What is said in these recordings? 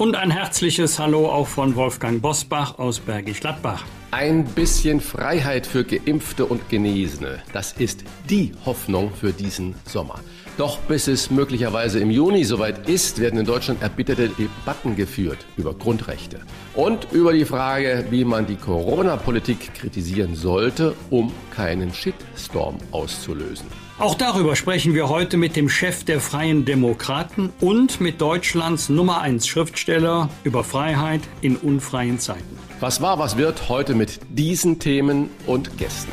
Und ein herzliches Hallo auch von Wolfgang Bosbach aus Bergisch Gladbach. Ein bisschen Freiheit für Geimpfte und Genesene, das ist die Hoffnung für diesen Sommer. Doch bis es möglicherweise im Juni soweit ist, werden in Deutschland erbitterte Debatten geführt über Grundrechte und über die Frage, wie man die Corona-Politik kritisieren sollte, um keinen Shitstorm auszulösen. Auch darüber sprechen wir heute mit dem Chef der Freien Demokraten und mit Deutschlands Nummer 1 Schriftsteller über Freiheit in unfreien Zeiten. Was war, was wird heute mit diesen Themen und Gästen?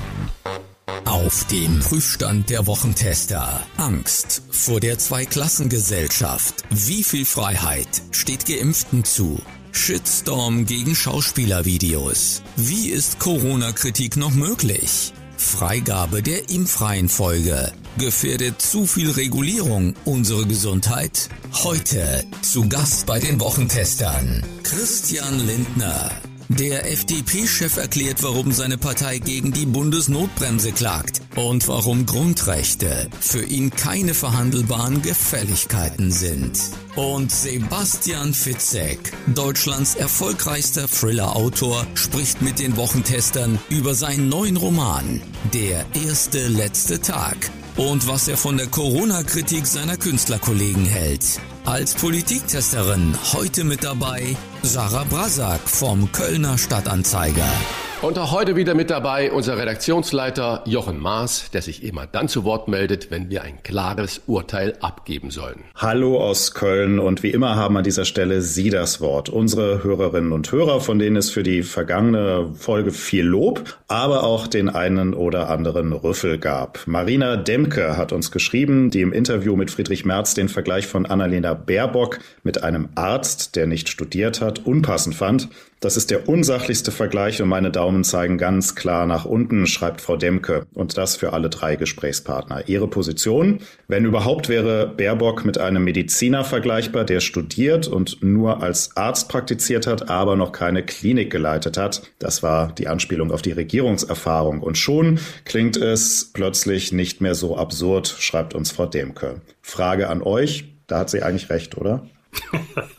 Auf dem Prüfstand der Wochentester. Angst vor der Zweiklassengesellschaft. Wie viel Freiheit steht Geimpften zu? Shitstorm gegen Schauspielervideos. Wie ist Corona-Kritik noch möglich? Freigabe der Impfreihenfolge. Gefährdet zu viel Regulierung unsere Gesundheit? Heute zu Gast bei den Wochentestern Christian Lindner. Der FDP-Chef erklärt, warum seine Partei gegen die Bundesnotbremse klagt und warum Grundrechte für ihn keine verhandelbaren Gefälligkeiten sind. Und Sebastian Fitzek, Deutschlands erfolgreichster Thriller-Autor, spricht mit den Wochentestern über seinen neuen Roman Der erste letzte Tag und was er von der Corona-Kritik seiner Künstlerkollegen hält. Als Politiktesterin heute mit dabei Sarah Brasak vom Kölner Stadtanzeiger. Und auch heute wieder mit dabei unser Redaktionsleiter Jochen Maas, der sich immer dann zu Wort meldet, wenn wir ein klares Urteil abgeben sollen. Hallo aus Köln und wie immer haben an dieser Stelle Sie das Wort. Unsere Hörerinnen und Hörer, von denen es für die vergangene Folge viel Lob, aber auch den einen oder anderen Rüffel gab. Marina Demke hat uns geschrieben, die im Interview mit Friedrich Merz den Vergleich von Annalena Baerbock mit einem Arzt, der nicht studiert hat, unpassend fand. Das ist der unsachlichste Vergleich und meine Daumen zeigen ganz klar nach unten, schreibt Frau Demke. Und das für alle drei Gesprächspartner. Ihre Position? Wenn überhaupt wäre Baerbock mit einem Mediziner vergleichbar, der studiert und nur als Arzt praktiziert hat, aber noch keine Klinik geleitet hat. Das war die Anspielung auf die Regierungserfahrung. Und schon klingt es plötzlich nicht mehr so absurd, schreibt uns Frau Demke. Frage an euch. Da hat sie eigentlich recht, oder?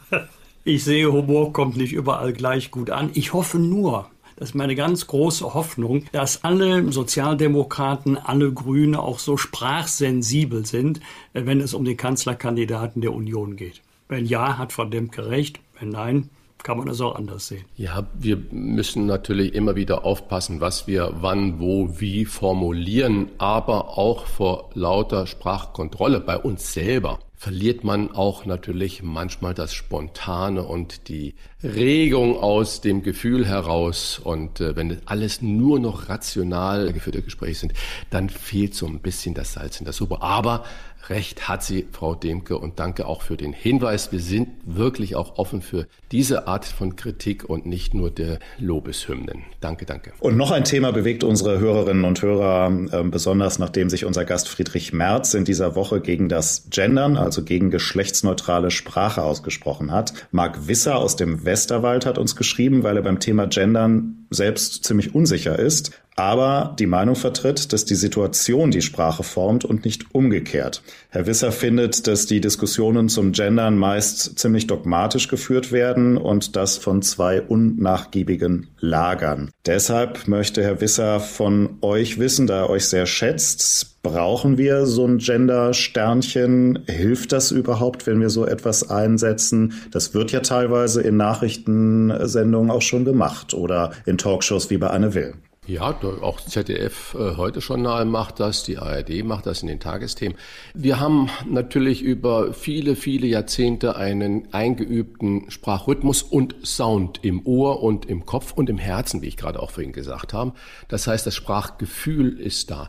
Ich sehe, Humor kommt nicht überall gleich gut an. Ich hoffe nur, das ist meine ganz große Hoffnung, dass alle Sozialdemokraten, alle Grüne auch so sprachsensibel sind, äh, wenn es um den Kanzlerkandidaten der Union geht. Wenn ja, hat Frau Demke recht. Wenn nein, kann man das auch anders sehen. Ja, wir müssen natürlich immer wieder aufpassen, was wir wann, wo, wie formulieren, aber auch vor lauter Sprachkontrolle bei uns selber verliert man auch natürlich manchmal das Spontane und die Regung aus dem Gefühl heraus. Und äh, wenn alles nur noch rational geführte Gespräche sind, dann fehlt so ein bisschen das Salz in der Suppe. Aber Recht hat sie, Frau Demke, und danke auch für den Hinweis. Wir sind wirklich auch offen für diese Art von Kritik und nicht nur der Lobeshymnen. Danke, danke. Und noch ein Thema bewegt unsere Hörerinnen und Hörer, äh, besonders nachdem sich unser Gast Friedrich Merz in dieser Woche gegen das Gendern, also gegen geschlechtsneutrale Sprache ausgesprochen hat. Marc Wisser aus dem Westerwald hat uns geschrieben, weil er beim Thema Gendern selbst ziemlich unsicher ist aber die Meinung vertritt, dass die Situation die Sprache formt und nicht umgekehrt. Herr Wisser findet, dass die Diskussionen zum Gendern meist ziemlich dogmatisch geführt werden und das von zwei unnachgiebigen Lagern. Deshalb möchte Herr Wisser von euch wissen, da er euch sehr schätzt, brauchen wir so ein Gender-Sternchen? Hilft das überhaupt, wenn wir so etwas einsetzen? Das wird ja teilweise in Nachrichtensendungen auch schon gemacht oder in Talkshows wie bei Anne Will. Ja, auch ZDF äh, heute Journal macht das, die ARD macht das in den Tagesthemen. Wir haben natürlich über viele, viele Jahrzehnte einen eingeübten Sprachrhythmus und Sound im Ohr und im Kopf und im Herzen, wie ich gerade auch vorhin gesagt habe. Das heißt, das Sprachgefühl ist da.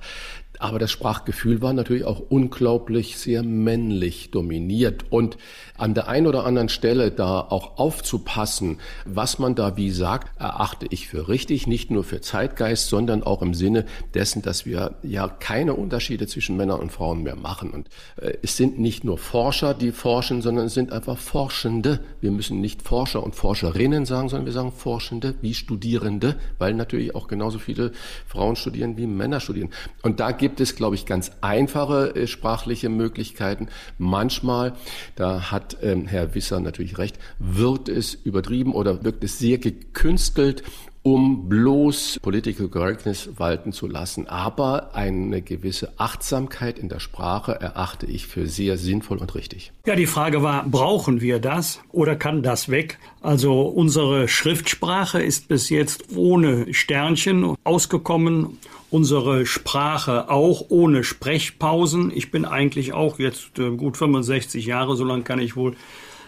Aber das Sprachgefühl war natürlich auch unglaublich sehr männlich dominiert. Und an der einen oder anderen Stelle da auch aufzupassen, was man da wie sagt, erachte ich für richtig, nicht nur für Zeitgeist, sondern auch im Sinne dessen, dass wir ja keine Unterschiede zwischen Männern und Frauen mehr machen. Und äh, es sind nicht nur Forscher, die forschen, sondern es sind einfach Forschende. Wir müssen nicht Forscher und Forscherinnen sagen, sondern wir sagen Forschende wie Studierende, weil natürlich auch genauso viele Frauen studieren wie Männer studieren. Und da gibt es, glaube ich, ganz einfache äh, sprachliche Möglichkeiten. Manchmal, da hat ähm, Herr Wisser natürlich recht, wird es übertrieben oder wirkt es sehr gekünstelt um bloß Political Correctness walten zu lassen. Aber eine gewisse Achtsamkeit in der Sprache erachte ich für sehr sinnvoll und richtig. Ja, die Frage war, brauchen wir das oder kann das weg? Also unsere Schriftsprache ist bis jetzt ohne Sternchen ausgekommen. Unsere Sprache auch ohne Sprechpausen. Ich bin eigentlich auch jetzt äh, gut 65 Jahre, so lange kann ich wohl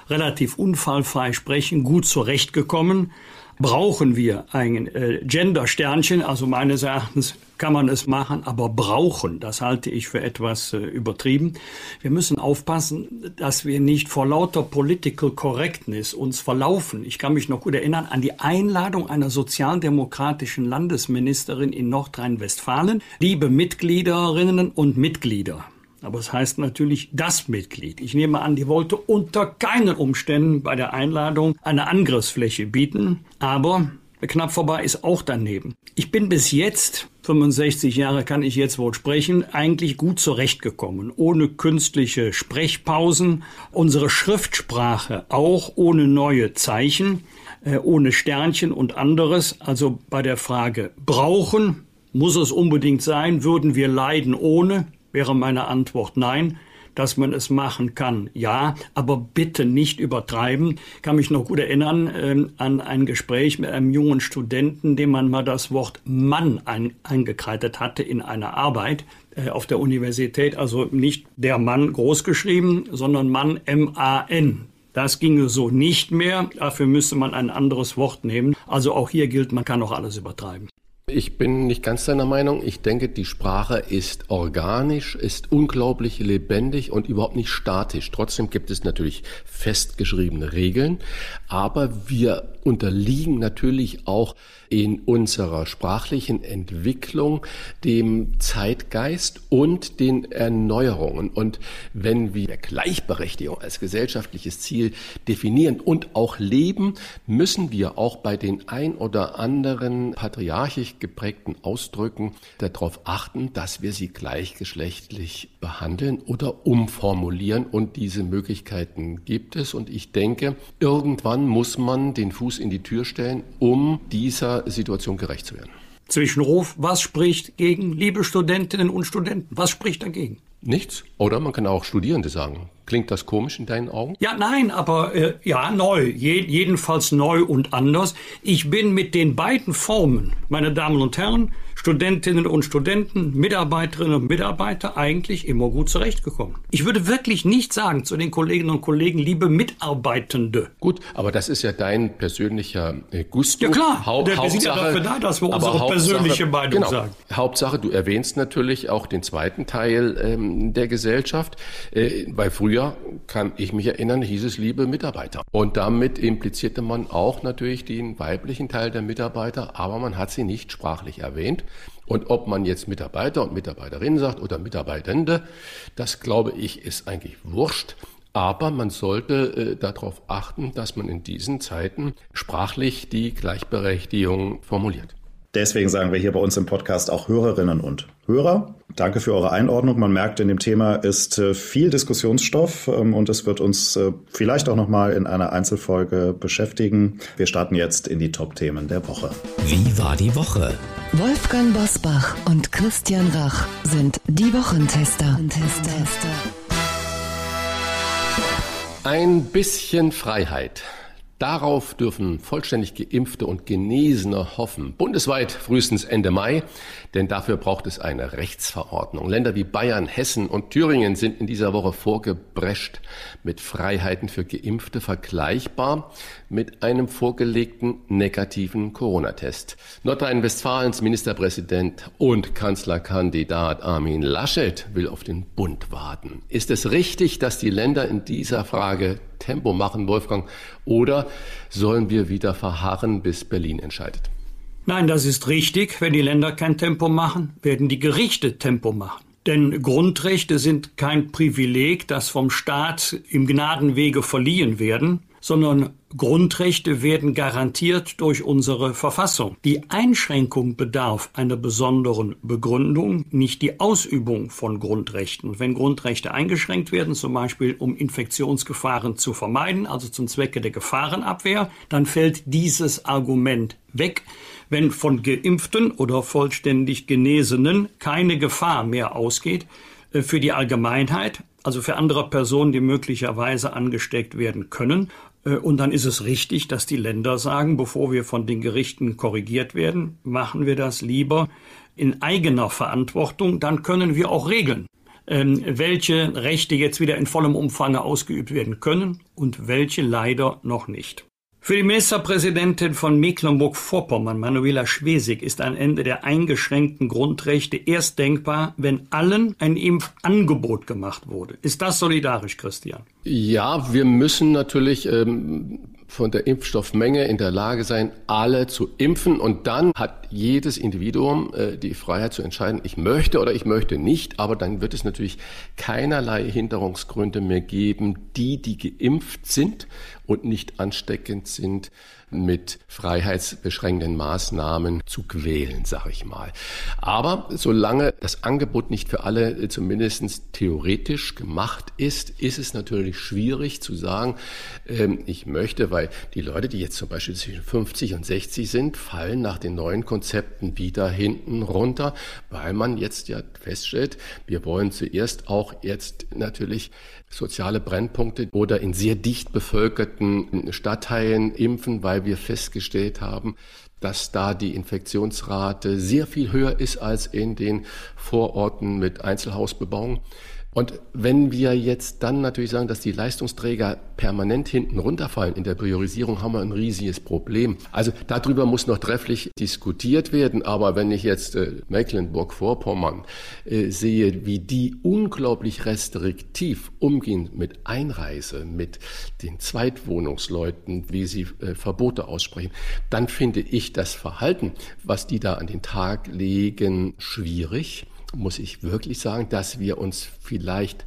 relativ unfallfrei sprechen, gut zurechtgekommen brauchen wir ein äh, Gender-Sternchen. Also meines Erachtens kann man es machen, aber brauchen, das halte ich für etwas äh, übertrieben. Wir müssen aufpassen, dass wir nicht vor lauter Political Correctness uns verlaufen. Ich kann mich noch gut erinnern an die Einladung einer sozialdemokratischen Landesministerin in Nordrhein-Westfalen. Liebe Mitgliederinnen und Mitglieder, aber es heißt natürlich das Mitglied. Ich nehme an, die wollte unter keinen Umständen bei der Einladung eine Angriffsfläche bieten. Aber knapp vorbei ist auch daneben. Ich bin bis jetzt, 65 Jahre kann ich jetzt wohl sprechen, eigentlich gut zurechtgekommen. Ohne künstliche Sprechpausen. Unsere Schriftsprache auch ohne neue Zeichen, äh, ohne Sternchen und anderes. Also bei der Frage brauchen, muss es unbedingt sein, würden wir leiden ohne, wäre meine Antwort nein. Dass man es machen kann, ja, aber bitte nicht übertreiben. Ich kann mich noch gut erinnern äh, an ein Gespräch mit einem jungen Studenten, dem man mal das Wort Mann ein, eingekreidet hatte in einer Arbeit äh, auf der Universität. Also nicht der Mann großgeschrieben, sondern Mann M-A-N. Das ginge so nicht mehr. Dafür müsste man ein anderes Wort nehmen. Also auch hier gilt, man kann auch alles übertreiben. Ich bin nicht ganz deiner Meinung. Ich denke, die Sprache ist organisch, ist unglaublich lebendig und überhaupt nicht statisch. Trotzdem gibt es natürlich festgeschriebene Regeln, aber wir unterliegen natürlich auch in unserer sprachlichen Entwicklung dem Zeitgeist und den Erneuerungen. Und wenn wir Gleichberechtigung als gesellschaftliches Ziel definieren und auch leben, müssen wir auch bei den ein oder anderen patriarchisch geprägten Ausdrücken darauf achten, dass wir sie gleichgeschlechtlich behandeln oder umformulieren. Und diese Möglichkeiten gibt es. Und ich denke, irgendwann muss man den Fuß in die Tür stellen, um dieser Situation gerecht zu werden. Zwischenruf, was spricht gegen liebe Studentinnen und Studenten? Was spricht dagegen? Nichts. Oder man kann auch Studierende sagen. Klingt das komisch in deinen Augen? Ja, nein, aber äh, ja, neu. Je, jedenfalls neu und anders. Ich bin mit den beiden Formen, meine Damen und Herren, Studentinnen und Studenten, Mitarbeiterinnen und Mitarbeiter eigentlich immer gut zurechtgekommen. Ich würde wirklich nicht sagen zu den Kolleginnen und Kollegen, liebe Mitarbeitende. Gut, aber das ist ja dein persönlicher äh, Gusto. Ja klar, Hau wir sind ja dafür da, dass wir unsere persönliche Meinung genau, sagen. Hauptsache, du erwähnst natürlich auch den zweiten Teil ähm, der Gesellschaft, äh, weil früher, kann ich mich erinnern, hieß es liebe Mitarbeiter. Und damit implizierte man auch natürlich den weiblichen Teil der Mitarbeiter, aber man hat sie nicht sprachlich erwähnt. Und ob man jetzt Mitarbeiter und Mitarbeiterinnen sagt oder Mitarbeitende, das glaube ich ist eigentlich wurscht. Aber man sollte äh, darauf achten, dass man in diesen Zeiten sprachlich die Gleichberechtigung formuliert. Deswegen sagen wir hier bei uns im Podcast auch Hörerinnen und Hörer. Danke für eure Einordnung. Man merkt, in dem Thema ist äh, viel Diskussionsstoff ähm, und es wird uns äh, vielleicht auch nochmal in einer Einzelfolge beschäftigen. Wir starten jetzt in die Top-Themen der Woche. Wie war die Woche? Wolfgang Bosbach und Christian Rach sind die Wochentester. Ein bisschen Freiheit. Darauf dürfen vollständig geimpfte und Genesene hoffen. Bundesweit frühestens Ende Mai, denn dafür braucht es eine Rechtsverordnung. Länder wie Bayern, Hessen und Thüringen sind in dieser Woche vorgebrescht mit Freiheiten für Geimpfte vergleichbar mit einem vorgelegten negativen Corona-Test. Nordrhein-Westfalens Ministerpräsident und Kanzlerkandidat Armin Laschet will auf den Bund warten. Ist es richtig, dass die Länder in dieser Frage Tempo machen, Wolfgang? Oder sollen wir wieder verharren, bis Berlin entscheidet? Nein, das ist richtig. Wenn die Länder kein Tempo machen, werden die Gerichte Tempo machen. Denn Grundrechte sind kein Privileg, das vom Staat im Gnadenwege verliehen werden, sondern Grundrechte werden garantiert durch unsere Verfassung. Die Einschränkung bedarf einer besonderen Begründung, nicht die Ausübung von Grundrechten. Und wenn Grundrechte eingeschränkt werden, zum Beispiel um Infektionsgefahren zu vermeiden, also zum Zwecke der Gefahrenabwehr, dann fällt dieses Argument weg. Wenn von geimpften oder vollständig Genesenen keine Gefahr mehr ausgeht äh, für die Allgemeinheit, also für andere Personen, die möglicherweise angesteckt werden können, und dann ist es richtig, dass die Länder sagen, bevor wir von den Gerichten korrigiert werden, machen wir das lieber in eigener Verantwortung. Dann können wir auch regeln, ähm, welche Rechte jetzt wieder in vollem Umfange ausgeübt werden können und welche leider noch nicht. Für die Ministerpräsidentin von Mecklenburg-Vorpommern, Manuela Schwesig, ist ein Ende der eingeschränkten Grundrechte erst denkbar, wenn allen ein Impfangebot gemacht wurde. Ist das solidarisch, Christian? Ja, wir müssen natürlich ähm, von der Impfstoffmenge in der Lage sein, alle zu impfen. Und dann hat jedes Individuum äh, die Freiheit zu entscheiden, ich möchte oder ich möchte nicht. Aber dann wird es natürlich keinerlei Hinderungsgründe mehr geben, die, die geimpft sind und nicht ansteckend sind, mit freiheitsbeschränkenden Maßnahmen zu quälen, sag ich mal. Aber solange das Angebot nicht für alle äh, zumindest theoretisch gemacht ist, ist es natürlich schwierig zu sagen, ähm, ich möchte, weil die Leute, die jetzt zum Beispiel zwischen 50 und 60 sind, fallen nach den neuen Konzepten wieder hinten runter, weil man jetzt ja feststellt, wir wollen zuerst auch jetzt natürlich soziale Brennpunkte oder in sehr dicht bevölkerten Stadtteilen impfen, weil wir festgestellt haben, dass da die Infektionsrate sehr viel höher ist als in den Vororten mit Einzelhausbebauung. Und wenn wir jetzt dann natürlich sagen, dass die Leistungsträger permanent hinten runterfallen in der Priorisierung, haben wir ein riesiges Problem. Also darüber muss noch trefflich diskutiert werden. Aber wenn ich jetzt äh, Mecklenburg-Vorpommern äh, sehe, wie die unglaublich restriktiv umgehen mit Einreise, mit den Zweitwohnungsleuten, wie sie äh, Verbote aussprechen, dann finde ich das Verhalten, was die da an den Tag legen, schwierig muss ich wirklich sagen, dass wir uns vielleicht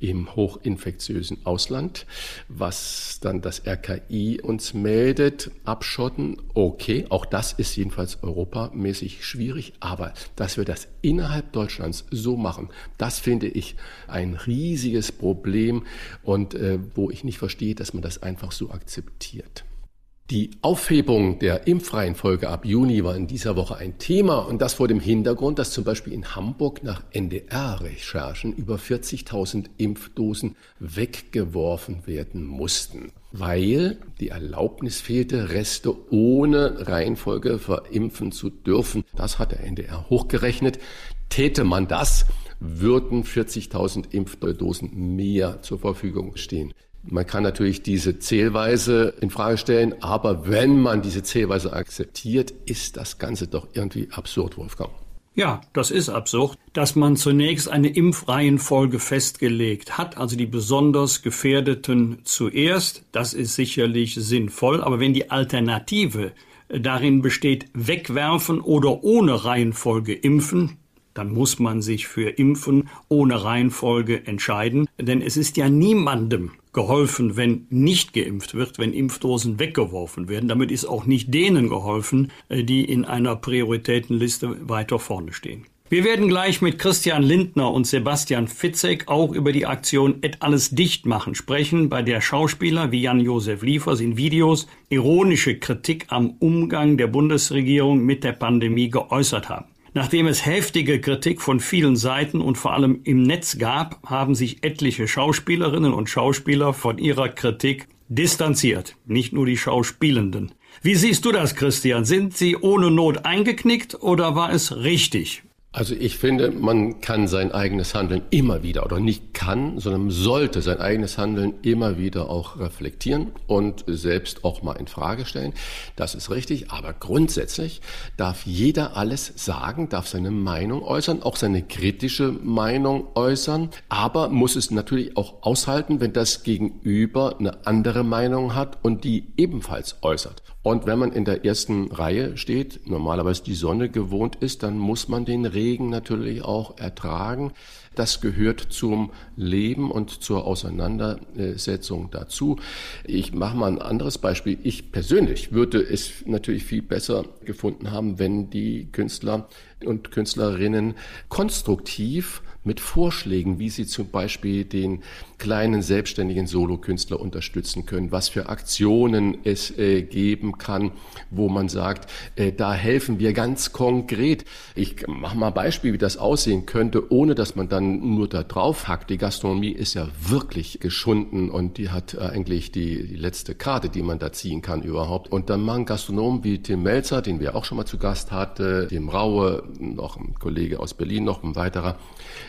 im hochinfektiösen Ausland, was dann das RKI uns meldet, abschotten. Okay, auch das ist jedenfalls europamäßig schwierig, aber dass wir das innerhalb Deutschlands so machen, das finde ich ein riesiges Problem und äh, wo ich nicht verstehe, dass man das einfach so akzeptiert. Die Aufhebung der Impfreihenfolge ab Juni war in dieser Woche ein Thema und das vor dem Hintergrund, dass zum Beispiel in Hamburg nach NDR-Recherchen über 40.000 Impfdosen weggeworfen werden mussten, weil die Erlaubnis fehlte, Reste ohne Reihenfolge verimpfen zu dürfen. Das hat der NDR hochgerechnet. Täte man das, würden 40.000 Impfdosen mehr zur Verfügung stehen. Man kann natürlich diese Zählweise in Frage stellen, aber wenn man diese Zählweise akzeptiert, ist das Ganze doch irgendwie absurd, Wolfgang. Ja, das ist absurd, dass man zunächst eine Impfreihenfolge festgelegt hat, also die besonders Gefährdeten zuerst. Das ist sicherlich sinnvoll, aber wenn die Alternative darin besteht, wegwerfen oder ohne Reihenfolge impfen, dann muss man sich für Impfen ohne Reihenfolge entscheiden, denn es ist ja niemandem geholfen, wenn nicht geimpft wird, wenn Impfdosen weggeworfen werden. Damit ist auch nicht denen geholfen, äh, die in einer Prioritätenliste weiter vorne stehen. Wir werden gleich mit Christian Lindner und Sebastian Fitzek auch über die Aktion Et alles dicht machen sprechen, bei der Schauspieler wie Jan-Josef Liefers in Videos ironische Kritik am Umgang der Bundesregierung mit der Pandemie geäußert haben. Nachdem es heftige Kritik von vielen Seiten und vor allem im Netz gab, haben sich etliche Schauspielerinnen und Schauspieler von ihrer Kritik distanziert, nicht nur die Schauspielenden. Wie siehst du das, Christian? Sind sie ohne Not eingeknickt oder war es richtig? Also ich finde, man kann sein eigenes Handeln immer wieder, oder nicht kann, sondern sollte sein eigenes Handeln immer wieder auch reflektieren und selbst auch mal in Frage stellen. Das ist richtig. Aber grundsätzlich darf jeder alles sagen, darf seine Meinung äußern, auch seine kritische Meinung äußern, aber muss es natürlich auch aushalten, wenn das Gegenüber eine andere Meinung hat und die ebenfalls äußert. Und wenn man in der ersten Reihe steht, normalerweise die Sonne gewohnt ist, dann muss man den Regen natürlich auch ertragen. Das gehört zum Leben und zur Auseinandersetzung dazu. Ich mache mal ein anderes Beispiel. Ich persönlich würde es natürlich viel besser gefunden haben, wenn die Künstler und Künstlerinnen konstruktiv mit Vorschlägen, wie sie zum Beispiel den kleinen selbstständigen Solokünstler unterstützen können, was für Aktionen es äh, geben kann, wo man sagt, äh, da helfen wir ganz konkret. Ich mache mal ein Beispiel, wie das aussehen könnte, ohne dass man dann nur da drauf hackt. Die Gastronomie ist ja wirklich geschunden und die hat äh, eigentlich die, die letzte Karte, die man da ziehen kann überhaupt. Und dann machen Gastronomen wie Tim Melzer, den wir auch schon mal zu Gast hatten, dem Raue, noch ein Kollege aus Berlin, noch ein weiterer,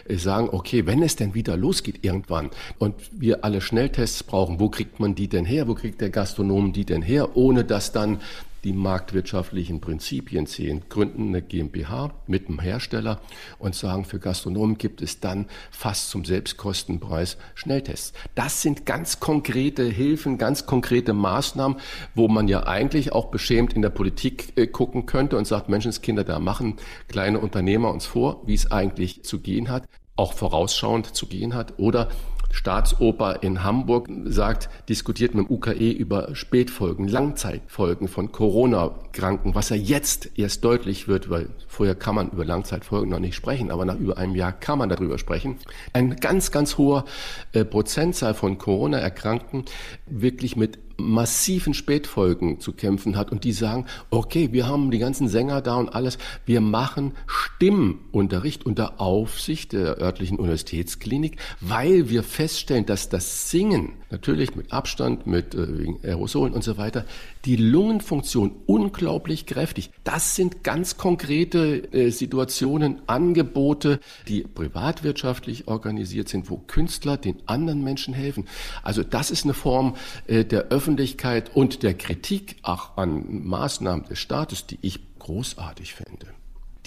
äh, sagen, okay, wenn es denn wieder losgeht irgendwann und wir alle Schnelltests brauchen, wo kriegt man die denn her? Wo kriegt der Gastronom die denn her? Ohne dass dann die marktwirtschaftlichen Prinzipien sehen, gründen eine GmbH mit einem Hersteller und sagen, für Gastronomen gibt es dann fast zum Selbstkostenpreis Schnelltests. Das sind ganz konkrete Hilfen, ganz konkrete Maßnahmen, wo man ja eigentlich auch beschämt in der Politik äh, gucken könnte und sagt, Menschenskinder, da machen kleine Unternehmer uns vor, wie es eigentlich zu gehen hat auch vorausschauend zu gehen hat. Oder Staatsoper in Hamburg sagt, diskutiert mit dem UKE über Spätfolgen, Langzeitfolgen von Corona-Kranken, was ja jetzt erst deutlich wird, weil vorher kann man über Langzeitfolgen noch nicht sprechen, aber nach über einem Jahr kann man darüber sprechen. Ein ganz, ganz hoher äh, Prozentzahl von Corona-Erkrankten wirklich mit massiven Spätfolgen zu kämpfen hat und die sagen, okay, wir haben die ganzen Sänger da und alles, wir machen Stimmunterricht unter Aufsicht der örtlichen Universitätsklinik, weil wir feststellen, dass das Singen, natürlich mit Abstand, mit äh, wegen Aerosolen und so weiter, die Lungenfunktion unglaublich kräftig. Das sind ganz konkrete äh, Situationen, Angebote, die privatwirtschaftlich organisiert sind, wo Künstler den anderen Menschen helfen. Also das ist eine Form äh, der Öffentlichkeit und der Kritik auch an Maßnahmen des Staates, die ich großartig finde.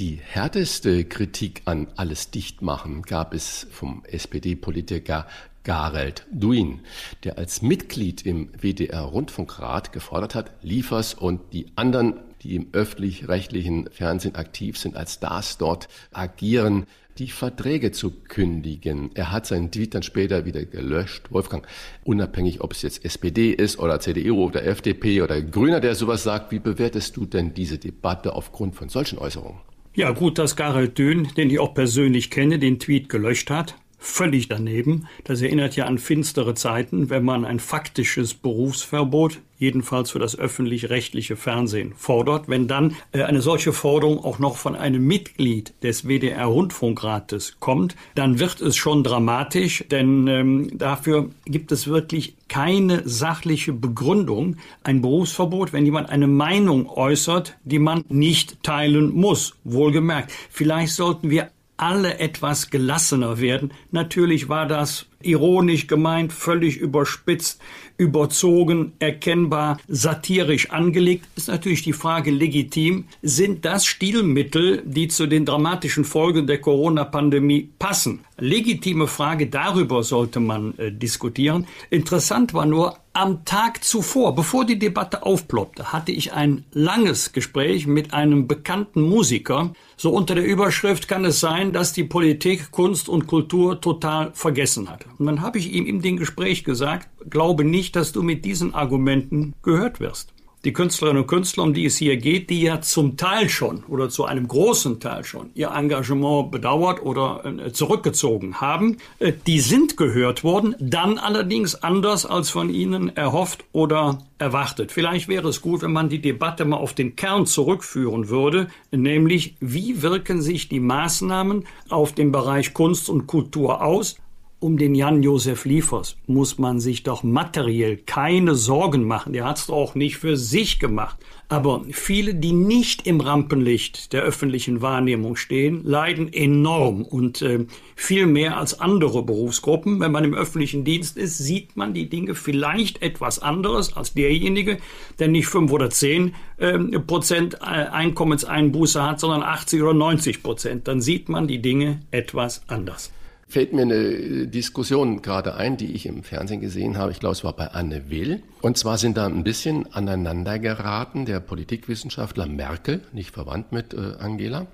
Die härteste Kritik an alles Dichtmachen gab es vom SPD-Politiker Gareld Duin, der als Mitglied im WDR-Rundfunkrat gefordert hat, Liefers und die anderen, die im öffentlich-rechtlichen Fernsehen aktiv sind, als Stars dort agieren, die Verträge zu kündigen. Er hat seinen Tweet dann später wieder gelöscht. Wolfgang, unabhängig, ob es jetzt SPD ist oder CDU oder FDP oder Grüner, der sowas sagt, wie bewertest du denn diese Debatte aufgrund von solchen Äußerungen? Ja, gut, dass Gareth Dön, den ich auch persönlich kenne, den Tweet gelöscht hat völlig daneben. Das erinnert ja an finstere Zeiten, wenn man ein faktisches Berufsverbot, jedenfalls für das öffentlich-rechtliche Fernsehen, fordert. Wenn dann äh, eine solche Forderung auch noch von einem Mitglied des WDR-Rundfunkrates kommt, dann wird es schon dramatisch, denn ähm, dafür gibt es wirklich keine sachliche Begründung. Ein Berufsverbot, wenn jemand eine Meinung äußert, die man nicht teilen muss. Wohlgemerkt. Vielleicht sollten wir alle etwas gelassener werden. Natürlich war das ironisch gemeint, völlig überspitzt, überzogen, erkennbar, satirisch angelegt, ist natürlich die Frage legitim. Sind das Stilmittel, die zu den dramatischen Folgen der Corona-Pandemie passen? Legitime Frage, darüber sollte man äh, diskutieren. Interessant war nur, am Tag zuvor, bevor die Debatte aufploppte, hatte ich ein langes Gespräch mit einem bekannten Musiker. So unter der Überschrift kann es sein, dass die Politik Kunst und Kultur total vergessen hat. Und dann habe ich ihm in dem Gespräch gesagt, glaube nicht, dass du mit diesen Argumenten gehört wirst die Künstlerinnen und Künstler, um die es hier geht, die ja zum Teil schon oder zu einem großen Teil schon ihr Engagement bedauert oder äh, zurückgezogen haben, äh, die sind gehört worden, dann allerdings anders als von ihnen erhofft oder erwartet. Vielleicht wäre es gut, wenn man die Debatte mal auf den Kern zurückführen würde, nämlich wie wirken sich die Maßnahmen auf den Bereich Kunst und Kultur aus, um den Jan-Josef Liefers muss man sich doch materiell keine Sorgen machen. Der hat es auch nicht für sich gemacht. Aber viele, die nicht im Rampenlicht der öffentlichen Wahrnehmung stehen, leiden enorm und äh, viel mehr als andere Berufsgruppen. Wenn man im öffentlichen Dienst ist, sieht man die Dinge vielleicht etwas anderes als derjenige, der nicht fünf oder zehn äh, Prozent Einkommenseinbuße hat, sondern 80 oder 90 Prozent. Dann sieht man die Dinge etwas anders fällt mir eine Diskussion gerade ein, die ich im Fernsehen gesehen habe. Ich glaube, es war bei Anne Will. Und zwar sind da ein bisschen aneinander geraten der Politikwissenschaftler Merkel, nicht verwandt mit äh, Angela,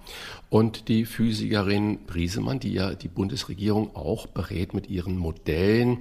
und die Physikerin Briesemann, die ja die Bundesregierung auch berät mit ihren Modellen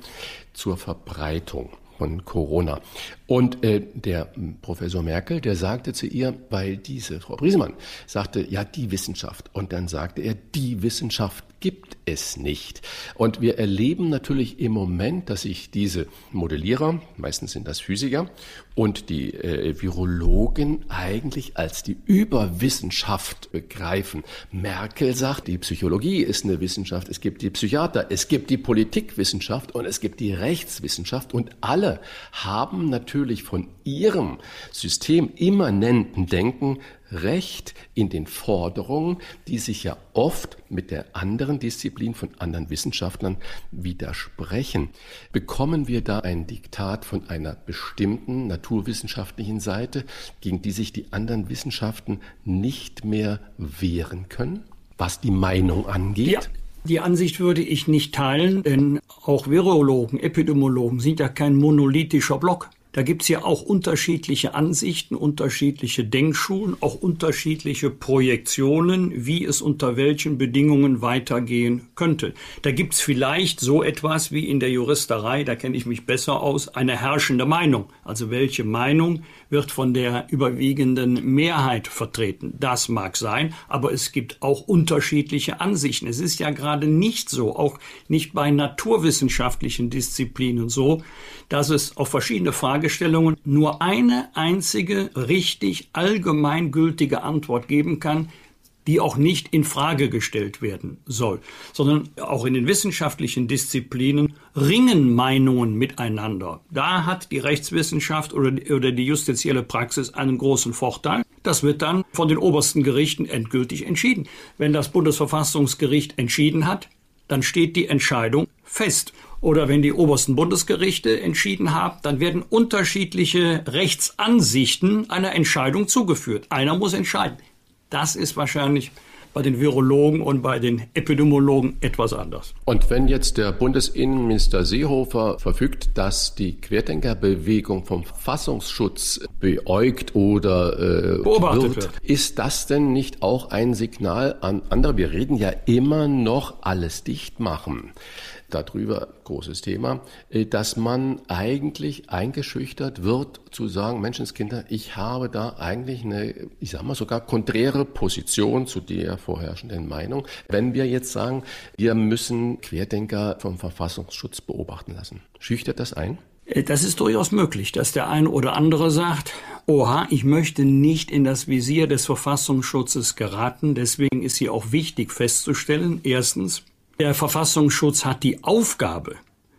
zur Verbreitung von Corona. Und äh, der Professor Merkel, der sagte zu ihr, weil diese Frau Briesemann sagte, ja, die Wissenschaft. Und dann sagte er, die Wissenschaft gibt es nicht. Und wir erleben natürlich im Moment, dass sich diese Modellierer, meistens sind das Physiker, und die äh, Virologen eigentlich als die Überwissenschaft begreifen. Merkel sagt, die Psychologie ist eine Wissenschaft, es gibt die Psychiater, es gibt die Politikwissenschaft und es gibt die Rechtswissenschaft und alle haben natürlich von ihrem System immanenten Denken Recht in den Forderungen, die sich ja oft mit der anderen Disziplin von anderen Wissenschaftlern widersprechen. Bekommen wir da ein Diktat von einer bestimmten naturwissenschaftlichen Seite, gegen die sich die anderen Wissenschaften nicht mehr wehren können, was die Meinung angeht? Ja. Die Ansicht würde ich nicht teilen, denn auch Virologen, Epidemiologen sind ja kein monolithischer Block. Da gibt's ja auch unterschiedliche Ansichten, unterschiedliche Denkschulen, auch unterschiedliche Projektionen, wie es unter welchen Bedingungen weitergehen könnte. Da gibt's vielleicht so etwas wie in der Juristerei, da kenne ich mich besser aus, eine herrschende Meinung. Also welche Meinung wird von der überwiegenden Mehrheit vertreten? Das mag sein, aber es gibt auch unterschiedliche Ansichten. Es ist ja gerade nicht so, auch nicht bei naturwissenschaftlichen Disziplinen so, dass es auf verschiedene Fragestellungen nur eine einzige richtig allgemeingültige Antwort geben kann, die auch nicht in Frage gestellt werden soll, sondern auch in den wissenschaftlichen Disziplinen ringen Meinungen miteinander. Da hat die Rechtswissenschaft oder, oder die justizielle Praxis einen großen Vorteil. Das wird dann von den obersten Gerichten endgültig entschieden. Wenn das Bundesverfassungsgericht entschieden hat, dann steht die Entscheidung fest oder wenn die obersten Bundesgerichte entschieden haben, dann werden unterschiedliche Rechtsansichten einer Entscheidung zugeführt. Einer muss entscheiden. Das ist wahrscheinlich bei den Virologen und bei den Epidemiologen etwas anders. Und wenn jetzt der Bundesinnenminister Seehofer verfügt, dass die Querdenkerbewegung vom Verfassungsschutz beäugt oder äh, beobachtet wird, wird, ist das denn nicht auch ein Signal an andere? Wir reden ja immer noch alles dicht machen darüber, großes Thema, äh, dass man eigentlich eingeschüchtert wird zu sagen, Menschenskinder, ich habe da eigentlich eine, ich sag mal sogar konträre Position zu der vorherrschenden Meinung. Wenn wir jetzt sagen, wir müssen Querdenker vom Verfassungsschutz beobachten lassen, schüchtert das ein? Äh, das ist durchaus möglich, dass der eine oder andere sagt, oha, ich möchte nicht in das Visier des Verfassungsschutzes geraten. Deswegen ist hier auch wichtig festzustellen, erstens, der Verfassungsschutz hat die Aufgabe,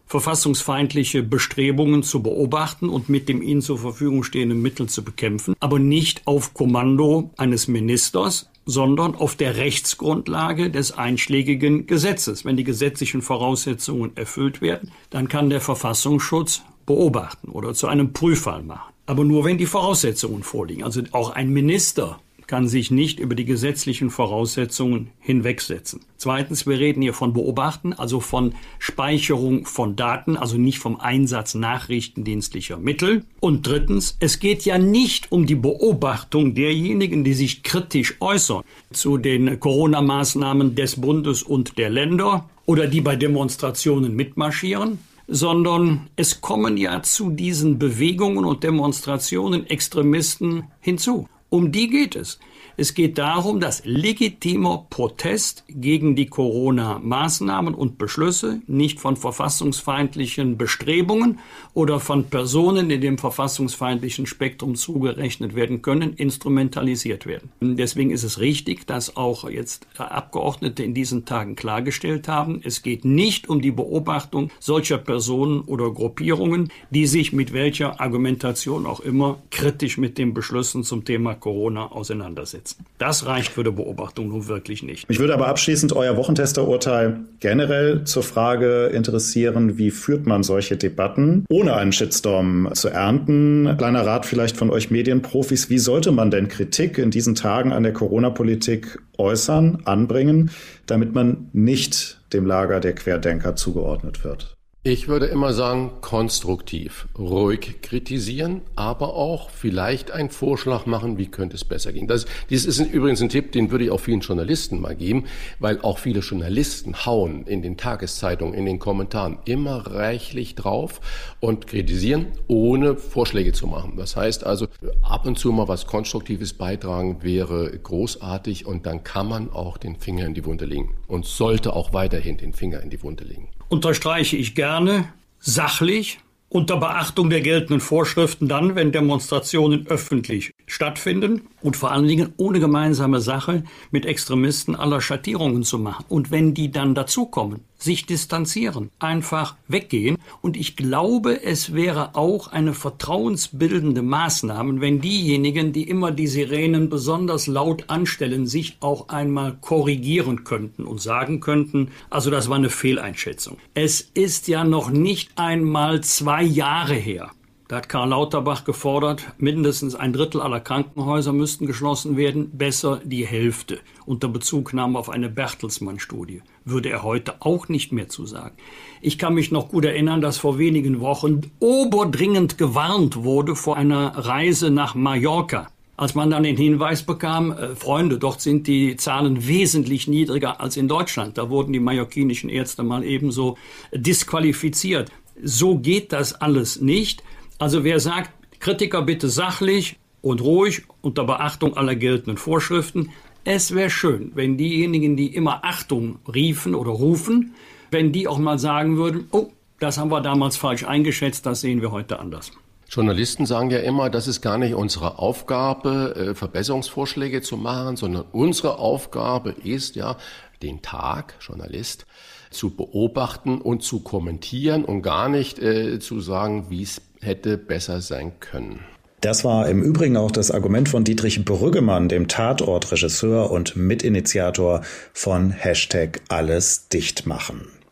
verfassungsfeindliche Bestrebungen zu beobachten und mit dem ihnen zur Verfügung stehenden Mittel zu bekämpfen, aber nicht auf Kommando eines Ministers, sondern auf der Rechtsgrundlage des einschlägigen Gesetzes. Wenn die gesetzlichen Voraussetzungen erfüllt werden, dann kann der Verfassungsschutz beobachten oder zu einem Prüffall machen. Aber nur wenn die Voraussetzungen vorliegen. Also auch ein Minister kann sich nicht über die gesetzlichen Voraussetzungen hinwegsetzen. Zweitens, wir reden hier von Beobachten, also von Speicherung von Daten, also nicht vom Einsatz nachrichtendienstlicher Mittel. Und drittens, es geht ja nicht um die Beobachtung derjenigen, die sich kritisch äußern zu den Corona-Maßnahmen des Bundes und der Länder oder die bei Demonstrationen mitmarschieren, sondern es kommen ja zu diesen Bewegungen und Demonstrationen Extremisten hinzu. Um die geht es. Es geht darum, dass legitimer Protest gegen die Corona-Maßnahmen und Beschlüsse nicht von verfassungsfeindlichen Bestrebungen oder von Personen in dem verfassungsfeindlichen Spektrum zugerechnet werden können, instrumentalisiert werden. Deswegen ist es richtig, dass auch jetzt Abgeordnete in diesen Tagen klargestellt haben, es geht nicht um die Beobachtung solcher Personen oder Gruppierungen, die sich mit welcher Argumentation auch immer kritisch mit den Beschlüssen zum Thema Corona auseinandersetzen setzen. Das reicht für die Beobachtung nun wirklich nicht. Mich würde aber abschließend euer Wochentesterurteil generell zur Frage interessieren, wie führt man solche Debatten, ohne einen Shitstorm zu ernten? Kleiner Rat vielleicht von euch Medienprofis, wie sollte man denn Kritik in diesen Tagen an der Corona-Politik äußern, anbringen, damit man nicht dem Lager der Querdenker zugeordnet wird? Ich würde immer sagen, konstruktiv, ruhig kritisieren, aber auch vielleicht einen Vorschlag machen, wie könnte es besser gehen. Das, dies ist übrigens ein Tipp, den würde ich auch vielen Journalisten mal geben, weil auch viele Journalisten hauen in den Tageszeitungen, in den Kommentaren immer reichlich drauf und kritisieren, ohne Vorschläge zu machen. Das heißt also, ab und zu mal was Konstruktives beitragen wäre großartig und dann kann man auch den Finger in die Wunde legen und sollte auch weiterhin den Finger in die Wunde legen unterstreiche ich gerne, sachlich, unter Beachtung der geltenden Vorschriften dann, wenn Demonstrationen öffentlich stattfinden und vor allen Dingen ohne gemeinsame Sache mit Extremisten aller Schattierungen zu machen. Und wenn die dann dazukommen, sich distanzieren, einfach weggehen. Und ich glaube, es wäre auch eine vertrauensbildende Maßnahme, wenn diejenigen, die immer die Sirenen besonders laut anstellen, sich auch einmal korrigieren könnten und sagen könnten, also das war eine Fehleinschätzung. Es ist ja noch nicht einmal zwei Jahre her, da hat Karl Lauterbach gefordert, mindestens ein Drittel aller Krankenhäuser müssten geschlossen werden, besser die Hälfte, unter Bezugnahme auf eine Bertelsmann-Studie. Würde er heute auch nicht mehr zu sagen. Ich kann mich noch gut erinnern, dass vor wenigen Wochen oberdringend gewarnt wurde vor einer Reise nach Mallorca. Als man dann den Hinweis bekam, äh, Freunde, dort sind die Zahlen wesentlich niedriger als in Deutschland. Da wurden die mallorquinischen Ärzte mal ebenso disqualifiziert. So geht das alles nicht. Also wer sagt, Kritiker bitte sachlich und ruhig unter Beachtung aller geltenden Vorschriften, es wäre schön, wenn diejenigen, die immer Achtung riefen oder rufen, wenn die auch mal sagen würden, oh, das haben wir damals falsch eingeschätzt, das sehen wir heute anders. Journalisten sagen ja immer, das ist gar nicht unsere Aufgabe, äh, Verbesserungsvorschläge zu machen, sondern unsere Aufgabe ist ja, den Tag, Journalist, zu beobachten und zu kommentieren und gar nicht äh, zu sagen, wie es hätte besser sein können. Das war im Übrigen auch das Argument von Dietrich Brüggemann, dem Tatortregisseur und Mitinitiator von Hashtag Alles dicht.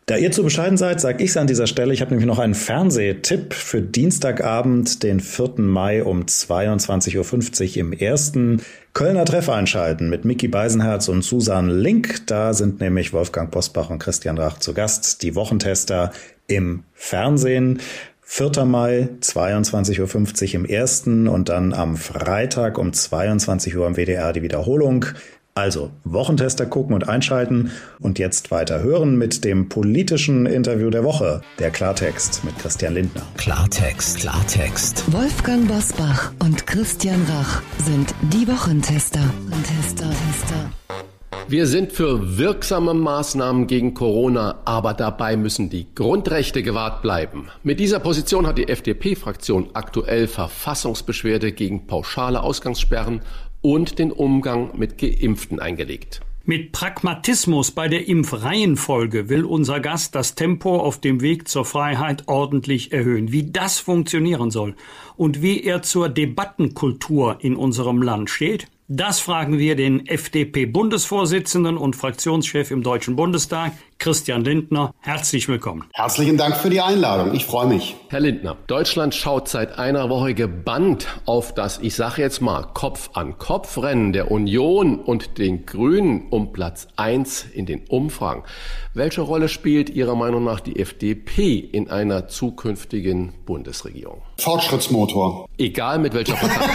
Da ihr zu bescheiden seid, sage ich es an dieser Stelle. Ich habe nämlich noch einen Fernsehtipp für Dienstagabend, den 4. Mai um 22.50 Uhr im ersten Kölner Treff einschalten mit Mickey Beisenherz und Susan Link. Da sind nämlich Wolfgang Bosbach und Christian Rach zu Gast, die Wochentester im Fernsehen. 4. Mai, 22.50 Uhr im ersten und dann am Freitag um 22 Uhr im WDR die Wiederholung. Also Wochentester gucken und einschalten und jetzt weiter hören mit dem politischen Interview der Woche, der Klartext mit Christian Lindner. Klartext, Klartext. Wolfgang Bosbach und Christian Rach sind die Wochentester. Tester, Tester. Wir sind für wirksame Maßnahmen gegen Corona, aber dabei müssen die Grundrechte gewahrt bleiben. Mit dieser Position hat die FDP-Fraktion aktuell Verfassungsbeschwerde gegen pauschale Ausgangssperren und den Umgang mit Geimpften eingelegt. Mit Pragmatismus bei der Impfreihenfolge will unser Gast das Tempo auf dem Weg zur Freiheit ordentlich erhöhen. Wie das funktionieren soll und wie er zur Debattenkultur in unserem Land steht, das fragen wir den FDP-Bundesvorsitzenden und Fraktionschef im Deutschen Bundestag, Christian Lindner. Herzlich willkommen. Herzlichen Dank für die Einladung. Ich freue mich. Herr Lindner, Deutschland schaut seit einer Woche gebannt auf das, ich sage jetzt mal, Kopf-an-Kopf-Rennen der Union und den Grünen um Platz 1 in den Umfragen. Welche Rolle spielt Ihrer Meinung nach die FDP in einer zukünftigen Bundesregierung? Fortschrittsmotor. Egal mit welcher Partei.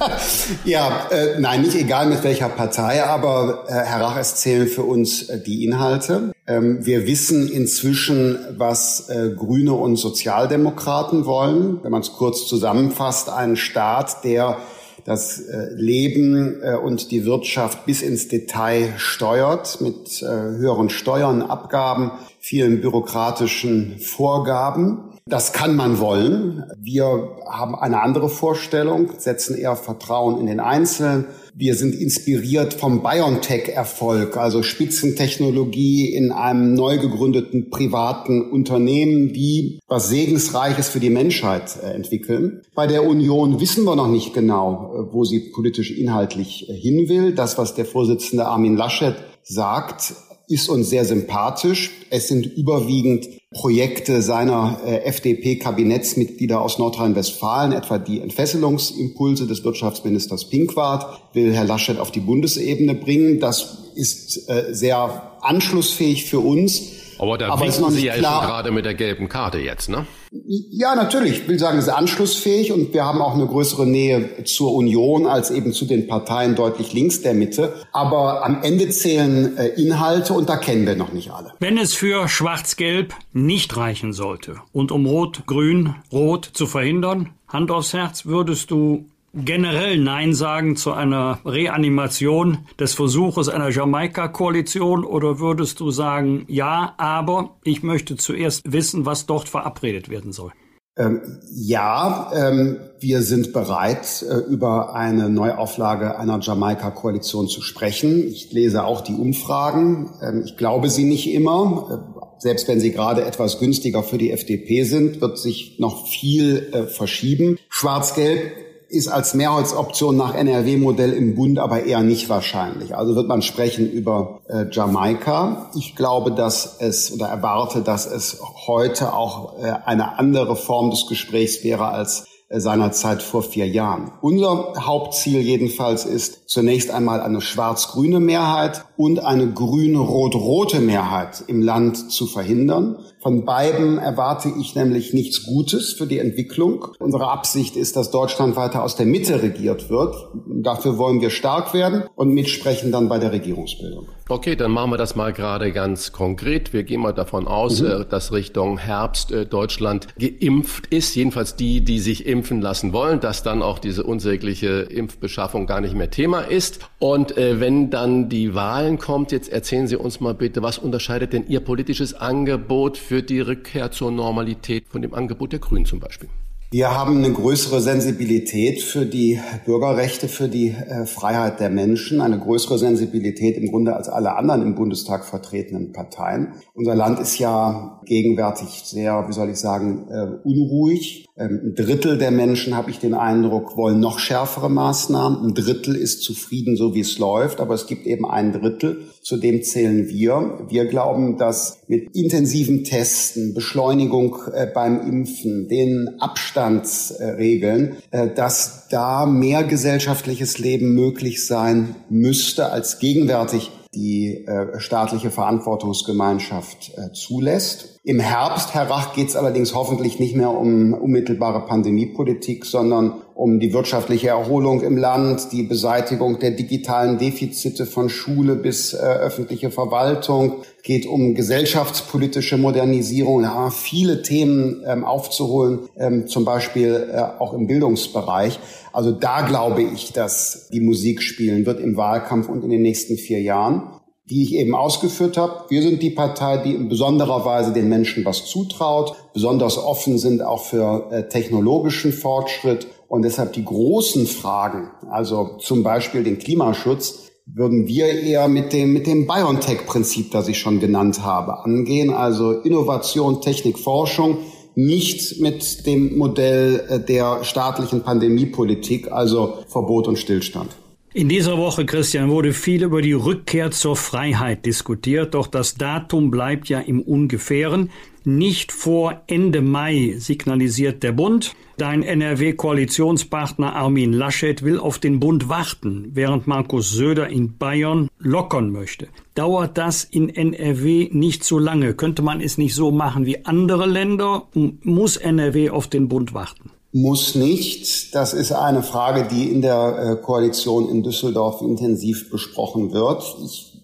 ja, äh, nein, nicht egal mit welcher Partei, aber äh, Herr Rach, es zählen für uns äh, die Inhalte. Ähm, wir wissen inzwischen, was äh, Grüne und Sozialdemokraten wollen. Wenn man es kurz zusammenfasst, einen Staat, der das äh, Leben äh, und die Wirtschaft bis ins Detail steuert mit höheren Steuern, Abgaben, vielen bürokratischen Vorgaben. Das kann man wollen. Wir haben eine andere Vorstellung, setzen eher Vertrauen in den Einzelnen. Wir sind inspiriert vom BioNTech-Erfolg, also Spitzentechnologie in einem neu gegründeten privaten Unternehmen, die was Segensreiches für die Menschheit äh, entwickeln. Bei der Union wissen wir noch nicht genau, äh, wo sie politisch inhaltlich äh, hin will. Das, was der Vorsitzende Armin Laschet sagt, ist uns sehr sympathisch. Es sind überwiegend Projekte seiner äh, FDP-Kabinettsmitglieder aus Nordrhein-Westfalen, etwa die Entfesselungsimpulse des Wirtschaftsministers Pinkwart, will Herr Laschet auf die Bundesebene bringen. Das ist äh, sehr anschlussfähig für uns. Aber da Aber winken Sie ja klar. schon gerade mit der gelben Karte jetzt, ne? Ja, natürlich. Ich will sagen, es ist anschlussfähig und wir haben auch eine größere Nähe zur Union als eben zu den Parteien deutlich links der Mitte. Aber am Ende zählen äh, Inhalte und da kennen wir noch nicht alle. Wenn es für Schwarz-Gelb nicht reichen sollte und um Rot, Grün, Rot zu verhindern, Hand aufs Herz, würdest du generell Nein sagen zu einer Reanimation des Versuches einer Jamaika-Koalition oder würdest du sagen, ja, aber ich möchte zuerst wissen, was dort verabredet werden soll? Ähm, ja, ähm, wir sind bereit, äh, über eine Neuauflage einer Jamaika-Koalition zu sprechen. Ich lese auch die Umfragen. Ähm, ich glaube sie nicht immer. Äh, selbst wenn sie gerade etwas günstiger für die FDP sind, wird sich noch viel äh, verschieben. Schwarz-Gelb ist als Mehrheitsoption nach NRW-Modell im Bund aber eher nicht wahrscheinlich. Also wird man sprechen über äh, Jamaika. Ich glaube, dass es oder erwarte, dass es heute auch äh, eine andere Form des Gesprächs wäre als seinerzeit vor vier Jahren. Unser Hauptziel jedenfalls ist zunächst einmal eine schwarz-grüne Mehrheit und eine grün-rot-rote Mehrheit im Land zu verhindern. Von beiden erwarte ich nämlich nichts Gutes für die Entwicklung. Unsere Absicht ist, dass Deutschland weiter aus der Mitte regiert wird. Dafür wollen wir stark werden und mitsprechen dann bei der Regierungsbildung. Okay, dann machen wir das mal gerade ganz konkret. Wir gehen mal davon aus, mhm. Äh, dass Richtung Herbst äh, Deutschland geimpft ist, jedenfalls die, die sich impfen lassen wollen, dass dann auch diese unsägliche Impfbeschaffung gar nicht mehr Thema ist. Und äh, wenn dann die Wahlen kommt, jetzt erzählen Sie uns mal bitte, was unterscheidet denn Ihr politisches Angebot für die Rückkehr zur Normalität von dem Angebot der Grünen zum Beispiel? Wir haben eine größere Sensibilität für die Bürgerrechte, für die äh, Freiheit der Menschen, eine größere Sensibilität im Grunde als alle anderen im Bundestag vertretenen Parteien. Unser Land ist ja gegenwärtig sehr, wie soll ich sagen, äh, unruhig. Ähm, ein Drittel der Menschen, habe ich den Eindruck, wollen noch schärfere Maßnahmen. Ein Drittel ist zufrieden, so wie es läuft. Aber es gibt eben ein Drittel, zu dem zählen wir. Wir glauben, dass mit intensiven Testen, Beschleunigung äh, beim Impfen, den Abstandsregeln, äh, dass da mehr gesellschaftliches Leben möglich sein müsste als gegenwärtig die äh, staatliche Verantwortungsgemeinschaft äh, zulässt. Im Herbst, Herr Rach, geht es allerdings hoffentlich nicht mehr um unmittelbare Pandemiepolitik, sondern um die wirtschaftliche Erholung im Land, die Beseitigung der digitalen Defizite von Schule bis äh, öffentliche Verwaltung, geht um gesellschaftspolitische Modernisierung, ja, viele Themen ähm, aufzuholen, ähm, zum Beispiel äh, auch im Bildungsbereich. Also da glaube ich, dass die Musik spielen wird im Wahlkampf und in den nächsten vier Jahren die ich eben ausgeführt habe. Wir sind die Partei, die in besonderer Weise den Menschen was zutraut, besonders offen sind auch für äh, technologischen Fortschritt und deshalb die großen Fragen, also zum Beispiel den Klimaschutz, würden wir eher mit dem, mit dem BioNTech-Prinzip, das ich schon genannt habe, angehen. Also Innovation, Technik, Forschung, nicht mit dem Modell äh, der staatlichen Pandemiepolitik, also Verbot und Stillstand. In dieser Woche, Christian, wurde viel über die Rückkehr zur Freiheit diskutiert, doch das Datum bleibt ja im Ungefähren. Nicht vor Ende Mai signalisiert der Bund. Dein NRW-Koalitionspartner Armin Laschet will auf den Bund warten, während Markus Söder in Bayern lockern möchte. Dauert das in NRW nicht so lange? Könnte man es nicht so machen wie andere Länder? Muss NRW auf den Bund warten? muss nicht. Das ist eine Frage, die in der äh, Koalition in Düsseldorf intensiv besprochen wird. Ich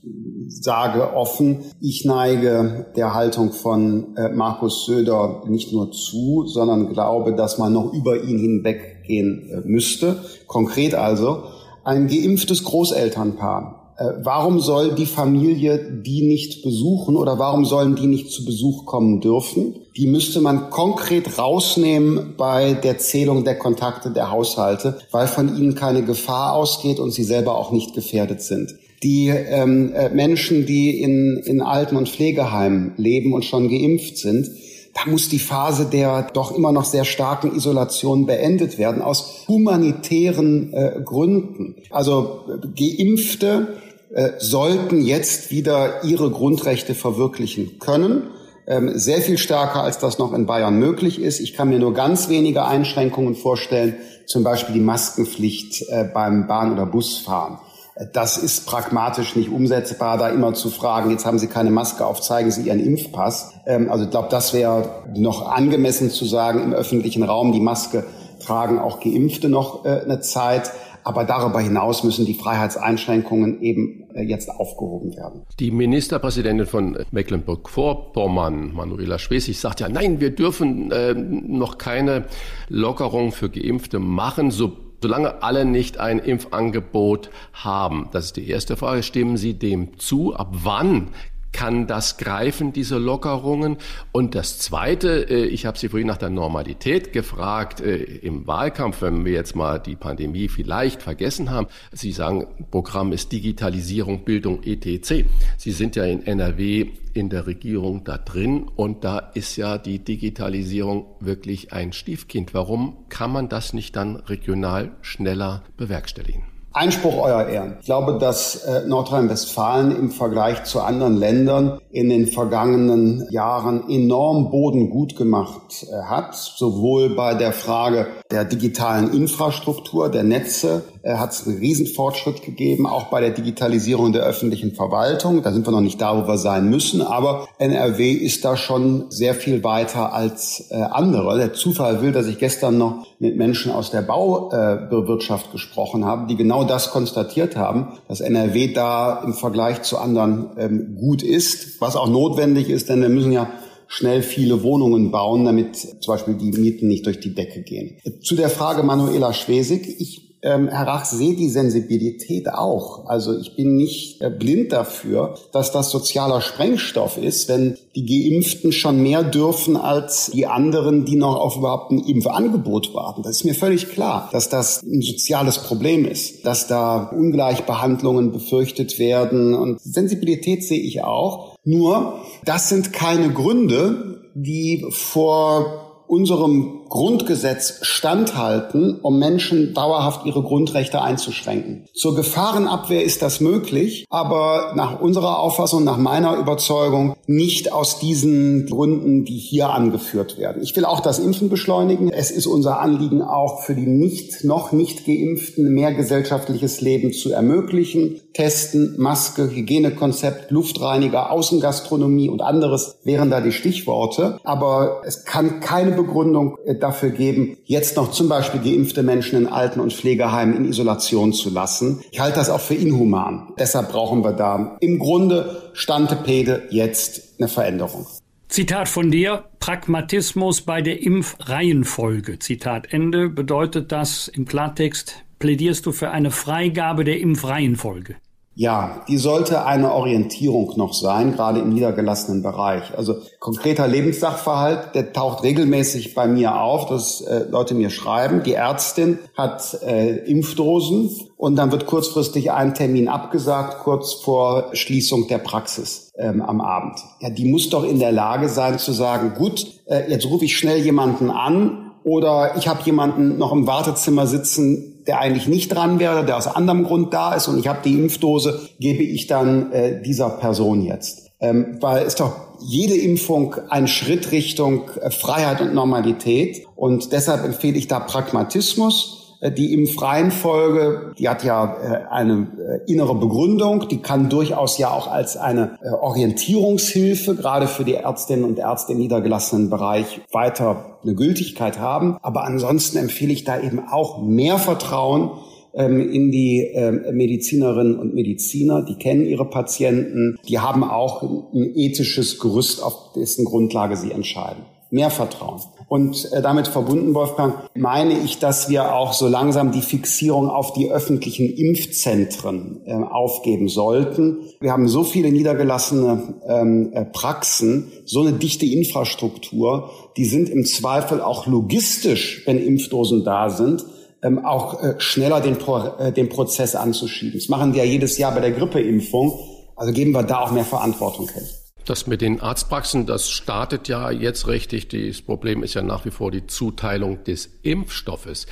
sage offen, ich neige der Haltung von äh, Markus Söder nicht nur zu, sondern glaube, dass man noch über ihn hinweg gehen müsste. Konkret also ein geimpftes Großelternpaar äh, warum soll die Familie die nicht besuchen oder warum sollen die nicht zu Besuch kommen dürfen? Die müsste man konkret rausnehmen bei der Zählung der Kontakte der Haushalte, weil von ihnen keine Gefahr ausgeht und sie selber auch nicht gefährdet sind. Die ähm, äh, Menschen, die in, in Alten- und Pflegeheimen leben und schon geimpft sind, da muss die Phase der doch immer noch sehr starken Isolation beendet werden, aus humanitären äh, Gründen. Also äh, Geimpfte äh, sollten jetzt wieder ihre Grundrechte verwirklichen können. Ähm, sehr viel stärker, als das noch in Bayern möglich ist. Ich kann mir nur ganz wenige Einschränkungen vorstellen, zum Beispiel die Maskenpflicht äh, beim Bahn- oder Busfahren. Äh, das ist pragmatisch nicht umsetzbar, da immer zu fragen, jetzt haben Sie keine Maske auf, zeigen Sie Ihren Impfpass. Ähm, also ich glaube, das wäre noch angemessen zu sagen, im öffentlichen Raum die Maske tragen auch Geimpfte noch eine Zeit. Aber darüber hinaus müssen die Freiheitseinschränkungen eben äh, jetzt aufgehoben werden. Die Ministerpräsidentin von Mecklenburg-Vorpommern, Manuela Schwesig, sagt ja, nein, wir dürfen äh, noch keine Lockerung für Geimpfte machen, so solange alle nicht ein Impfangebot haben. Das ist die erste Frage. Stimmen Sie dem zu? Ab wann kann das greifen, diese Lockerungen? Und das Zweite, äh, ich habe Sie vorhin nach der Normalität gefragt äh, im Wahlkampf, wenn wir jetzt mal die Pandemie vielleicht vergessen haben. Sie sagen, Programm ist Digitalisierung, Bildung, etc. Sie sind ja in NRW in der Regierung da drin und da ist ja die Digitalisierung wirklich ein Stiefkind. Warum kann man das nicht dann regional schneller bewerkstelligen? Einspruch, Euer Ehren. Ich glaube, dass äh, Nordrhein-Westfalen im Vergleich zu anderen Ländern in den vergangenen Jahren enorm Boden gut gemacht äh, hat, sowohl bei der Frage der digitalen Infrastruktur, der Netze, äh, hat es einen Riesenfortschritt gegeben, auch bei der Digitalisierung der öffentlichen Verwaltung. Da sind wir noch nicht da, wo wir sein müssen, aber NRW ist da schon sehr viel weiter als äh, andere. Der Zufall will, dass ich gestern noch mit Menschen aus der Bauwirtschaft äh, gesprochen habe, die genau das konstatiert haben, dass NRW da im Vergleich zu anderen ähm, gut ist, was auch notwendig ist, denn wir müssen ja schnell viele Wohnungen bauen, damit zum Beispiel die Mieten nicht durch die Decke gehen. Zu der Frage Manuela Schwesig. Ich ähm, Herr Rach, sehe die Sensibilität auch. Also ich bin nicht äh, blind dafür, dass das sozialer Sprengstoff ist, wenn die Geimpften schon mehr dürfen als die anderen, die noch auf überhaupt ein Impfangebot warten. Das ist mir völlig klar, dass das ein soziales Problem ist, dass da Ungleichbehandlungen befürchtet werden. Und Sensibilität sehe ich auch. Nur, das sind keine Gründe, die vor unserem Grundgesetz standhalten, um Menschen dauerhaft ihre Grundrechte einzuschränken. Zur Gefahrenabwehr ist das möglich, aber nach unserer Auffassung, nach meiner Überzeugung nicht aus diesen Gründen, die hier angeführt werden. Ich will auch das Impfen beschleunigen. Es ist unser Anliegen auch für die nicht, noch nicht geimpften mehr gesellschaftliches Leben zu ermöglichen. Testen, Maske, Hygienekonzept, Luftreiniger, Außengastronomie und anderes wären da die Stichworte. Aber es kann keine Begründung dafür geben, jetzt noch zum Beispiel geimpfte Menschen in Alten- und Pflegeheimen in Isolation zu lassen. Ich halte das auch für inhuman. Deshalb brauchen wir da im Grunde Stantepede jetzt eine Veränderung. Zitat von dir, Pragmatismus bei der Impfreihenfolge. Zitat Ende. Bedeutet das im Klartext, plädierst du für eine Freigabe der Impfreihenfolge? Ja, die sollte eine Orientierung noch sein, gerade im niedergelassenen Bereich. Also konkreter Lebenssachverhalt, der taucht regelmäßig bei mir auf, dass äh, Leute mir schreiben, die Ärztin hat äh, Impfdosen und dann wird kurzfristig ein Termin abgesagt, kurz vor Schließung der Praxis ähm, am Abend. Ja, die muss doch in der Lage sein zu sagen, gut, äh, jetzt rufe ich schnell jemanden an oder ich habe jemanden noch im Wartezimmer sitzen, der eigentlich nicht dran wäre, der aus anderem Grund da ist und ich habe die Impfdose, gebe ich dann äh, dieser Person jetzt. Ähm, weil ist doch jede Impfung ein Schritt Richtung äh, Freiheit und Normalität. Und deshalb empfehle ich da Pragmatismus die im freien Folge, die hat ja äh, eine äh, innere Begründung, die kann durchaus ja auch als eine Orientierungshilfe gerade für die Ärztinnen und Ärzte im niedergelassenen Bereich weiter eine Gültigkeit haben. Aber ansonsten empfehle ich da eben auch mehr Vertrauen ähm, in die ähm, Medizinerinnen und Mediziner. Die kennen ihre Patienten. Die haben auch ein ethisches Gerüst, auf dessen Grundlage sie entscheiden. Mehr Vertrauen. Und äh, damit verbunden, Wolfgang, meine ich, dass wir auch so langsam die Fixierung auf die öffentlichen Impfzentren äh, aufgeben sollten. Wir haben so viele niedergelassene ähm, äh, Praxen, so eine dichte Infrastruktur, die sind im Zweifel auch logistisch, wenn Impfdosen da sind, ähm, auch äh, schneller den, Pro äh, den Prozess anzuschieben. Das machen wir ja jedes Jahr bei der Grippeimpfung. Also geben wir da auch mehr Verantwortung hin. Das mit den Arztpraxen, das startet ja jetzt richtig. Das Problem ist ja nach wie vor die Zuteilung des Impfstoffes.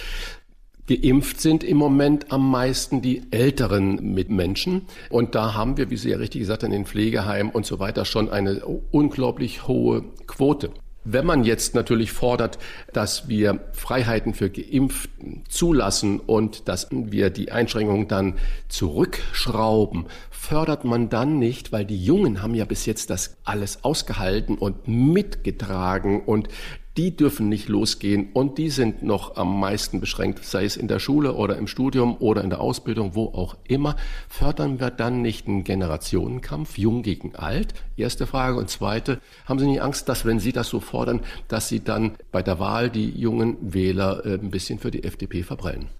Geimpft sind im Moment am meisten die älteren Mitmenschen. Und da haben wir, wie Sie ja richtig gesagt haben, in den Pflegeheimen und so weiter schon eine unglaublich hohe Quote. Wenn man jetzt natürlich fordert, dass wir Freiheiten für Geimpften zulassen und dass wir die Einschränkungen dann zurückschrauben, fördert man dann nicht, weil die Jungen haben ja bis jetzt das alles ausgehalten und mitgetragen und die dürfen nicht losgehen und die sind noch am meisten beschränkt, sei es in der Schule oder im Studium oder in der Ausbildung, wo auch immer. Fördern wir dann nicht einen Generationenkampf, jung gegen alt? Erste Frage. Und zweite, haben Sie nicht Angst, dass wenn Sie das so fordern, dass Sie dann bei der Wahl die jungen Wähler äh, ein bisschen für die FDP verbrennen?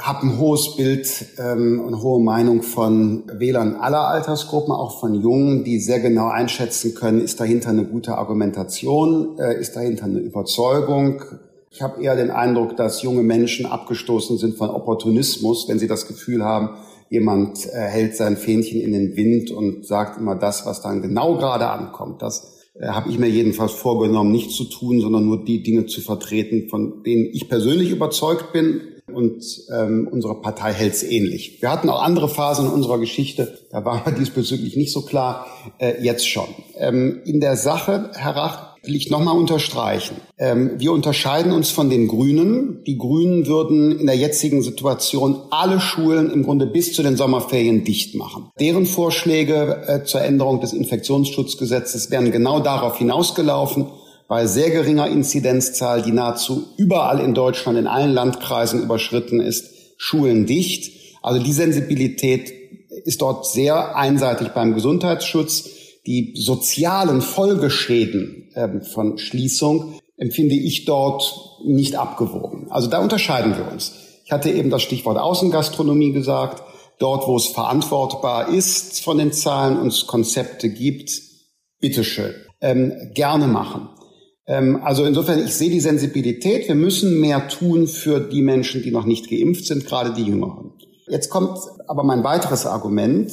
Habe ein hohes Bild ähm, und hohe Meinung von Wählern aller Altersgruppen, auch von Jungen, die sehr genau einschätzen können, ist dahinter eine gute Argumentation, äh, ist dahinter eine Überzeugung. Ich habe eher den Eindruck, dass junge Menschen abgestoßen sind von Opportunismus, wenn sie das Gefühl haben, jemand äh, hält sein Fähnchen in den Wind und sagt immer das, was dann genau gerade ankommt. Das äh, habe ich mir jedenfalls vorgenommen, nicht zu tun, sondern nur die Dinge zu vertreten, von denen ich persönlich überzeugt bin und ähm, unsere Partei hält es ähnlich. Wir hatten auch andere Phasen in unserer Geschichte, da war diesbezüglich nicht so klar, äh, jetzt schon. Ähm, in der Sache, Herr Rach, will ich nochmal unterstreichen. Ähm, wir unterscheiden uns von den Grünen. Die Grünen würden in der jetzigen Situation alle Schulen im Grunde bis zu den Sommerferien dicht machen. Deren Vorschläge äh, zur Änderung des Infektionsschutzgesetzes wären genau darauf hinausgelaufen, bei sehr geringer Inzidenzzahl, die nahezu überall in Deutschland, in allen Landkreisen überschritten ist, Schulen dicht. Also die Sensibilität ist dort sehr einseitig beim Gesundheitsschutz. Die sozialen Folgeschäden äh, von Schließung empfinde ich dort nicht abgewogen. Also da unterscheiden wir uns. Ich hatte eben das Stichwort Außengastronomie gesagt. Dort, wo es verantwortbar ist von den Zahlen und es Konzepte gibt, bitteschön, ähm, gerne machen. Ähm, also insofern, ich sehe die Sensibilität. Wir müssen mehr tun für die Menschen, die noch nicht geimpft sind, gerade die Jüngeren. Jetzt kommt aber mein weiteres Argument.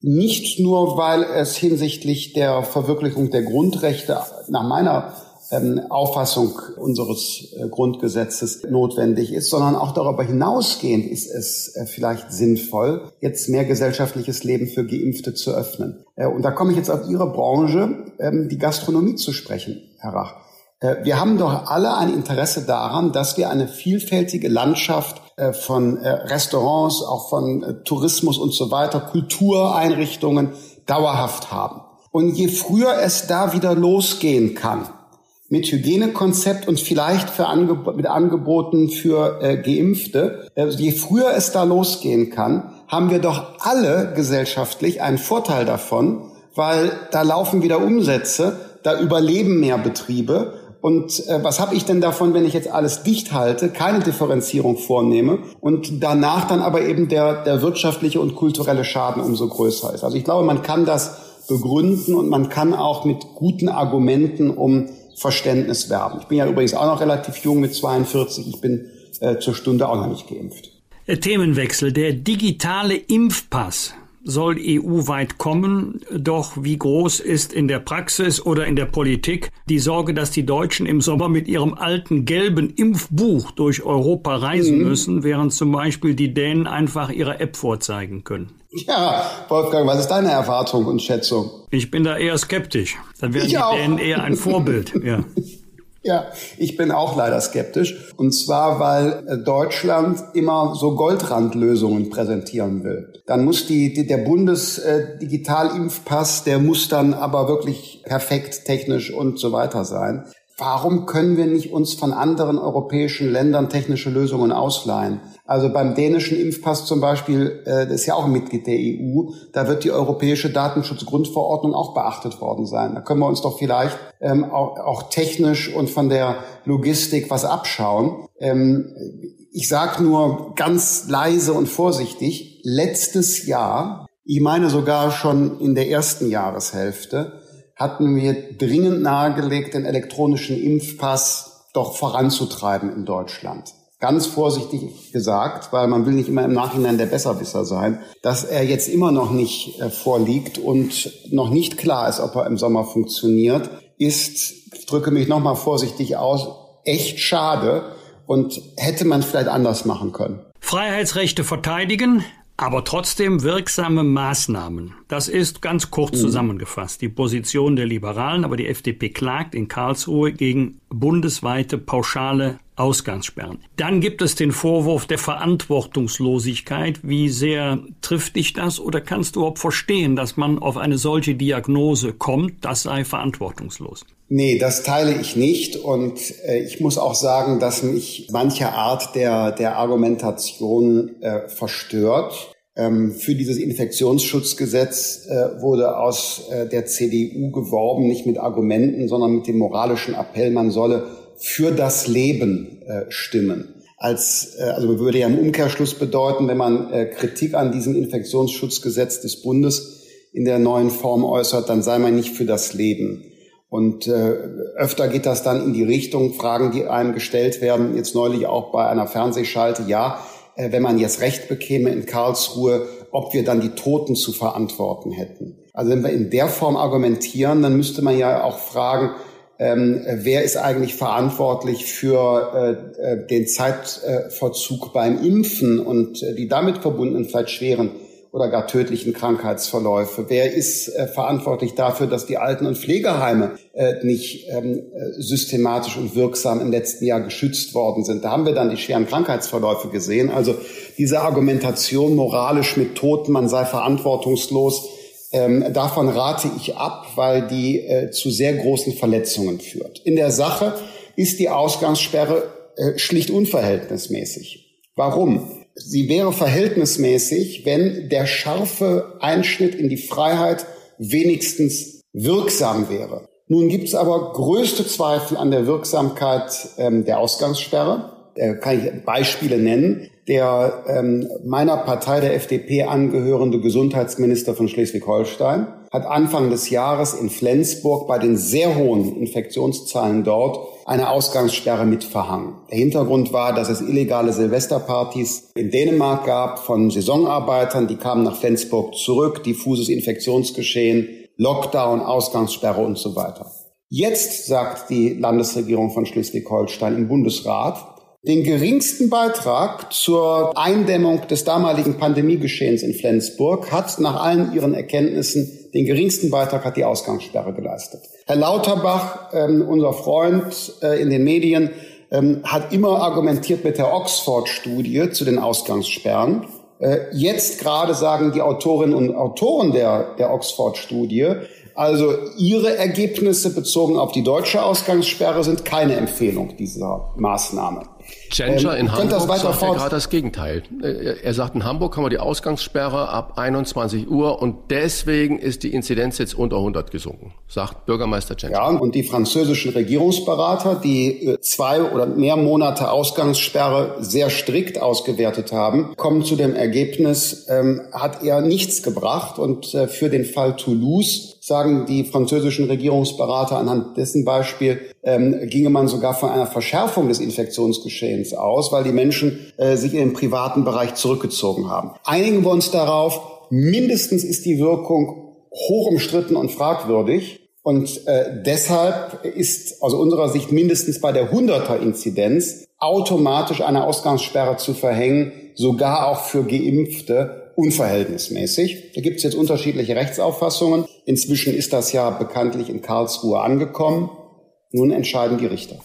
Nicht nur, weil es hinsichtlich der Verwirklichung der Grundrechte nach meiner ähm, Auffassung unseres äh, Grundgesetzes notwendig ist, sondern auch darüber hinausgehend ist es äh, vielleicht sinnvoll, jetzt mehr gesellschaftliches Leben für Geimpfte zu öffnen. Äh, und da komme ich jetzt auf Ihre Branche, ähm, die Gastronomie zu sprechen, Herr Rach. Äh, wir haben doch alle ein Interesse daran, dass wir eine vielfältige Landschaft äh, von äh, Restaurants, auch von Tourismus und so weiter, Kultureinrichtungen dauerhaft haben. Und je früher es da wieder losgehen kann, mit Hygienekonzept und vielleicht für Angeb mit Angeboten für äh, Geimpfte, äh, je früher es da losgehen kann, haben wir doch alle gesellschaftlich einen Vorteil davon, weil da laufen wieder Umsätze, da überleben mehr Betriebe und äh, was habe ich denn davon, wenn ich jetzt alles dicht halte, keine Differenzierung vornehme und danach dann aber eben der, der wirtschaftliche und kulturelle Schaden umso größer ist? Also ich glaube, man kann das begründen und man kann auch mit guten Argumenten um Verständnis werben. Ich bin ja übrigens auch noch relativ jung mit 42. Ich bin äh, zur Stunde auch noch nicht geimpft. Themenwechsel. Der digitale Impfpass soll EU-weit kommen, doch wie groß ist in der Praxis oder in der Politik die Sorge, dass die Deutschen im Sommer mit ihrem alten gelben Impfbuch durch Europa reisen mhm. müssen, während zum Beispiel die Dänen einfach ihre App vorzeigen können? Ja, Wolfgang, was ist deine Erwartung und Schätzung? Ich bin da eher skeptisch. Dann wären ich die auch. Dänen eher ein Vorbild. Ja. Ja, ich bin auch leider skeptisch. Und zwar, weil äh, Deutschland immer so Goldrandlösungen präsentieren will. Dann muss die, die der Bundesdigitalimpfpass, äh, der muss dann aber wirklich perfekt technisch und so weiter sein. Warum können wir nicht uns von anderen europäischen Ländern technische Lösungen ausleihen? Also beim dänischen Impfpass zum Beispiel, äh, das ist ja auch Mitglied der EU, da wird die europäische Datenschutzgrundverordnung auch beachtet worden sein. Da können wir uns doch vielleicht ähm, auch, auch technisch und von der Logistik was abschauen. Ähm, ich sage nur ganz leise und vorsichtig, letztes Jahr, ich meine sogar schon in der ersten Jahreshälfte, hatten wir dringend nahegelegt, den elektronischen Impfpass doch voranzutreiben in Deutschland. Ganz vorsichtig gesagt, weil man will nicht immer im Nachhinein der Besserwisser sein, dass er jetzt immer noch nicht äh, vorliegt und noch nicht klar ist, ob er im Sommer funktioniert, ist, ich drücke mich nochmal vorsichtig aus, echt schade und hätte man vielleicht anders machen können. Freiheitsrechte verteidigen, aber trotzdem wirksame Maßnahmen. Das ist ganz kurz mhm. zusammengefasst die Position der Liberalen, aber die FDP klagt in Karlsruhe gegen bundesweite pauschale Ausgangssperren. Dann gibt es den Vorwurf der Verantwortungslosigkeit. Wie sehr trifft dich das oder kannst du überhaupt verstehen, dass man auf eine solche Diagnose kommt, das sei verantwortungslos? Nee, das teile ich nicht und äh, ich muss auch sagen, dass mich manche Art der, der Argumentation äh, verstört. Ähm, für dieses Infektionsschutzgesetz äh, wurde aus äh, der CDU geworben, nicht mit Argumenten, sondern mit dem moralischen Appell, man solle für das Leben äh, stimmen. Als, äh, also würde ja im Umkehrschluss bedeuten, wenn man äh, Kritik an diesem Infektionsschutzgesetz des Bundes in der neuen Form äußert, dann sei man nicht für das Leben. Und äh, öfter geht das dann in die Richtung, Fragen, die einem gestellt werden, jetzt neulich auch bei einer Fernsehschalte, ja, äh, wenn man jetzt Recht bekäme in Karlsruhe, ob wir dann die Toten zu verantworten hätten. Also wenn wir in der Form argumentieren, dann müsste man ja auch fragen, ähm, wer ist eigentlich verantwortlich für äh, äh den Zeitverzug beim Impfen und äh, die damit verbundenen vielleicht schweren oder gar tödlichen Krankheitsverläufe? Wer ist äh, verantwortlich dafür, dass die Alten- und Pflegeheime äh, nicht ähm, äh, systematisch und wirksam im letzten Jahr geschützt worden sind? Da haben wir dann die schweren Krankheitsverläufe gesehen. Also diese Argumentation moralisch mit Toten, man sei verantwortungslos, ähm, davon rate ich ab, weil die äh, zu sehr großen Verletzungen führt. In der Sache ist die Ausgangssperre äh, schlicht unverhältnismäßig. Warum? Sie wäre verhältnismäßig, wenn der scharfe Einschnitt in die Freiheit wenigstens wirksam wäre. Nun gibt es aber größte Zweifel an der Wirksamkeit ähm, der Ausgangssperre. Äh, kann ich Beispiele nennen. Der ähm, meiner Partei, der FDP, angehörende Gesundheitsminister von Schleswig-Holstein hat Anfang des Jahres in Flensburg bei den sehr hohen Infektionszahlen dort eine Ausgangssperre mit verhangen. Der Hintergrund war, dass es illegale Silvesterpartys in Dänemark gab von Saisonarbeitern, die kamen nach Flensburg zurück, diffuses Infektionsgeschehen, Lockdown, Ausgangssperre und so weiter. Jetzt sagt die Landesregierung von Schleswig-Holstein im Bundesrat, den geringsten Beitrag zur Eindämmung des damaligen Pandemiegeschehens in Flensburg hat nach allen ihren Erkenntnissen den geringsten Beitrag hat die Ausgangssperre geleistet. Herr Lauterbach, ähm, unser Freund äh, in den Medien, ähm, hat immer argumentiert mit der Oxford-Studie zu den Ausgangssperren. Äh, jetzt gerade sagen die Autorinnen und Autoren der, der Oxford-Studie, also ihre Ergebnisse bezogen auf die deutsche Ausgangssperre sind keine Empfehlung dieser Maßnahme. Tschentscher ähm, in Hamburg das sagt er gerade das Gegenteil. Er sagt, in Hamburg haben wir die Ausgangssperre ab 21 Uhr und deswegen ist die Inzidenz jetzt unter 100 gesunken, sagt Bürgermeister Tschentscher. Ja, und die französischen Regierungsberater, die äh, zwei oder mehr Monate Ausgangssperre sehr strikt ausgewertet haben, kommen zu dem Ergebnis, ähm, hat er nichts gebracht und äh, für den Fall Toulouse sagen die französischen Regierungsberater anhand dessen Beispiel, ähm, ginge man sogar von einer Verschärfung des Infektionsgeschehens aus, weil die Menschen äh, sich in den privaten Bereich zurückgezogen haben. Einigen wir uns darauf, mindestens ist die Wirkung hoch umstritten und fragwürdig. Und äh, deshalb ist aus unserer Sicht mindestens bei der 100er Inzidenz automatisch eine Ausgangssperre zu verhängen, sogar auch für Geimpfte, unverhältnismäßig. Da gibt es jetzt unterschiedliche Rechtsauffassungen. Inzwischen ist das ja bekanntlich in Karlsruhe angekommen. Nun entscheiden die Richter.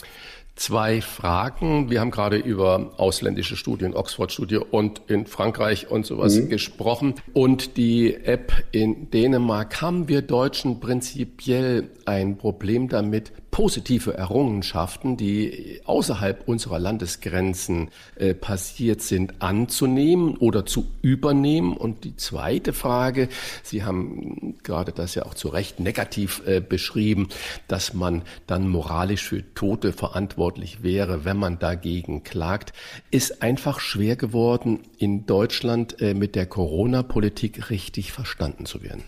Zwei Fragen. Wir haben gerade über ausländische Studien, Oxford-Studie und in Frankreich und sowas mhm. gesprochen. Und die App in Dänemark. Haben wir Deutschen prinzipiell ein Problem damit, positive Errungenschaften, die außerhalb unserer Landesgrenzen äh, passiert sind, anzunehmen oder zu übernehmen? Und die zweite Frage, Sie haben gerade das ja auch zu Recht negativ äh, beschrieben, dass man dann moralisch für Tote verantwortlich wäre, wenn man dagegen klagt, ist einfach schwer geworden, in Deutschland äh, mit der Corona-Politik richtig verstanden zu werden.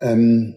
Ähm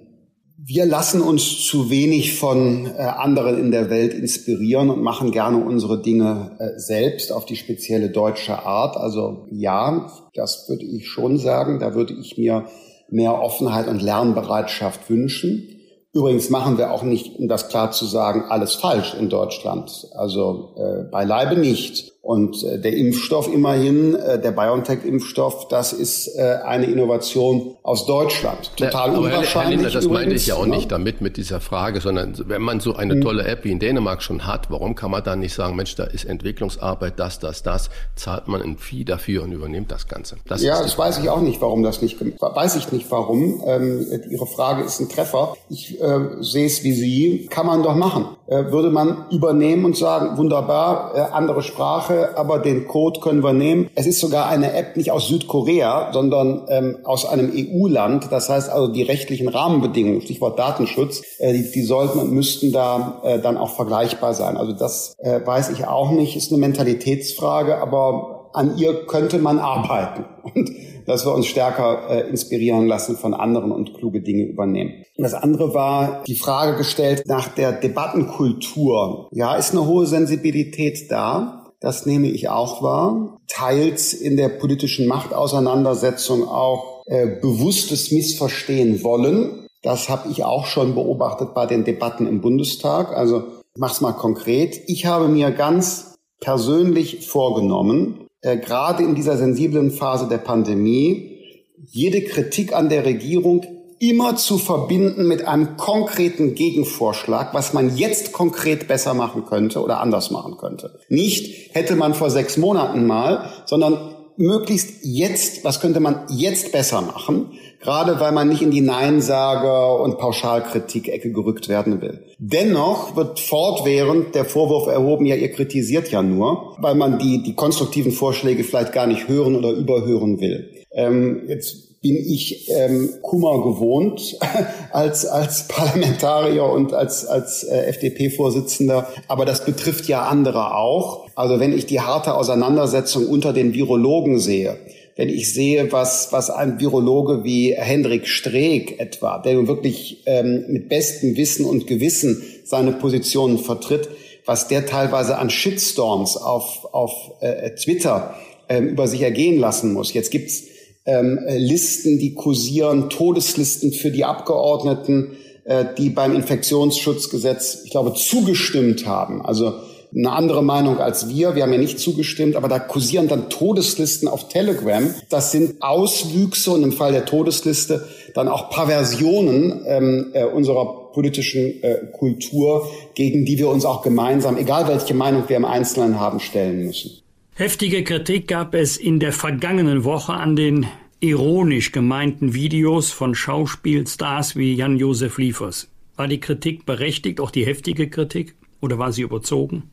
wir lassen uns zu wenig von äh, anderen in der Welt inspirieren und machen gerne unsere Dinge äh, selbst auf die spezielle deutsche Art. Also ja, das würde ich schon sagen. Da würde ich mir mehr Offenheit und Lernbereitschaft wünschen. Übrigens machen wir auch nicht, um das klar zu sagen, alles falsch in Deutschland. Also äh, beileibe nicht. Und äh, der Impfstoff immerhin, äh, der BioNTech-Impfstoff, das ist äh, eine Innovation aus Deutschland. Total ja, unwahrscheinlich. Herr Lindner, das meinte ich ja auch ne? nicht damit mit dieser Frage, sondern wenn man so eine hm. tolle App wie in Dänemark schon hat, warum kann man dann nicht sagen, Mensch, da ist Entwicklungsarbeit, das, das, das, zahlt man ein Vieh dafür und übernimmt das Ganze. Das ja, das weiß ich auch nicht, warum das nicht, weiß ich nicht warum. Ähm, Ihre Frage ist ein Treffer. Ich äh, sehe es wie Sie, kann man doch machen. Äh, würde man übernehmen und sagen, wunderbar, äh, andere Sprache, Sprache, aber den Code können wir nehmen. Es ist sogar eine App nicht aus Südkorea, sondern ähm, aus einem EU-Land. Das heißt also die rechtlichen Rahmenbedingungen, Stichwort Datenschutz, äh, die, die sollten und müssten da äh, dann auch vergleichbar sein. Also das äh, weiß ich auch nicht, ist eine Mentalitätsfrage, aber an ihr könnte man arbeiten. Und dass wir uns stärker äh, inspirieren lassen von anderen und kluge Dinge übernehmen. Das andere war die Frage gestellt nach der Debattenkultur. Ja, ist eine hohe Sensibilität da? Das nehme ich auch wahr. Teils in der politischen Machtauseinandersetzung auch äh, bewusstes Missverstehen wollen. Das habe ich auch schon beobachtet bei den Debatten im Bundestag. Also mach's mal konkret. Ich habe mir ganz persönlich vorgenommen, äh, gerade in dieser sensiblen Phase der Pandemie, jede Kritik an der Regierung immer zu verbinden mit einem konkreten Gegenvorschlag, was man jetzt konkret besser machen könnte oder anders machen könnte. Nicht hätte man vor sechs Monaten mal, sondern möglichst jetzt, was könnte man jetzt besser machen, gerade weil man nicht in die Neinsager- und Pauschalkritik-Ecke gerückt werden will. Dennoch wird fortwährend der Vorwurf erhoben, ja, ihr kritisiert ja nur, weil man die, die konstruktiven Vorschläge vielleicht gar nicht hören oder überhören will. Ähm, jetzt bin ich ähm, Kummer gewohnt als, als Parlamentarier und als, als äh, FDP-Vorsitzender. Aber das betrifft ja andere auch. Also wenn ich die harte Auseinandersetzung unter den Virologen sehe, wenn ich sehe, was, was ein Virologe wie Hendrik Streeck etwa, der wirklich ähm, mit bestem Wissen und Gewissen seine Positionen vertritt, was der teilweise an Shitstorms auf, auf äh, Twitter äh, über sich ergehen lassen muss. Jetzt gibt's ähm, Listen, die kursieren, Todeslisten für die Abgeordneten, äh, die beim Infektionsschutzgesetz, ich glaube, zugestimmt haben. Also eine andere Meinung als wir. Wir haben ja nicht zugestimmt, aber da kursieren dann Todeslisten auf Telegram. Das sind Auswüchse und im Fall der Todesliste dann auch Perversionen ähm, äh, unserer politischen äh, Kultur, gegen die wir uns auch gemeinsam, egal welche Meinung wir im Einzelnen haben, stellen müssen. Heftige Kritik gab es in der vergangenen Woche an den ironisch gemeinten Videos von Schauspielstars wie Jan-Josef Liefers. War die Kritik berechtigt, auch die heftige Kritik, oder war sie überzogen?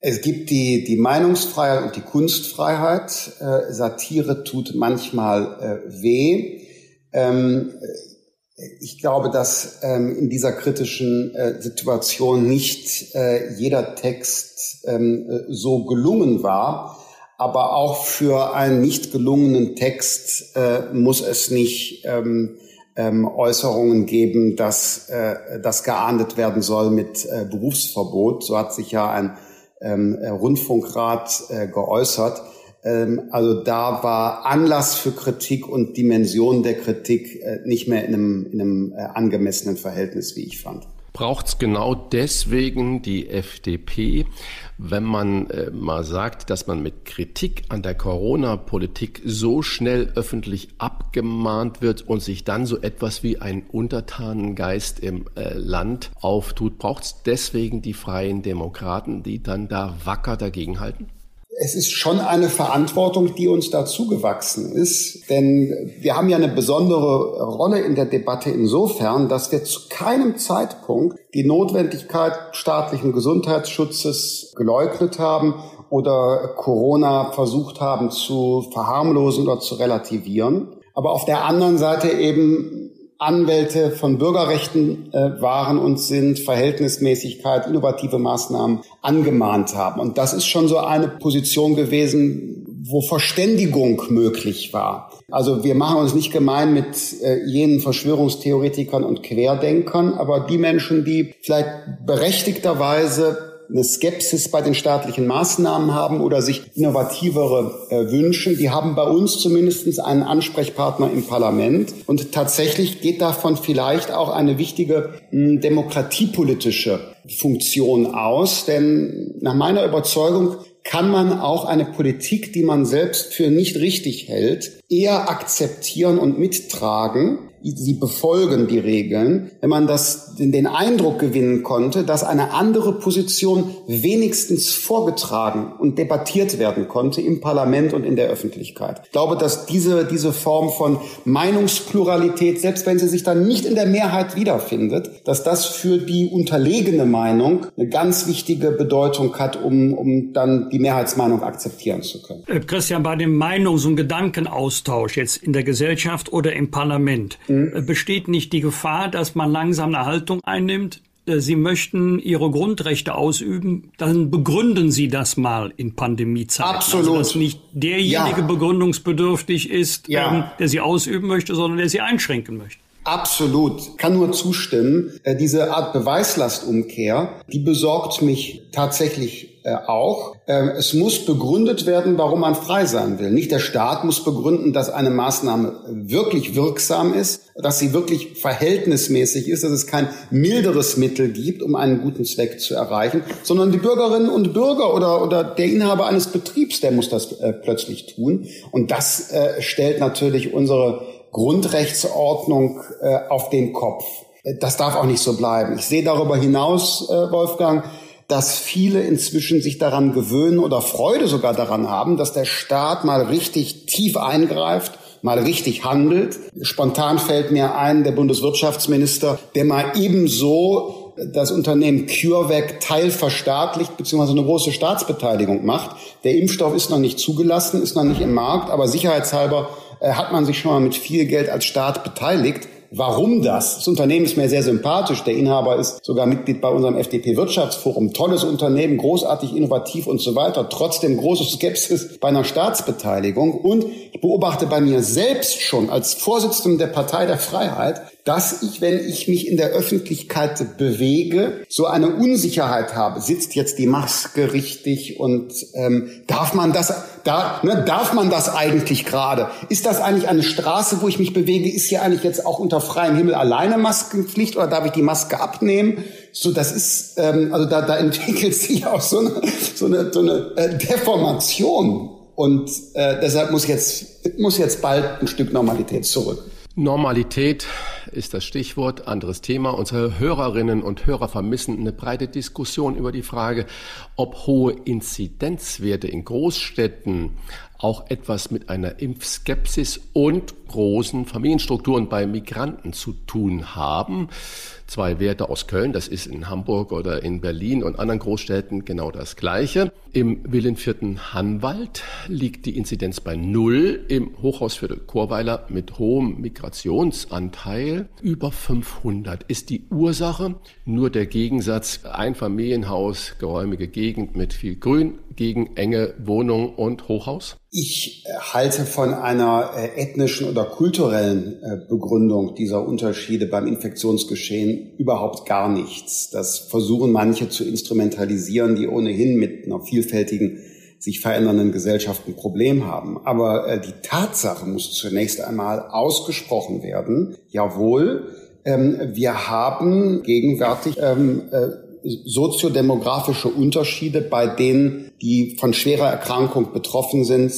Es gibt die, die Meinungsfreiheit und die Kunstfreiheit. Äh, Satire tut manchmal äh, weh. Ähm, ich glaube, dass ähm, in dieser kritischen äh, Situation nicht äh, jeder Text ähm, äh, so gelungen war. Aber auch für einen nicht gelungenen Text äh, muss es nicht ähm, ähm, Äußerungen geben, dass äh, das geahndet werden soll mit äh, Berufsverbot. So hat sich ja ein ähm, Rundfunkrat äh, geäußert. Ähm, also da war Anlass für Kritik und Dimension der Kritik äh, nicht mehr in einem, in einem äh, angemessenen Verhältnis, wie ich fand. Braucht es genau deswegen die FDP, wenn man äh, mal sagt, dass man mit Kritik an der Corona-Politik so schnell öffentlich abgemahnt wird und sich dann so etwas wie ein Untertanengeist im äh, Land auftut? Braucht es deswegen die freien Demokraten, die dann da wacker dagegenhalten? Es ist schon eine Verantwortung, die uns dazu gewachsen ist. Denn wir haben ja eine besondere Rolle in der Debatte insofern, dass wir zu keinem Zeitpunkt die Notwendigkeit staatlichen Gesundheitsschutzes geleugnet haben oder Corona versucht haben zu verharmlosen oder zu relativieren. Aber auf der anderen Seite eben Anwälte von Bürgerrechten äh, waren und sind, Verhältnismäßigkeit, innovative Maßnahmen angemahnt haben. Und das ist schon so eine Position gewesen, wo Verständigung möglich war. Also wir machen uns nicht gemein mit äh, jenen Verschwörungstheoretikern und Querdenkern, aber die Menschen, die vielleicht berechtigterweise eine Skepsis bei den staatlichen Maßnahmen haben oder sich innovativere äh, wünschen. Die haben bei uns zumindest einen Ansprechpartner im Parlament. Und tatsächlich geht davon vielleicht auch eine wichtige mh, demokratiepolitische Funktion aus. Denn nach meiner Überzeugung kann man auch eine Politik, die man selbst für nicht richtig hält, eher akzeptieren und mittragen, sie befolgen die Regeln, wenn man das, den Eindruck gewinnen konnte, dass eine andere Position wenigstens vorgetragen und debattiert werden konnte im Parlament und in der Öffentlichkeit. Ich glaube, dass diese, diese Form von Meinungspluralität, selbst wenn sie sich dann nicht in der Mehrheit wiederfindet, dass das für die unterlegene Meinung eine ganz wichtige Bedeutung hat, um, um dann die Mehrheitsmeinung akzeptieren zu können. Äh, Christian, bei dem Meinungs- und Gedankenaustausch jetzt in der Gesellschaft oder im Parlament, mhm. besteht nicht die Gefahr, dass man langsam eine Haltung einnimmt, äh, Sie möchten Ihre Grundrechte ausüben, dann begründen Sie das mal in Pandemiezeiten. Absolut. Also, dass nicht derjenige ja. begründungsbedürftig ist, ja. ähm, der sie ausüben möchte, sondern der sie einschränken möchte. Absolut, kann nur zustimmen. Äh, diese Art Beweislastumkehr, die besorgt mich tatsächlich äh, auch. Ähm, es muss begründet werden, warum man frei sein will. Nicht der Staat muss begründen, dass eine Maßnahme wirklich wirksam ist, dass sie wirklich verhältnismäßig ist, dass es kein milderes Mittel gibt, um einen guten Zweck zu erreichen, sondern die Bürgerinnen und Bürger oder, oder der Inhaber eines Betriebs, der muss das äh, plötzlich tun. Und das äh, stellt natürlich unsere Grundrechtsordnung äh, auf den Kopf. Das darf auch nicht so bleiben. Ich sehe darüber hinaus, äh, Wolfgang, dass viele inzwischen sich daran gewöhnen oder Freude sogar daran haben, dass der Staat mal richtig tief eingreift, mal richtig handelt. Spontan fällt mir ein, der Bundeswirtschaftsminister, der mal ebenso das Unternehmen CureVac teilverstaatlicht bzw. eine große Staatsbeteiligung macht. Der Impfstoff ist noch nicht zugelassen, ist noch nicht im Markt, aber sicherheitshalber äh, hat man sich schon mal mit viel Geld als Staat beteiligt. Warum das? Das Unternehmen ist mir sehr sympathisch. Der Inhaber ist sogar Mitglied bei unserem FDP-Wirtschaftsforum. Tolles Unternehmen, großartig, innovativ und so weiter. Trotzdem große Skepsis bei einer Staatsbeteiligung. Und ich beobachte bei mir selbst schon als Vorsitzenden der Partei der Freiheit, dass ich, wenn ich mich in der Öffentlichkeit bewege, so eine Unsicherheit habe. Sitzt jetzt die Maske richtig und ähm, darf man das, da, ne, darf man das eigentlich gerade? Ist das eigentlich eine Straße, wo ich mich bewege? Ist hier eigentlich jetzt auch unter freiem Himmel alleine Maskenpflicht oder darf ich die Maske abnehmen? So, das ist, ähm, also da, da entwickelt sich auch so eine, so eine, so eine äh, Deformation. Und äh, deshalb muss jetzt, muss jetzt bald ein Stück Normalität zurück. Normalität ist das Stichwort, anderes Thema. Unsere Hörerinnen und Hörer vermissen eine breite Diskussion über die Frage, ob hohe Inzidenzwerte in Großstädten auch etwas mit einer Impfskepsis und großen Familienstrukturen bei Migranten zu tun haben zwei Werte aus Köln. Das ist in Hamburg oder in Berlin und anderen Großstädten genau das Gleiche. Im Willenvierten Hannwald liegt die Inzidenz bei Null. Im Hochhausviertel Chorweiler mit hohem Migrationsanteil über 500 ist die Ursache. Nur der Gegensatz ein Familienhaus, geräumige Gegend mit viel Grün gegen enge Wohnung und Hochhaus? Ich halte von einer äh, ethnischen oder kulturellen äh, Begründung dieser Unterschiede beim Infektionsgeschehen überhaupt gar nichts. Das versuchen manche zu instrumentalisieren, die ohnehin mit einer vielfältigen, sich verändernden Gesellschaft ein Problem haben. Aber äh, die Tatsache muss zunächst einmal ausgesprochen werden. Jawohl, ähm, wir haben gegenwärtig ähm, soziodemografische Unterschiede bei denen, die von schwerer Erkrankung betroffen sind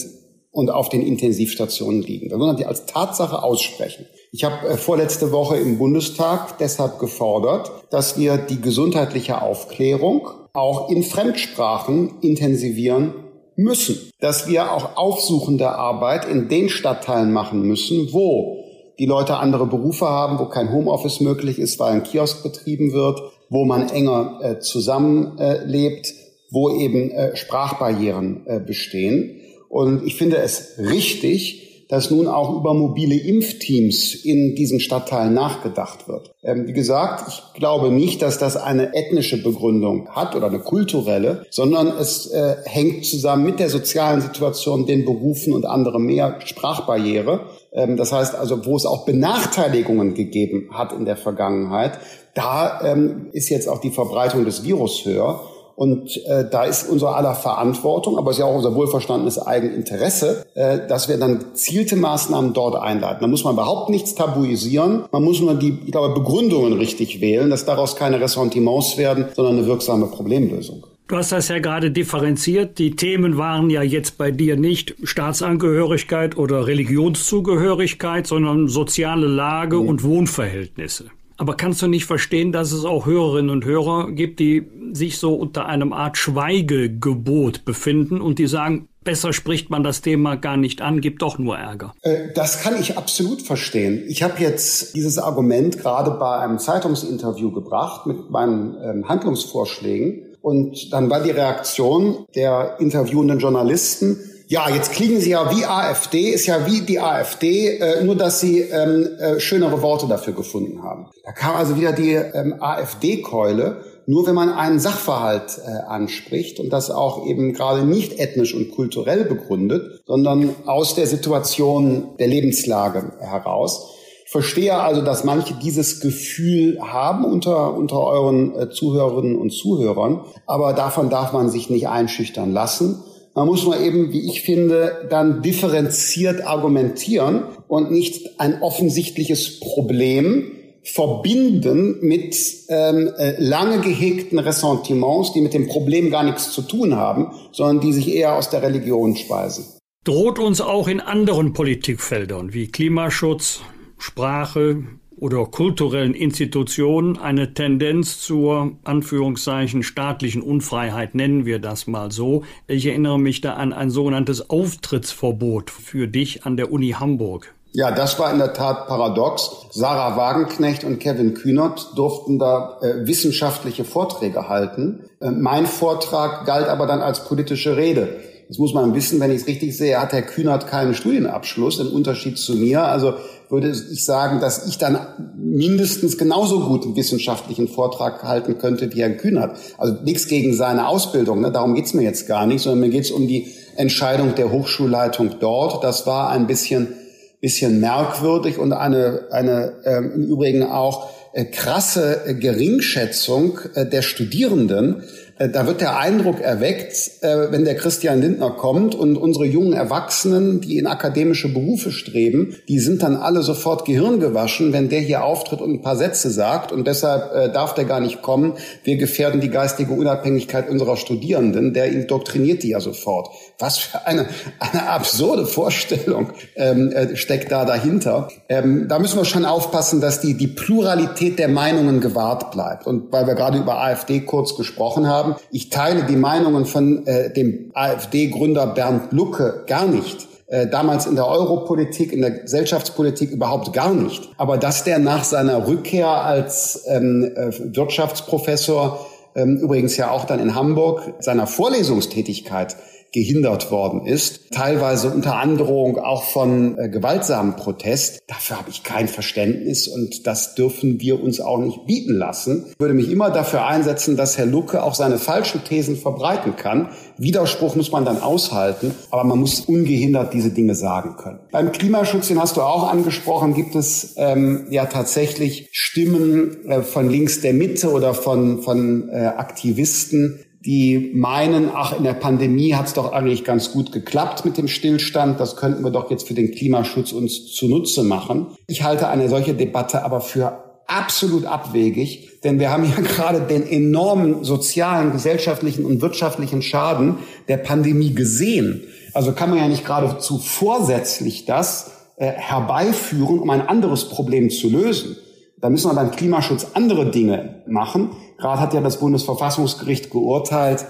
und auf den Intensivstationen liegen. Sondern die als Tatsache aussprechen. Ich habe äh, vorletzte Woche im Bundestag deshalb gefordert, dass wir die gesundheitliche Aufklärung auch in Fremdsprachen intensivieren müssen, dass wir auch aufsuchende Arbeit in den Stadtteilen machen müssen, wo die Leute andere Berufe haben, wo kein Homeoffice möglich ist, weil ein Kiosk betrieben wird, wo man enger äh, zusammenlebt, äh, wo eben äh, Sprachbarrieren äh, bestehen. Und ich finde es richtig, dass nun auch über mobile Impfteams in diesen Stadtteilen nachgedacht wird. Ähm, wie gesagt, ich glaube nicht, dass das eine ethnische Begründung hat oder eine kulturelle, sondern es äh, hängt zusammen mit der sozialen Situation, den Berufen und anderem mehr Sprachbarriere. Ähm, das heißt also, wo es auch Benachteiligungen gegeben hat in der Vergangenheit, da ähm, ist jetzt auch die Verbreitung des Virus höher. Und äh, da ist unser aller Verantwortung, aber es ist ja auch unser wohlverstandenes Eigeninteresse, äh, dass wir dann gezielte Maßnahmen dort einleiten. Da muss man überhaupt nichts tabuisieren. Man muss nur die, ich glaube, Begründungen richtig wählen, dass daraus keine Ressentiments werden, sondern eine wirksame Problemlösung. Du hast das ja gerade differenziert. Die Themen waren ja jetzt bei dir nicht Staatsangehörigkeit oder Religionszugehörigkeit, sondern soziale Lage mhm. und Wohnverhältnisse. Aber kannst du nicht verstehen, dass es auch Hörerinnen und Hörer gibt, die sich so unter einem Art Schweigegebot befinden und die sagen, besser spricht man das Thema gar nicht an, gibt doch nur Ärger. Äh, das kann ich absolut verstehen. Ich habe jetzt dieses Argument gerade bei einem Zeitungsinterview gebracht mit meinen ähm, Handlungsvorschlägen. Und dann war die Reaktion der interviewenden Journalisten, ja, jetzt klingen sie ja wie AfD, ist ja wie die AfD, äh, nur dass sie ähm, äh, schönere Worte dafür gefunden haben. Da kam also wieder die ähm, AfD-Keule, nur wenn man einen Sachverhalt äh, anspricht und das auch eben gerade nicht ethnisch und kulturell begründet, sondern aus der Situation der Lebenslage heraus. Ich verstehe also, dass manche dieses Gefühl haben unter, unter euren äh, Zuhörerinnen und Zuhörern, aber davon darf man sich nicht einschüchtern lassen. Man muss nur eben, wie ich finde, dann differenziert argumentieren und nicht ein offensichtliches Problem verbinden mit ähm, äh, lange gehegten Ressentiments, die mit dem Problem gar nichts zu tun haben, sondern die sich eher aus der Religion speisen. Droht uns auch in anderen Politikfeldern wie Klimaschutz, Sprache, oder kulturellen Institutionen eine Tendenz zur Anführungszeichen staatlichen Unfreiheit, nennen wir das mal so. Ich erinnere mich da an ein sogenanntes Auftrittsverbot für dich an der Uni Hamburg. Ja, das war in der Tat paradox. Sarah Wagenknecht und Kevin Kühnert durften da äh, wissenschaftliche Vorträge halten. Äh, mein Vortrag galt aber dann als politische Rede. Das muss man wissen, wenn ich es richtig sehe, hat Herr Kühnert keinen Studienabschluss, im Unterschied zu mir. Also würde ich sagen, dass ich dann mindestens genauso gut einen wissenschaftlichen Vortrag halten könnte wie Herr Kühnert. Also nichts gegen seine Ausbildung, ne? darum geht's mir jetzt gar nicht, sondern mir geht's um die Entscheidung der Hochschulleitung dort. Das war ein bisschen, bisschen merkwürdig und eine, eine ähm, im Übrigen auch äh, krasse Geringschätzung äh, der Studierenden äh, da wird der Eindruck erweckt, äh, wenn der Christian Lindner kommt und unsere jungen Erwachsenen, die in akademische Berufe streben, die sind dann alle sofort gehirngewaschen, wenn der hier auftritt und ein paar Sätze sagt und deshalb äh, darf der gar nicht kommen. Wir gefährden die geistige Unabhängigkeit unserer Studierenden. Der indoktriniert die ja sofort. Was für eine, eine absurde Vorstellung ähm, steckt da dahinter. Ähm, da müssen wir schon aufpassen, dass die, die Pluralität der Meinungen gewahrt bleibt. Und weil wir gerade über AfD kurz gesprochen haben, haben. Ich teile die Meinungen von äh, dem AfD-Gründer Bernd Lucke gar nicht äh, damals in der Europolitik, in der Gesellschaftspolitik überhaupt gar nicht. Aber dass der nach seiner Rückkehr als ähm, äh, Wirtschaftsprofessor, ähm, übrigens ja auch dann in Hamburg, seiner Vorlesungstätigkeit gehindert worden ist, teilweise unter Androhung auch von äh, gewaltsamen Protest. Dafür habe ich kein Verständnis und das dürfen wir uns auch nicht bieten lassen. Ich würde mich immer dafür einsetzen, dass Herr Lucke auch seine falschen Thesen verbreiten kann. Widerspruch muss man dann aushalten, aber man muss ungehindert diese Dinge sagen können. Beim Klimaschutz, den hast du auch angesprochen, gibt es ähm, ja tatsächlich Stimmen äh, von links der Mitte oder von, von äh, Aktivisten, die meinen, ach, in der Pandemie hat es doch eigentlich ganz gut geklappt mit dem Stillstand, das könnten wir doch jetzt für den Klimaschutz uns zunutze machen. Ich halte eine solche Debatte aber für absolut abwegig, denn wir haben ja gerade den enormen sozialen, gesellschaftlichen und wirtschaftlichen Schaden der Pandemie gesehen. Also kann man ja nicht geradezu vorsätzlich das äh, herbeiführen, um ein anderes Problem zu lösen. Da müssen wir beim Klimaschutz andere Dinge machen. Gerade hat ja das Bundesverfassungsgericht geurteilt,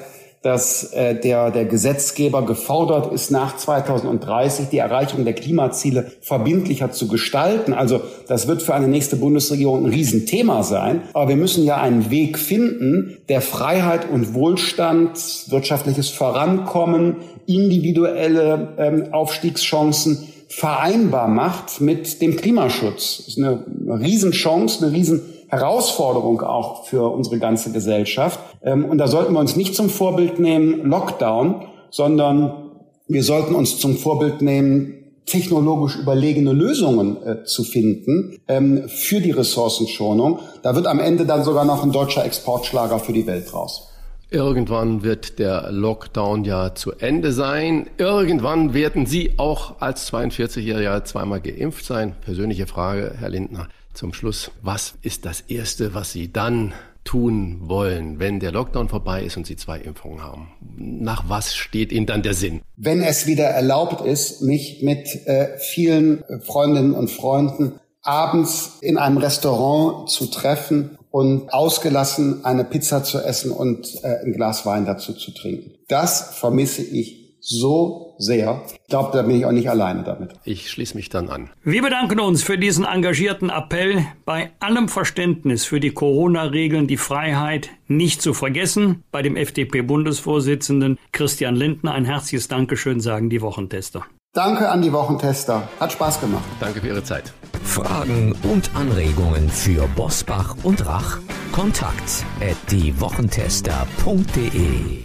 dass äh, der, der Gesetzgeber gefordert ist, nach 2030 die Erreichung der Klimaziele verbindlicher zu gestalten. Also das wird für eine nächste Bundesregierung ein Riesenthema sein. Aber wir müssen ja einen Weg finden, der Freiheit und Wohlstand, wirtschaftliches Vorankommen, individuelle ähm, Aufstiegschancen vereinbar macht mit dem Klimaschutz. Das ist eine Riesenchance, eine Riesenherausforderung auch für unsere ganze Gesellschaft. Ähm, und da sollten wir uns nicht zum Vorbild nehmen Lockdown, sondern wir sollten uns zum Vorbild nehmen, technologisch überlegene Lösungen äh, zu finden ähm, für die Ressourcenschonung. Da wird am Ende dann sogar noch ein deutscher Exportschlager für die Welt raus. Irgendwann wird der Lockdown ja zu Ende sein. Irgendwann werden Sie auch als 42-Jähriger zweimal geimpft sein. Persönliche Frage, Herr Lindner, zum Schluss. Was ist das Erste, was Sie dann tun wollen, wenn der Lockdown vorbei ist und Sie zwei Impfungen haben? Nach was steht Ihnen dann der Sinn? Wenn es wieder erlaubt ist, mich mit äh, vielen Freundinnen und Freunden abends in einem Restaurant zu treffen und ausgelassen eine Pizza zu essen und äh, ein Glas Wein dazu zu trinken. Das vermisse ich so sehr. Ich glaube, da bin ich auch nicht alleine damit. Ich schließe mich dann an. Wir bedanken uns für diesen engagierten Appell. Bei allem Verständnis für die Corona-Regeln die Freiheit nicht zu vergessen. Bei dem FDP-Bundesvorsitzenden Christian Lindner ein herzliches Dankeschön, sagen die Wochentester. Danke an die Wochentester. Hat Spaß gemacht. Danke für Ihre Zeit. Fragen und Anregungen für Bosbach und Rach? Kontakt at diewochentester.de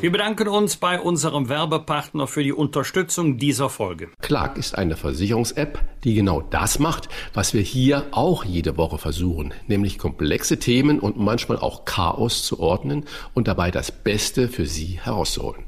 wir bedanken uns bei unserem Werbepartner für die Unterstützung dieser Folge. Clark ist eine Versicherungs-App, die genau das macht, was wir hier auch jede Woche versuchen, nämlich komplexe Themen und manchmal auch Chaos zu ordnen und dabei das Beste für Sie herauszuholen.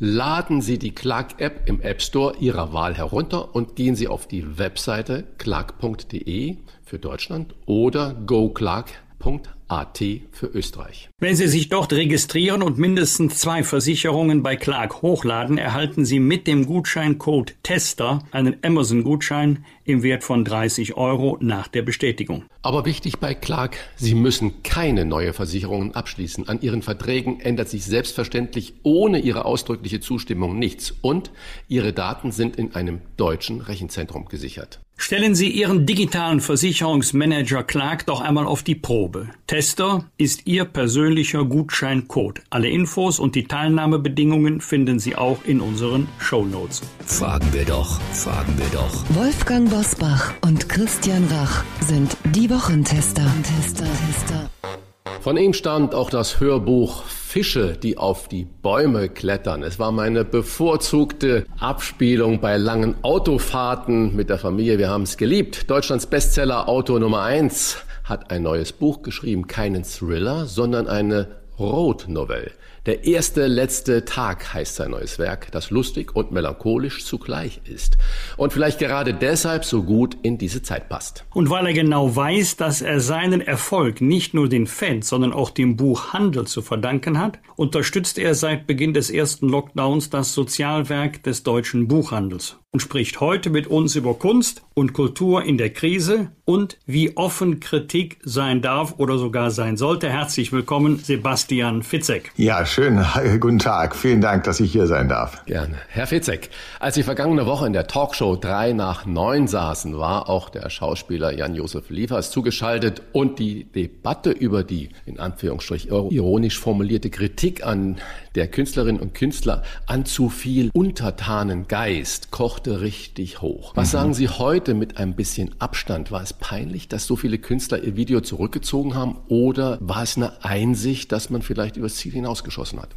Laden Sie die Clark-App im App Store Ihrer Wahl herunter und gehen Sie auf die Webseite clark.de für Deutschland oder goclark.at für Österreich. Wenn Sie sich dort registrieren und mindestens zwei Versicherungen bei Clark hochladen, erhalten Sie mit dem Gutscheincode TESTER einen Amazon-Gutschein im Wert von 30 Euro nach der Bestätigung. Aber wichtig bei Clark, Sie müssen keine neue Versicherungen abschließen. An Ihren Verträgen ändert sich selbstverständlich ohne Ihre ausdrückliche Zustimmung nichts und Ihre Daten sind in einem deutschen Rechenzentrum gesichert. Stellen Sie Ihren digitalen Versicherungsmanager Clark doch einmal auf die Probe. Tester ist Ihr persönlicher Gutscheincode. Alle Infos und die Teilnahmebedingungen finden Sie auch in unseren Show Notes. Fragen wir doch, fragen wir doch. Wolfgang Bosbach und Christian Rach sind die Wochentester. Tester, Tester. Von ihm stammt auch das Hörbuch Fische, die auf die Bäume klettern. Es war meine bevorzugte Abspielung bei langen Autofahrten mit der Familie. Wir haben es geliebt. Deutschlands Bestseller Auto Nummer eins hat ein neues Buch geschrieben, keinen Thriller, sondern eine Road Novel. Der erste letzte Tag heißt sein neues Werk, das lustig und melancholisch zugleich ist und vielleicht gerade deshalb so gut in diese Zeit passt. Und weil er genau weiß, dass er seinen Erfolg nicht nur den Fans, sondern auch dem Buchhandel zu verdanken hat, unterstützt er seit Beginn des ersten Lockdowns das Sozialwerk des deutschen Buchhandels. Und spricht heute mit uns über Kunst und Kultur in der Krise und wie offen Kritik sein darf oder sogar sein sollte. Herzlich willkommen, Sebastian Fitzek. Ja, schön. Guten Tag. Vielen Dank, dass ich hier sein darf. Gerne. Herr Fitzek, als Sie vergangene Woche in der Talkshow 3 nach 9 saßen, war auch der Schauspieler Jan-Josef Liefers zugeschaltet und die Debatte über die, in Anführungsstrich, ironisch formulierte Kritik an der Künstlerinnen und Künstler an zu viel untertanen Geist kochte richtig hoch. Was mhm. sagen Sie heute mit ein bisschen Abstand? War es peinlich, dass so viele Künstler ihr Video zurückgezogen haben oder war es eine Einsicht, dass man vielleicht übers Ziel hinausgeschossen hat?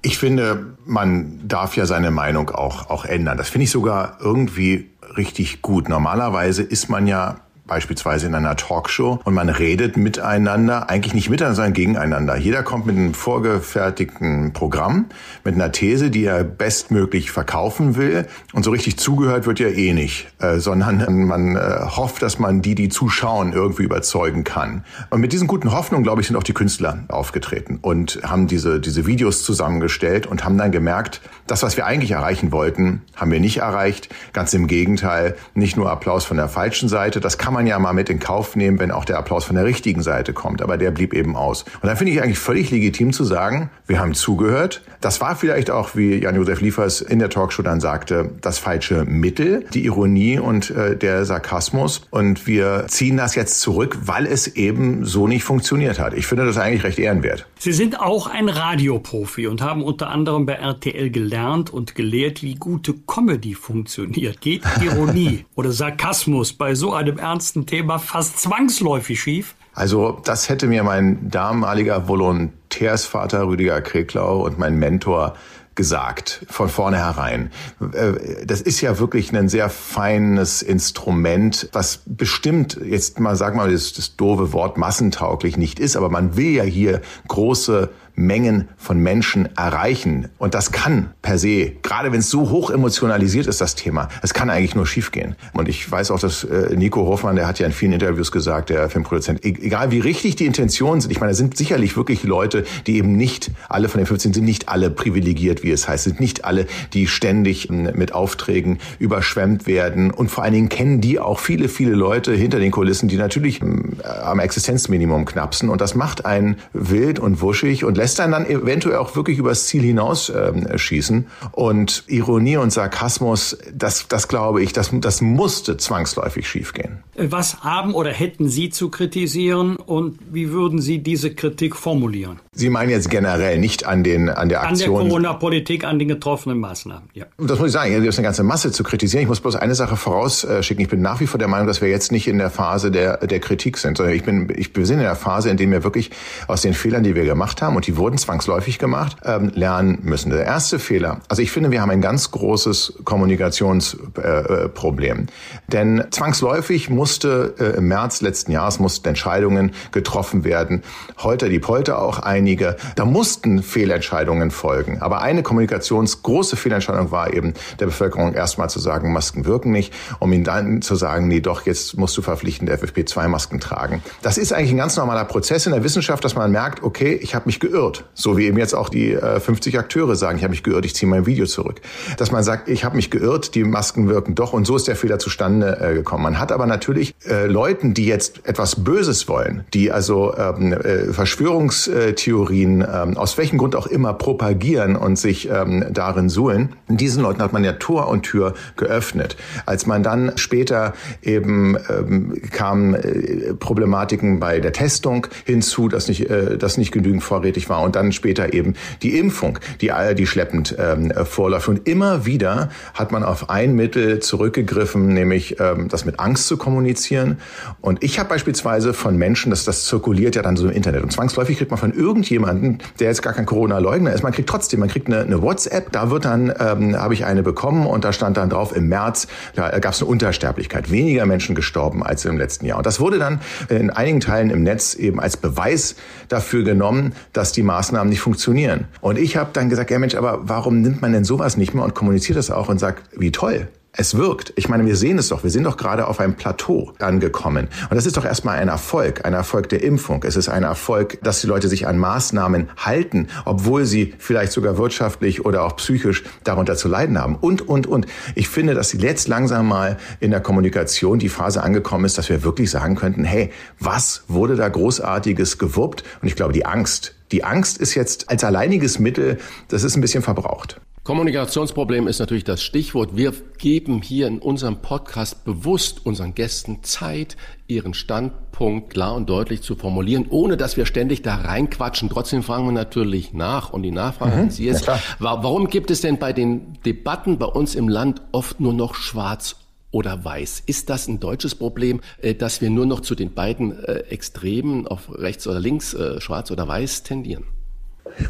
Ich finde, man darf ja seine Meinung auch, auch ändern. Das finde ich sogar irgendwie richtig gut. Normalerweise ist man ja beispielsweise in einer Talkshow und man redet miteinander, eigentlich nicht miteinander, sondern gegeneinander. Jeder kommt mit einem vorgefertigten Programm, mit einer These, die er bestmöglich verkaufen will und so richtig zugehört wird ja eh nicht, äh, sondern man äh, hofft, dass man die, die zuschauen, irgendwie überzeugen kann. Und mit diesen guten Hoffnungen, glaube ich, sind auch die Künstler aufgetreten und haben diese, diese Videos zusammengestellt und haben dann gemerkt, das, was wir eigentlich erreichen wollten, haben wir nicht erreicht. Ganz im Gegenteil, nicht nur Applaus von der falschen Seite, das kann man ja mal mit in Kauf nehmen, wenn auch der Applaus von der richtigen Seite kommt. Aber der blieb eben aus. Und dann finde ich eigentlich völlig legitim zu sagen, wir haben zugehört. Das war vielleicht auch, wie Jan-Josef Liefers in der Talkshow dann sagte, das falsche Mittel, die Ironie und äh, der Sarkasmus. Und wir ziehen das jetzt zurück, weil es eben so nicht funktioniert hat. Ich finde das eigentlich recht ehrenwert. Sie sind auch ein Radioprofi und haben unter anderem bei RTL gelernt und gelehrt, wie gute Comedy funktioniert. Geht Ironie oder Sarkasmus bei so einem ernsten ernsten Thema fast zwangsläufig schief? Also das hätte mir mein damaliger Volontärsvater Rüdiger Kreklau und mein Mentor gesagt, von vornherein. Äh, das ist ja wirklich ein sehr feines Instrument, was bestimmt jetzt mal, sag mal, das, das doofe Wort massentauglich nicht ist, aber man will ja hier große Mengen von Menschen erreichen. Und das kann per se, gerade wenn es so hoch emotionalisiert ist, das Thema, es kann eigentlich nur schiefgehen. Und ich weiß auch, dass äh, Nico Hoffmann, der hat ja in vielen Interviews gesagt, der Filmproduzent, e-, egal wie richtig die Intentionen sind, ich meine, es sind sicherlich wirklich Leute, die eben nicht, alle von den 15 sind nicht alle privilegiert, wie es heißt, sind nicht alle, die ständig ähm, mit Aufträgen überschwemmt werden. Und vor allen Dingen kennen die auch viele, viele Leute hinter den Kulissen, die natürlich ähm, am Existenzminimum knapsen. Und das macht einen wild und wuschig und lässt lässt einen dann eventuell auch wirklich übers Ziel hinaus äh, schießen. Und Ironie und Sarkasmus, das, das glaube ich, das, das musste zwangsläufig schiefgehen. Was haben oder hätten Sie zu kritisieren und wie würden Sie diese Kritik formulieren? Sie meinen jetzt generell nicht an den an der Aktion. An der Corona-Politik, an den getroffenen Maßnahmen. Ja. Das muss ich sagen. Es ist eine ganze Masse zu kritisieren. Ich muss bloß eine Sache vorausschicken. Ich bin nach wie vor der Meinung, dass wir jetzt nicht in der Phase der der Kritik sind, sondern ich bin ich bin in der Phase, in der wir wirklich aus den Fehlern, die wir gemacht haben und die wurden zwangsläufig gemacht, ähm, lernen müssen. Der erste Fehler. Also ich finde, wir haben ein ganz großes Kommunikationsproblem, äh, denn zwangsläufig musste äh, im März letzten Jahres mussten Entscheidungen getroffen werden. Heute die Polter auch ein einige. Da mussten Fehlentscheidungen folgen. Aber eine kommunikationsgroße Fehlentscheidung war eben der Bevölkerung erstmal zu sagen, Masken wirken nicht, um ihnen dann zu sagen, nee, doch, jetzt musst du verpflichtend FFP2-Masken tragen. Das ist eigentlich ein ganz normaler Prozess in der Wissenschaft, dass man merkt, okay, ich habe mich geirrt. So wie eben jetzt auch die äh, 50 Akteure sagen, ich habe mich geirrt, ich ziehe mein Video zurück. Dass man sagt, ich habe mich geirrt, die Masken wirken doch und so ist der Fehler zustande äh, gekommen. Man hat aber natürlich äh, Leuten, die jetzt etwas Böses wollen, die also ähm, äh, Verschwörungstheorien Verschwörungstheorien, ähm, aus welchem Grund auch immer, propagieren und sich ähm, darin suhlen. Diesen Leuten hat man ja Tor und Tür geöffnet. Als man dann später eben ähm, kamen äh, Problematiken bei der Testung hinzu, dass nicht, äh, dass nicht genügend vorrätig war und dann später eben die Impfung, die, die schleppend ähm, vorläuft. Und immer wieder hat man auf ein Mittel zurückgegriffen, nämlich ähm, das mit Angst zu kommunizieren. Und ich habe beispielsweise von Menschen, dass das zirkuliert ja dann so im Internet und zwangsläufig kriegt man von irgend irgendjemanden, der jetzt gar kein Corona-Leugner ist. Man kriegt trotzdem, man kriegt eine, eine WhatsApp, da wird dann, ähm, habe ich eine bekommen und da stand dann drauf, im März da gab es eine Untersterblichkeit, weniger Menschen gestorben als im letzten Jahr. Und das wurde dann in einigen Teilen im Netz eben als Beweis dafür genommen, dass die Maßnahmen nicht funktionieren. Und ich habe dann gesagt, ja Mensch, aber warum nimmt man denn sowas nicht mehr und kommuniziert das auch und sagt, wie toll, es wirkt. Ich meine, wir sehen es doch. Wir sind doch gerade auf einem Plateau angekommen. Und das ist doch erstmal ein Erfolg, ein Erfolg der Impfung. Es ist ein Erfolg, dass die Leute sich an Maßnahmen halten, obwohl sie vielleicht sogar wirtschaftlich oder auch psychisch darunter zu leiden haben. Und, und, und. Ich finde, dass jetzt langsam mal in der Kommunikation die Phase angekommen ist, dass wir wirklich sagen könnten, hey, was wurde da großartiges gewuppt? Und ich glaube, die Angst, die Angst ist jetzt als alleiniges Mittel, das ist ein bisschen verbraucht. Kommunikationsproblem ist natürlich das Stichwort. Wir geben hier in unserem Podcast bewusst unseren Gästen Zeit, ihren Standpunkt klar und deutlich zu formulieren, ohne dass wir ständig da reinquatschen. Trotzdem fragen wir natürlich nach und die Nachfrage mhm, an Sie ist, warum gibt es denn bei den Debatten bei uns im Land oft nur noch schwarz oder weiß? Ist das ein deutsches Problem, äh, dass wir nur noch zu den beiden äh, Extremen auf rechts oder links, äh, schwarz oder weiß tendieren?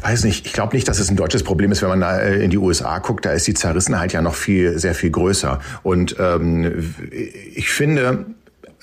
weiß nicht, ich glaube nicht, dass es ein deutsches Problem ist, wenn man in die USA guckt, da ist die Zerrissenheit ja noch viel, sehr viel größer. Und ähm, ich finde,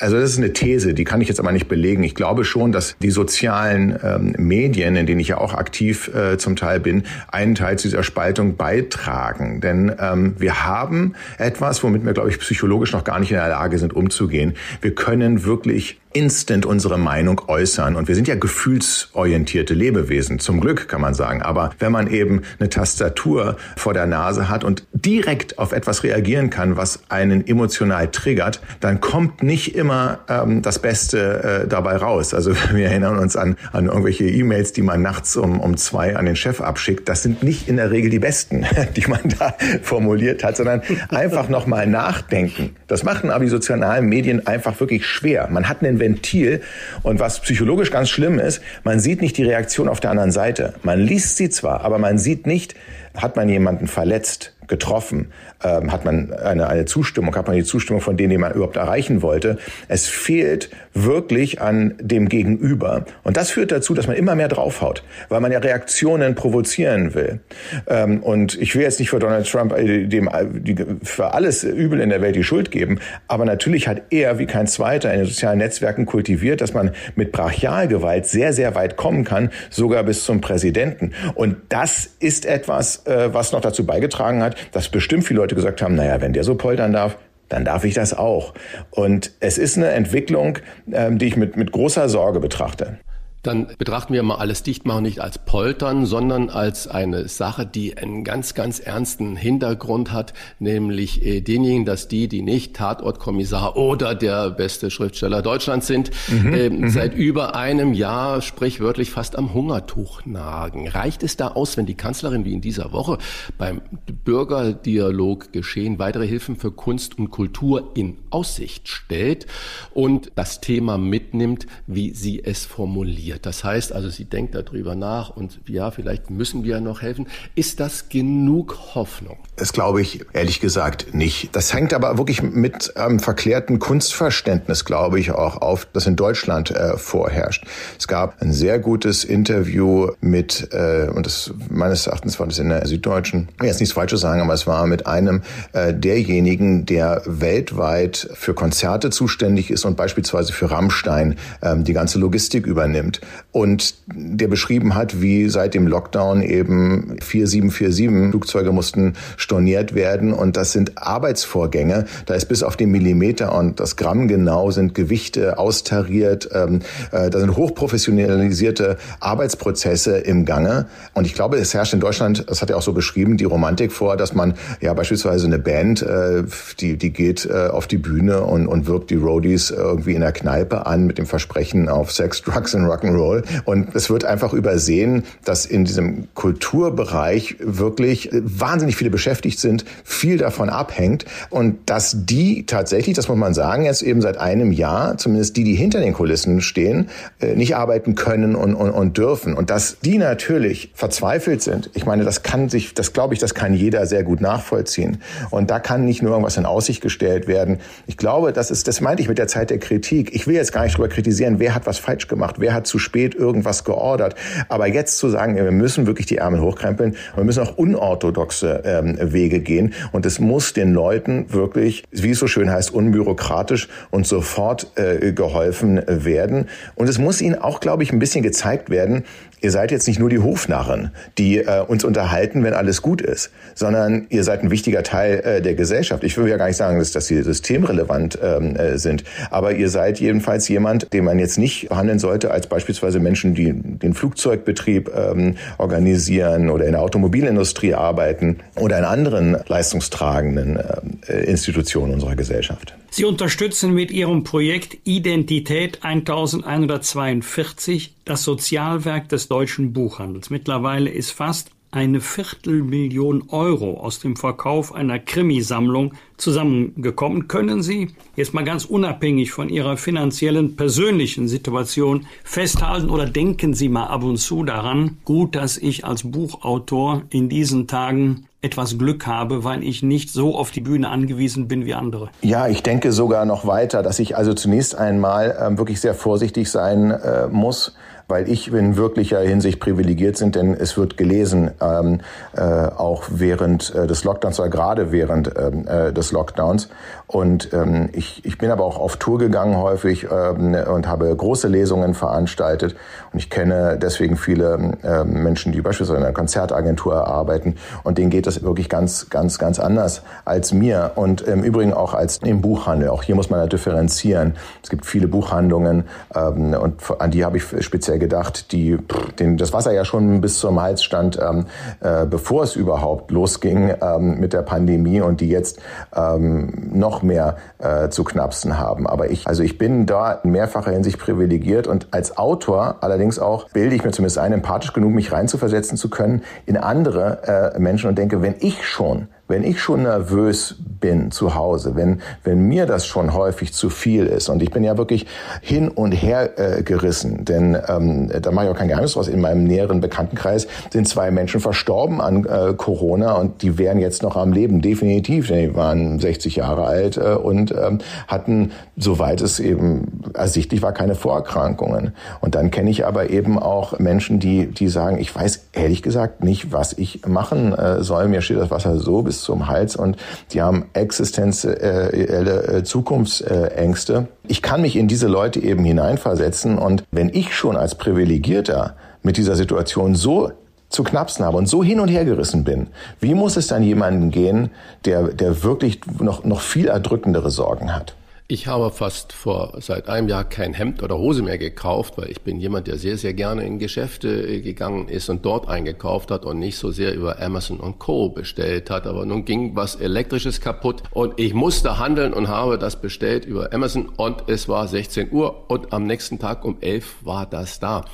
also das ist eine These, die kann ich jetzt aber nicht belegen. Ich glaube schon, dass die sozialen ähm, Medien, in denen ich ja auch aktiv äh, zum Teil bin, einen Teil zu dieser Spaltung beitragen. Denn ähm, wir haben etwas, womit wir, glaube ich, psychologisch noch gar nicht in der Lage sind, umzugehen. Wir können wirklich instant unsere Meinung äußern. Und wir sind ja gefühlsorientierte Lebewesen, zum Glück kann man sagen. Aber wenn man eben eine Tastatur vor der Nase hat und direkt auf etwas reagieren kann, was einen emotional triggert, dann kommt nicht immer ähm, das Beste äh, dabei raus. Also wir erinnern uns an, an irgendwelche E-Mails, die man nachts um, um zwei an den Chef abschickt. Das sind nicht in der Regel die besten, die man da formuliert hat, sondern einfach nochmal nachdenken. Das machen aber die sozialen Medien einfach wirklich schwer. Man hat einen Ventil. Und was psychologisch ganz schlimm ist, man sieht nicht die Reaktion auf der anderen Seite. Man liest sie zwar, aber man sieht nicht, hat man jemanden verletzt, getroffen? Ähm, hat man eine, eine Zustimmung? Hat man die Zustimmung von denen, die man überhaupt erreichen wollte? Es fehlt wirklich an dem Gegenüber. Und das führt dazu, dass man immer mehr draufhaut, weil man ja Reaktionen provozieren will. Ähm, und ich will jetzt nicht für Donald Trump äh, dem, äh, die, für alles Übel in der Welt die Schuld geben, aber natürlich hat er wie kein zweiter in den sozialen Netzwerken kultiviert, dass man mit Brachialgewalt sehr, sehr weit kommen kann, sogar bis zum Präsidenten. Und das ist etwas, äh, was noch dazu beigetragen hat, dass bestimmt viele Leute gesagt haben, naja, wenn der so poltern darf, dann darf ich das auch. Und es ist eine Entwicklung, ähm, die ich mit, mit großer Sorge betrachte. Dann betrachten wir mal alles Dichtmachen nicht als Poltern, sondern als eine Sache, die einen ganz, ganz ernsten Hintergrund hat, nämlich äh, denjenigen, dass die, die nicht Tatortkommissar oder der beste Schriftsteller Deutschlands sind, mhm, äh, mhm. seit über einem Jahr sprichwörtlich fast am Hungertuch nagen. Reicht es da aus, wenn die Kanzlerin wie in dieser Woche beim Bürgerdialog geschehen weitere Hilfen für Kunst und Kultur in Aussicht stellt und das Thema mitnimmt, wie sie es formuliert? Passiert. Das heißt also, sie denkt darüber nach und ja, vielleicht müssen wir noch helfen. Ist das genug Hoffnung? Das glaube ich ehrlich gesagt nicht. Das hängt aber wirklich mit einem ähm, verklärten Kunstverständnis, glaube ich, auch auf, das in Deutschland äh, vorherrscht. Es gab ein sehr gutes Interview mit, äh, und das meines Erachtens war das in der Süddeutschen, jetzt nichts Falsches sagen, aber es war mit einem äh, derjenigen, der weltweit für Konzerte zuständig ist und beispielsweise für Rammstein äh, die ganze Logistik übernimmt und der beschrieben hat, wie seit dem Lockdown eben 4747 Flugzeuge mussten storniert werden und das sind Arbeitsvorgänge. Da ist bis auf den Millimeter und das Gramm genau sind Gewichte austariert. Ähm, äh, da sind hochprofessionalisierte Arbeitsprozesse im Gange und ich glaube, es herrscht in Deutschland, das hat er auch so beschrieben, die Romantik vor, dass man ja beispielsweise eine Band, äh, die die geht äh, auf die Bühne und und wirkt die Roadies irgendwie in der Kneipe an mit dem Versprechen auf Sex, Drugs and Rock'n'Roll Rock'n'Roll. Und es wird einfach übersehen, dass in diesem Kulturbereich wirklich wahnsinnig viele beschäftigt sind, viel davon abhängt und dass die tatsächlich, das muss man sagen, jetzt eben seit einem Jahr, zumindest die, die hinter den Kulissen stehen, äh, nicht arbeiten können und, und, und dürfen. Und dass die natürlich verzweifelt sind, ich meine, das kann sich, das glaube ich, das kann jeder sehr gut nachvollziehen. Und da kann nicht nur irgendwas in Aussicht gestellt werden. Ich glaube, das ist, das meinte ich mit der Zeit der Kritik. Ich will jetzt gar nicht drüber kritisieren, wer hat was falsch gemacht, wer hat zu spät irgendwas geordert. Aber jetzt zu sagen, wir müssen wirklich die Ärmel hochkrempeln, wir müssen auch unorthodoxe ähm, Wege gehen und es muss den Leuten wirklich, wie es so schön heißt, unbürokratisch und sofort äh, geholfen werden. Und es muss ihnen auch, glaube ich, ein bisschen gezeigt werden, ihr seid jetzt nicht nur die Hofnarren, die äh, uns unterhalten, wenn alles gut ist, sondern ihr seid ein wichtiger Teil äh, der Gesellschaft. Ich will ja gar nicht sagen, dass, dass sie systemrelevant ähm, äh, sind, aber ihr seid jedenfalls jemand, den man jetzt nicht behandeln sollte als beispielsweise Menschen, die den Flugzeugbetrieb ähm, organisieren oder in der Automobilindustrie arbeiten oder in anderen leistungstragenden äh, Institutionen unserer Gesellschaft. Sie unterstützen mit Ihrem Projekt Identität 1142 das Sozialwerk des deutschen Buchhandels. Mittlerweile ist fast eine Viertelmillion Euro aus dem Verkauf einer Krimisammlung zusammengekommen. Können Sie jetzt mal ganz unabhängig von Ihrer finanziellen, persönlichen Situation festhalten oder denken Sie mal ab und zu daran, gut, dass ich als Buchautor in diesen Tagen etwas Glück habe, weil ich nicht so auf die Bühne angewiesen bin wie andere. Ja, ich denke sogar noch weiter, dass ich also zunächst einmal äh, wirklich sehr vorsichtig sein äh, muss weil ich in wirklicher Hinsicht privilegiert sind, denn es wird gelesen, ähm, äh, auch während äh, des Lockdowns oder gerade während ähm, äh, des Lockdowns. Und ähm, ich, ich bin aber auch auf Tour gegangen häufig ähm, und habe große Lesungen veranstaltet. Und ich kenne deswegen viele ähm, Menschen, die beispielsweise in einer Konzertagentur arbeiten. Und denen geht das wirklich ganz, ganz, ganz anders als mir. Und im Übrigen auch als im Buchhandel. Auch hier muss man ja differenzieren. Es gibt viele Buchhandlungen ähm, und an die habe ich speziell gedacht, die den, das Wasser ja schon bis zum Hals stand, ähm, äh, bevor es überhaupt losging ähm, mit der Pandemie und die jetzt ähm, noch mehr äh, zu knapsen haben. Aber ich, also ich bin da in mehrfacher Hinsicht privilegiert und als Autor allerdings auch bilde ich mir zumindest ein, empathisch genug, mich reinzuversetzen zu können in andere äh, Menschen und denke, wenn ich schon wenn ich schon nervös bin zu Hause, wenn, wenn mir das schon häufig zu viel ist und ich bin ja wirklich hin und her äh, gerissen, denn ähm, da mache ich auch kein Geheimnis draus, in meinem näheren Bekanntenkreis sind zwei Menschen verstorben an äh, Corona und die wären jetzt noch am Leben, definitiv, denn die waren 60 Jahre alt äh, und ähm, hatten, soweit es eben ersichtlich war, keine Vorerkrankungen. Und dann kenne ich aber eben auch Menschen, die, die sagen, ich weiß ehrlich gesagt nicht, was ich machen äh, soll, mir steht das Wasser so bis zum Hals und die haben existenzielle äh, Zukunftsängste. Ich kann mich in diese Leute eben hineinversetzen und wenn ich schon als Privilegierter mit dieser Situation so zu knapsen habe und so hin und her gerissen bin, wie muss es dann jemanden gehen, der, der wirklich noch, noch viel erdrückendere Sorgen hat? Ich habe fast vor seit einem Jahr kein Hemd oder Hose mehr gekauft, weil ich bin jemand, der sehr, sehr gerne in Geschäfte äh, gegangen ist und dort eingekauft hat und nicht so sehr über Amazon und Co. bestellt hat. Aber nun ging was Elektrisches kaputt und ich musste handeln und habe das bestellt über Amazon und es war 16 Uhr und am nächsten Tag um 11 war das da.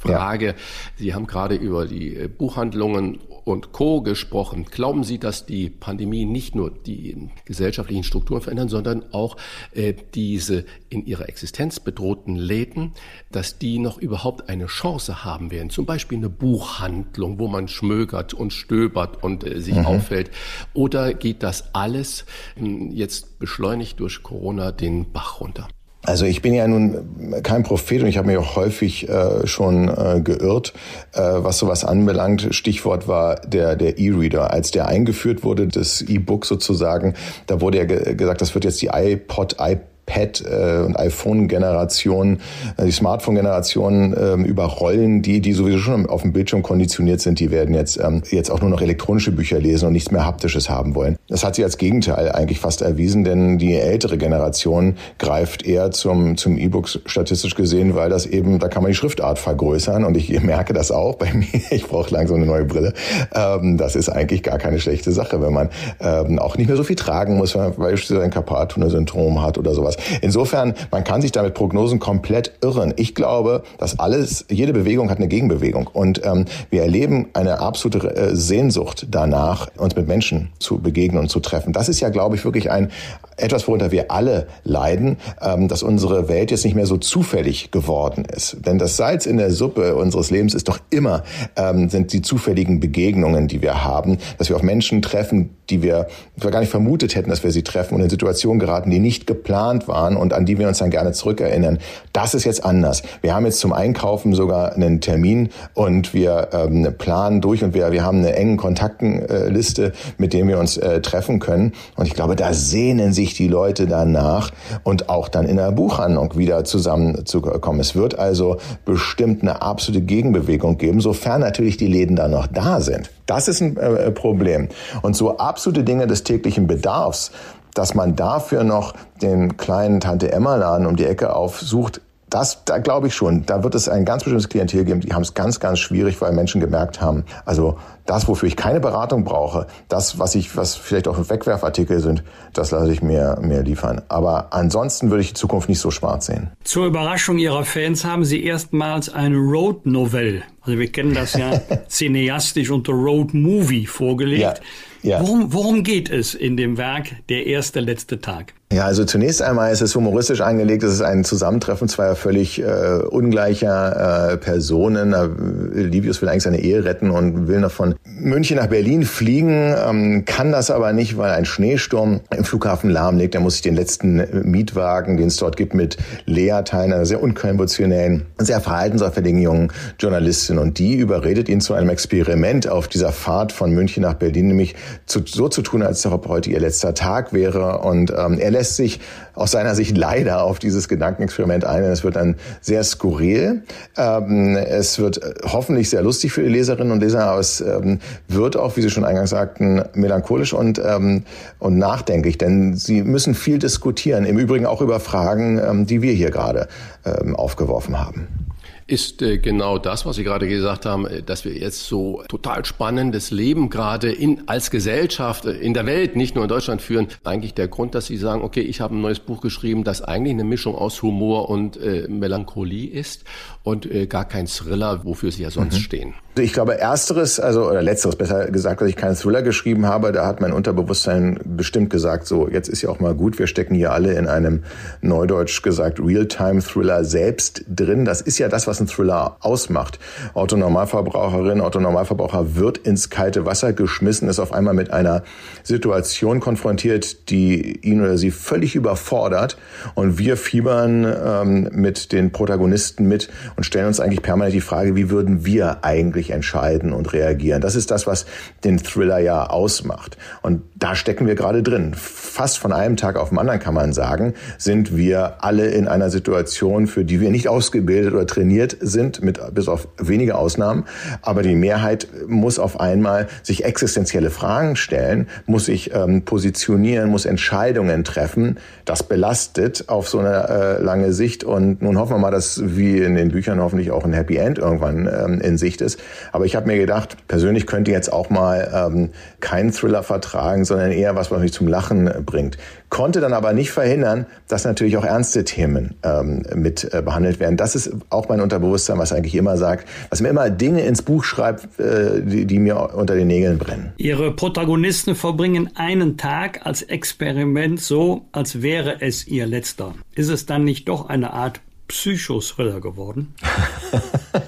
Frage, ja. Sie haben gerade über die äh, Buchhandlungen und Co. gesprochen. Glauben Sie, dass die Pandemie nicht nur die gesellschaftlichen Strukturen verändern, sondern auch äh, diese in ihrer Existenz bedrohten Läden, dass die noch überhaupt eine Chance haben werden? Zum Beispiel eine Buchhandlung, wo man schmögert und stöbert und äh, sich mhm. auffällt. Oder geht das alles äh, jetzt beschleunigt durch Corona den Bach runter? Also ich bin ja nun kein Prophet und ich habe mich auch häufig äh, schon äh, geirrt, äh, was sowas anbelangt. Stichwort war der der E-Reader, als der eingeführt wurde, das E-Book sozusagen. Da wurde ja ge gesagt, das wird jetzt die iPod, iPad iPad äh, und iPhone-Generation, äh, die Smartphone-Generation äh, überrollen, die, die sowieso schon auf dem Bildschirm konditioniert sind, die werden jetzt, ähm, jetzt auch nur noch elektronische Bücher lesen und nichts mehr Haptisches haben wollen. Das hat sich als Gegenteil eigentlich fast erwiesen, denn die ältere Generation greift eher zum, zum E-Book statistisch gesehen, weil das eben, da kann man die Schriftart vergrößern und ich merke das auch bei mir, ich brauche langsam eine neue Brille. Ähm, das ist eigentlich gar keine schlechte Sache, wenn man ähm, auch nicht mehr so viel tragen muss, wenn man beispielsweise ein Carpattunnel-Syndrom hat oder sowas. Insofern, man kann sich damit Prognosen komplett irren. Ich glaube, dass alles, jede Bewegung hat eine Gegenbewegung. Und ähm, wir erleben eine absolute äh, Sehnsucht danach, uns mit Menschen zu begegnen und zu treffen. Das ist ja, glaube ich, wirklich ein etwas, worunter wir alle leiden, ähm, dass unsere Welt jetzt nicht mehr so zufällig geworden ist. Denn das Salz in der Suppe unseres Lebens ist doch immer, ähm, sind die zufälligen Begegnungen, die wir haben, dass wir auf Menschen treffen, die wir, gar nicht vermutet hätten, dass wir sie treffen und in Situationen geraten, die nicht geplant waren und an die wir uns dann gerne zurückerinnern. Das ist jetzt anders. Wir haben jetzt zum Einkaufen sogar einen Termin und wir ähm, planen durch und wir, wir haben eine engen Kontaktenliste, mit dem wir uns äh, treffen können. Und ich glaube, da sehnen sich die Leute danach und auch dann in der Buchhandlung wieder zusammenzukommen. Es wird also bestimmt eine absolute Gegenbewegung geben, sofern natürlich die Läden da noch da sind. Das ist ein äh, Problem. Und so absolute Dinge des täglichen Bedarfs, dass man dafür noch den kleinen Tante Emma Laden um die Ecke aufsucht, das, da glaube ich schon. Da wird es ein ganz bestimmtes Klientel geben, die haben es ganz, ganz schwierig, weil Menschen gemerkt haben, also das, wofür ich keine Beratung brauche, das, was ich, was vielleicht auch Wegwerfartikel sind, das lasse ich mir, mir liefern. Aber ansonsten würde ich die Zukunft nicht so schwarz sehen. Zur Überraschung Ihrer Fans haben Sie erstmals eine Road Novelle, also wir kennen das ja cineastisch unter Road Movie vorgelegt. Ja. Ja. Worum, worum geht es in dem Werk Der erste letzte Tag? Ja, also zunächst einmal ist es humoristisch angelegt. Es ist ein Zusammentreffen zweier völlig äh, ungleicher äh, Personen. Livius will eigentlich seine Ehe retten und will noch von München nach Berlin fliegen, ähm, kann das aber nicht, weil ein Schneesturm im Flughafen lahmlegt. Er muss sich den letzten Mietwagen, den es dort gibt, mit Lea teilen, einer sehr unkonventionellen, sehr verhaltensauffälligen jungen Journalistin. Und die überredet ihn zu einem Experiment auf dieser Fahrt von München nach Berlin, nämlich zu, so zu tun, als ob heute ihr letzter Tag wäre. Und ähm, er lässt sich aus seiner Sicht leider auf dieses Gedankenexperiment ein. Es wird dann sehr skurril. Ähm, es wird hoffentlich sehr lustig für die Leserinnen und Leser, aber es ähm, wird auch, wie Sie schon eingangs sagten, melancholisch und, ähm, und nachdenklich, denn Sie müssen viel diskutieren. Im Übrigen auch über Fragen, ähm, die wir hier gerade ähm, aufgeworfen haben ist äh, genau das, was Sie gerade gesagt haben, äh, dass wir jetzt so total spannendes Leben gerade in, als Gesellschaft äh, in der Welt, nicht nur in Deutschland führen. Eigentlich der Grund, dass Sie sagen, okay, ich habe ein neues Buch geschrieben, das eigentlich eine Mischung aus Humor und äh, Melancholie ist und äh, gar kein Thriller, wofür Sie ja sonst mhm. stehen. Ich glaube, ersteres, also oder letzteres besser gesagt, dass ich keinen Thriller geschrieben habe, da hat mein Unterbewusstsein bestimmt gesagt, so jetzt ist ja auch mal gut, wir stecken hier alle in einem neudeutsch gesagt Realtime-Thriller selbst drin. Das ist ja das, was ein Thriller ausmacht. Autonormalverbraucherin, Autonormalverbraucher wird ins kalte Wasser geschmissen, ist auf einmal mit einer Situation konfrontiert, die ihn oder sie völlig überfordert und wir fiebern ähm, mit den Protagonisten mit und stellen uns eigentlich permanent die Frage, wie würden wir eigentlich entscheiden und reagieren. Das ist das, was den Thriller ja ausmacht. Und da stecken wir gerade drin. Fast von einem Tag auf den anderen kann man sagen, sind wir alle in einer Situation, für die wir nicht ausgebildet oder trainiert sind, mit, bis auf wenige Ausnahmen. Aber die Mehrheit muss auf einmal sich existenzielle Fragen stellen, muss sich ähm, positionieren, muss Entscheidungen treffen. Das belastet auf so eine äh, lange Sicht. Und nun hoffen wir mal, dass wie in den Büchern hoffentlich auch ein Happy End irgendwann ähm, in Sicht ist. Aber ich habe mir gedacht, persönlich könnte jetzt auch mal ähm, keinen Thriller vertragen, sondern eher was, was mich zum Lachen bringt. Konnte dann aber nicht verhindern, dass natürlich auch ernste Themen ähm, mit äh, behandelt werden. Das ist auch mein Unterbewusstsein, was eigentlich immer sagt, was mir immer Dinge ins Buch schreibt, äh, die, die mir unter den Nägeln brennen. Ihre Protagonisten verbringen einen Tag als Experiment so, als wäre es ihr letzter. Ist es dann nicht doch eine Art Psychothriller geworden?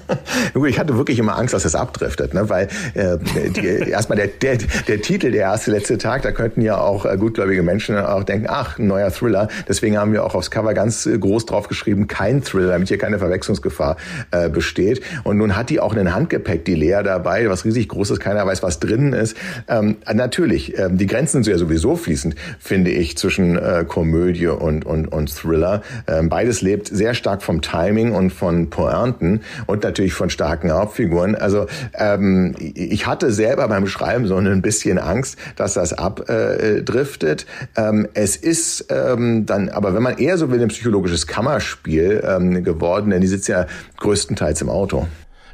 ich hatte wirklich immer Angst, dass es abdriftet, ne? weil äh, die, erstmal der, der, der Titel, der erste letzte Tag, da könnten ja auch äh, gutgläubige Menschen auch denken, ach, ein neuer Thriller. Deswegen haben wir auch aufs Cover ganz äh, groß drauf geschrieben, kein Thriller, damit hier keine Verwechslungsgefahr äh, besteht. Und nun hat die auch einen Handgepäck, die Lea dabei, was riesig groß ist, keiner weiß, was drinnen ist. Ähm, natürlich, ähm, die Grenzen sind ja sowieso fließend, finde ich, zwischen äh, Komödie und, und, und Thriller. Ähm, beides lebt sehr stark vom Timing und von Pointen und natürlich von starken Hauptfiguren. Also ähm, ich hatte selber beim Schreiben so ein bisschen Angst, dass das abdriftet. Ähm, es ist ähm, dann, aber wenn man eher so will, ein psychologisches Kammerspiel ähm, geworden, denn die sitzt ja größtenteils im Auto.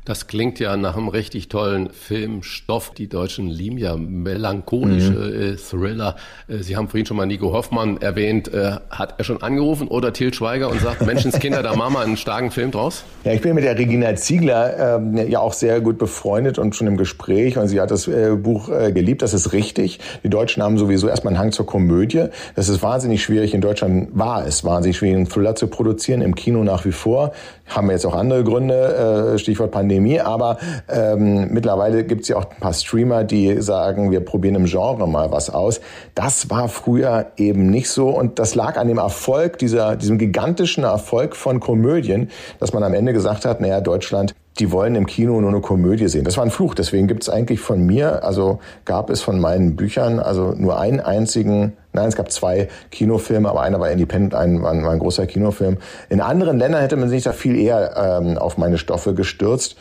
Das klingt ja nach einem richtig tollen Filmstoff. Die Deutschen lieben ja melancholische mhm. Äh, Thriller. Äh, Sie haben vorhin schon mal Nico Hoffmann erwähnt. Äh, hat er schon angerufen oder Til Schweiger und sagt, Menschenskinder, da machen wir einen starken Film draus? Ja, ich bin mit der Regina Ziegler ähm, ja auch sehr gut befreundet und schon im Gespräch. Und sie hat das äh, Buch äh, geliebt. Das ist richtig. Die Deutschen haben sowieso erstmal einen Hang zur Komödie. Das ist wahnsinnig schwierig. In Deutschland war es wahnsinnig schwierig, einen Thriller zu produzieren. Im Kino nach wie vor. Haben wir jetzt auch andere Gründe. Äh, Stichwort Pandemie Pandemie, aber ähm, mittlerweile gibt es ja auch ein paar Streamer, die sagen, wir probieren im Genre mal was aus. Das war früher eben nicht so und das lag an dem Erfolg, dieser, diesem gigantischen Erfolg von Komödien, dass man am Ende gesagt hat, naja, Deutschland die wollen im Kino nur eine Komödie sehen. Das war ein Fluch. Deswegen gibt es eigentlich von mir, also gab es von meinen Büchern, also nur einen einzigen, nein, es gab zwei Kinofilme, aber einer war Independent, ein war, ein, großer Kinofilm. In anderen Ländern hätte man sich da viel eher ähm, auf meine Stoffe gestürzt.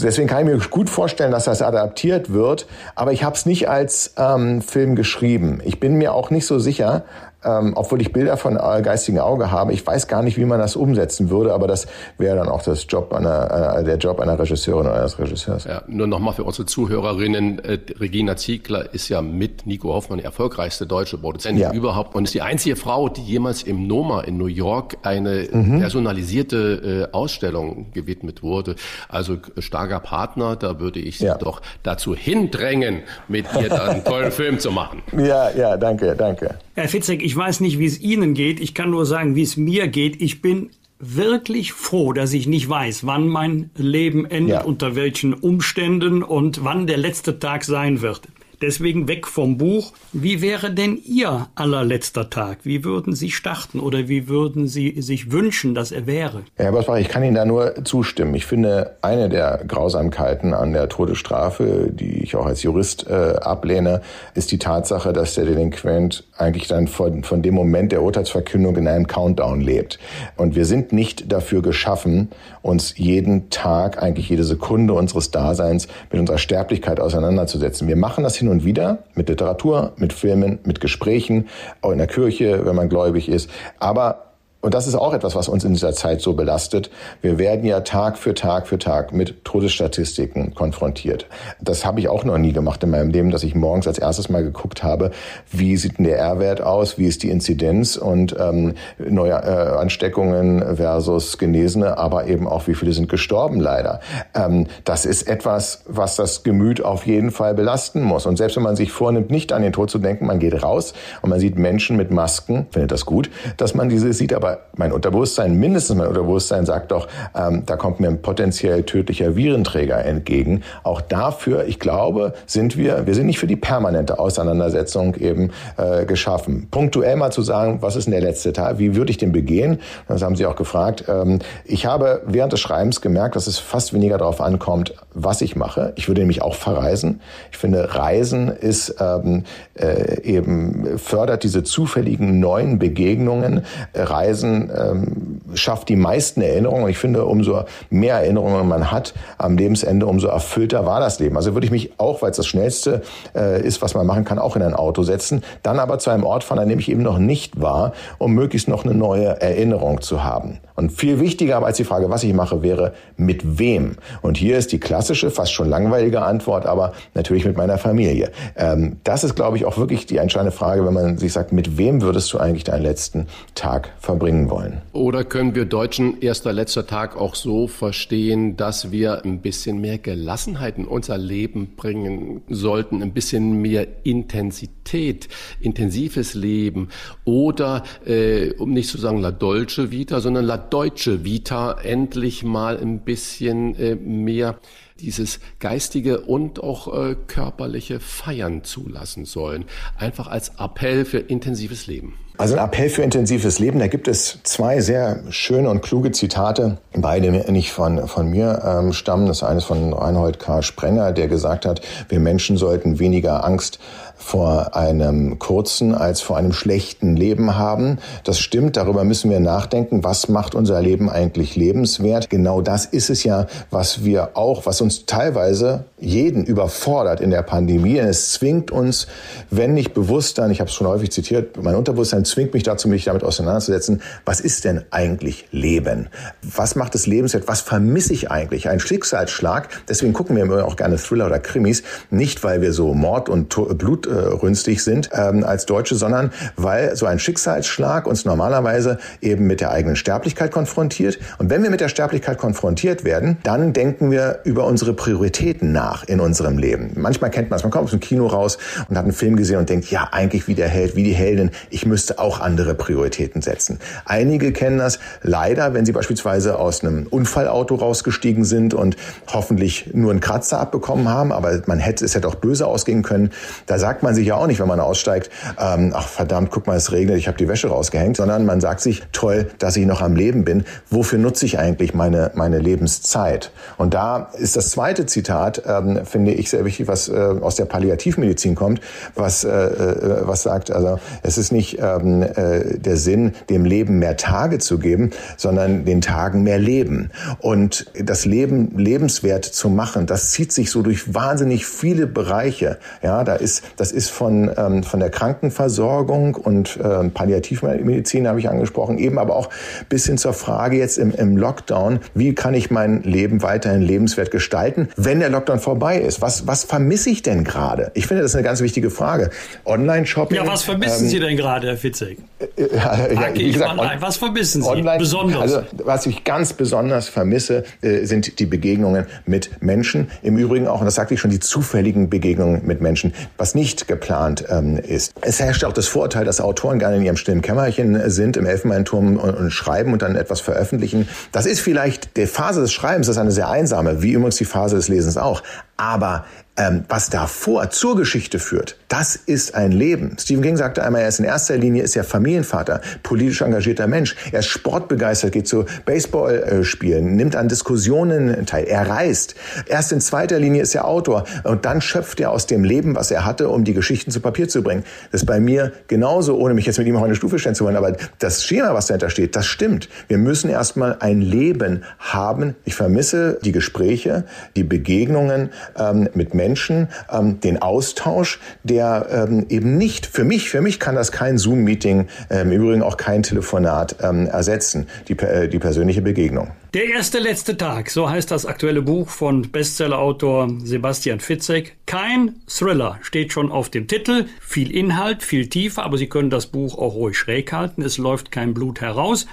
Deswegen kann ich mir gut vorstellen, dass das adaptiert wird, aber ich habe es nicht als ähm, Film geschrieben. Ich bin mir auch nicht so sicher, ähm, obwohl ich Bilder von äh, geistigen Auge habe. Ich weiß gar nicht, wie man das umsetzen würde, aber das wäre dann auch das Job einer, äh, der Job einer Regisseurin oder eines Regisseurs. Ja, nur nochmal für unsere Zuhörerinnen, äh, Regina Ziegler ist ja mit Nico Hoffmann die erfolgreichste deutsche Produzentin ja. überhaupt und ist die einzige Frau, die jemals im NOMA in New York eine mhm. personalisierte äh, Ausstellung gewidmet wurde. Also starker Partner, da würde ich Sie ja. doch dazu hindrängen, mit ihr da einen tollen Film zu machen. Ja, ja, danke, danke. Herr Fitzek, ich weiß nicht, wie es Ihnen geht. Ich kann nur sagen, wie es mir geht. Ich bin wirklich froh, dass ich nicht weiß, wann mein Leben endet, ja. unter welchen Umständen und wann der letzte Tag sein wird. Deswegen weg vom Buch. Wie wäre denn Ihr allerletzter Tag? Wie würden Sie starten oder wie würden Sie sich wünschen, dass er wäre? Herr Bosbach, ich kann Ihnen da nur zustimmen. Ich finde, eine der Grausamkeiten an der Todesstrafe, die ich auch als Jurist äh, ablehne, ist die Tatsache, dass der Delinquent eigentlich dann von, von dem Moment der Urteilsverkündung in einem Countdown lebt. Und wir sind nicht dafür geschaffen, uns jeden Tag, eigentlich jede Sekunde unseres Daseins mit unserer Sterblichkeit auseinanderzusetzen. Wir machen das hin und wieder mit Literatur, mit Filmen, mit Gesprächen, auch in der Kirche, wenn man gläubig ist. Aber und das ist auch etwas, was uns in dieser Zeit so belastet. Wir werden ja Tag für Tag für Tag mit Todesstatistiken konfrontiert. Das habe ich auch noch nie gemacht in meinem Leben, dass ich morgens als erstes mal geguckt habe, wie sieht denn der R-Wert aus, wie ist die Inzidenz und ähm, neue äh, Ansteckungen versus Genesene, aber eben auch, wie viele sind gestorben leider. Ähm, das ist etwas, was das Gemüt auf jeden Fall belasten muss. Und selbst wenn man sich vornimmt, nicht an den Tod zu denken, man geht raus und man sieht Menschen mit Masken, findet das gut, dass man diese sieht, aber mein Unterbewusstsein, mindestens mein Unterbewusstsein sagt doch, ähm, da kommt mir ein potenziell tödlicher Virenträger entgegen. Auch dafür, ich glaube, sind wir, wir sind nicht für die permanente Auseinandersetzung eben äh, geschaffen. Punktuell mal zu sagen, was ist denn der letzte Teil, wie würde ich den begehen? Das haben Sie auch gefragt. Ähm, ich habe während des Schreibens gemerkt, dass es fast weniger darauf ankommt, was ich mache. Ich würde nämlich auch verreisen. Ich finde, Reisen ist ähm, äh, eben fördert diese zufälligen neuen Begegnungen. Reisen Reisen ähm, schafft die meisten Erinnerungen. Und ich finde, umso mehr Erinnerungen man hat am Lebensende, umso erfüllter war das Leben. Also würde ich mich auch, weil es das Schnellste äh, ist, was man machen kann, auch in ein Auto setzen, dann aber zu einem Ort fahren, an dem ich eben noch nicht war, um möglichst noch eine neue Erinnerung zu haben. Und viel wichtiger aber als die Frage, was ich mache, wäre mit wem. Und hier ist die klassische, fast schon langweilige Antwort, aber natürlich mit meiner Familie. Ähm, das ist, glaube ich, auch wirklich die entscheidende Frage, wenn man sich sagt, mit wem würdest du eigentlich deinen letzten Tag verbringen wollen? Oder können wir Deutschen erster letzter Tag auch so verstehen, dass wir ein bisschen mehr Gelassenheit in unser Leben bringen sollten, ein bisschen mehr Intensität, intensives Leben oder, äh, um nicht zu sagen La Dolce Vita, sondern La deutsche Vita endlich mal ein bisschen äh, mehr dieses geistige und auch äh, körperliche Feiern zulassen sollen. Einfach als Appell für intensives Leben. Also ein Appell für intensives Leben, da gibt es zwei sehr schöne und kluge Zitate, beide nicht von, von mir ähm, stammen. Das eine ist von Reinhold K. Sprenger, der gesagt hat, wir Menschen sollten weniger Angst vor einem kurzen als vor einem schlechten Leben haben. Das stimmt, darüber müssen wir nachdenken. Was macht unser Leben eigentlich lebenswert? Genau das ist es ja, was wir auch, was uns teilweise jeden überfordert in der Pandemie. Es zwingt uns, wenn nicht bewusst dann, ich habe es schon häufig zitiert, mein Unterbewusstsein zwingt mich dazu, mich damit auseinanderzusetzen, was ist denn eigentlich Leben? Was macht es lebenswert? Was vermisse ich eigentlich? Ein Schicksalsschlag. Deswegen gucken wir immer auch gerne Thriller oder Krimis. Nicht, weil wir so Mord und Blut blutrünstig sind ähm, als Deutsche, sondern weil so ein Schicksalsschlag uns normalerweise eben mit der eigenen Sterblichkeit konfrontiert. Und wenn wir mit der Sterblichkeit konfrontiert werden, dann denken wir über unsere Prioritäten nach in unserem Leben. Manchmal kennt man es, man kommt aus dem Kino raus und hat einen Film gesehen und denkt, ja, eigentlich wie der Held, wie die Heldin, ich müsste auch andere Prioritäten setzen. Einige kennen das leider, wenn sie beispielsweise aus einem Unfallauto rausgestiegen sind und hoffentlich nur einen Kratzer abbekommen haben, aber man hätte, es hätte auch böse ausgehen können. Da sagt man sich ja auch nicht, wenn man aussteigt, ähm, ach verdammt, guck mal, es regnet, ich habe die Wäsche rausgehängt, sondern man sagt sich, toll, dass ich noch am Leben bin. Wofür nutze ich eigentlich meine, meine Lebenszeit? Und da ist das zweite Zitat, ähm, finde ich sehr wichtig, was äh, aus der Palliativmedizin kommt, was, äh, äh, was sagt, also es ist nicht ähm, äh, der Sinn, dem Leben mehr Tage zu geben, sondern den Tagen mehr Leben. Und das Leben lebenswert zu machen, das zieht sich so durch wahnsinnig viele Bereiche. Ja, da ist, das ist von, ähm, von der Krankenversorgung und ähm, Palliativmedizin habe ich angesprochen, eben aber auch bis hin zur Frage jetzt im, im Lockdown, wie kann ich mein Leben weiterhin lebenswert gestalten, wenn der Lockdown vorbei ist? Was, was vermisse ich denn gerade? Ich finde, das ist eine ganz wichtige Frage. Online-Shopping. Ja, was vermissen ähm, Sie denn gerade, Herr Fitzek? Äh, ja, ja, wie gesagt, online, was vermissen Sie online, besonders? Also, was ich ganz besonders vermisse, äh, sind die Begegnungen mit Menschen. Im Übrigen auch, und das sagte ich schon, die zufälligen Begegnungen mit Menschen, was nicht geplant ähm, ist. Es herrscht auch das Vorteil, dass Autoren gerne in ihrem stillen Kämmerchen sind, im Elfenbeinturm und, und schreiben und dann etwas veröffentlichen. Das ist vielleicht die Phase des Schreibens, das ist eine sehr einsame, wie übrigens die Phase des Lesens auch. Aber ähm, was davor zur Geschichte führt, das ist ein Leben. Stephen King sagte einmal, er ist in erster Linie ist er Familienvater, politisch engagierter Mensch. Er ist sportbegeistert, geht zu Baseballspielen, nimmt an Diskussionen teil, er reist. Erst in zweiter Linie ist er Autor und dann schöpft er aus dem Leben, was er hatte, um die Geschichten zu Papier zu bringen. Das ist bei mir genauso, ohne mich jetzt mit ihm auf eine Stufe stellen zu wollen, aber das Schema, was dahinter steht, das stimmt. Wir müssen erstmal ein Leben haben. Ich vermisse die Gespräche, die Begegnungen ähm, mit Menschen, ähm, den Austausch, der ähm, eben nicht, für mich, für mich kann das kein Zoom-Meeting, ähm, im Übrigen auch kein Telefonat ähm, ersetzen, die, äh, die persönliche Begegnung. Der erste letzte Tag, so heißt das aktuelle Buch von Bestsellerautor Sebastian Fitzek. Kein Thriller steht schon auf dem Titel. Viel Inhalt, viel Tiefe, aber Sie können das Buch auch ruhig schräg halten. Es läuft kein Blut heraus.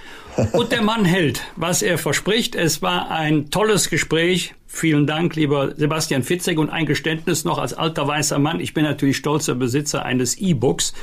Und der Mann hält, was er verspricht. Es war ein tolles Gespräch. Vielen Dank, lieber Sebastian Fitzek. Und ein Geständnis noch als alter weißer Mann. Ich bin natürlich stolzer Besitzer eines E-Books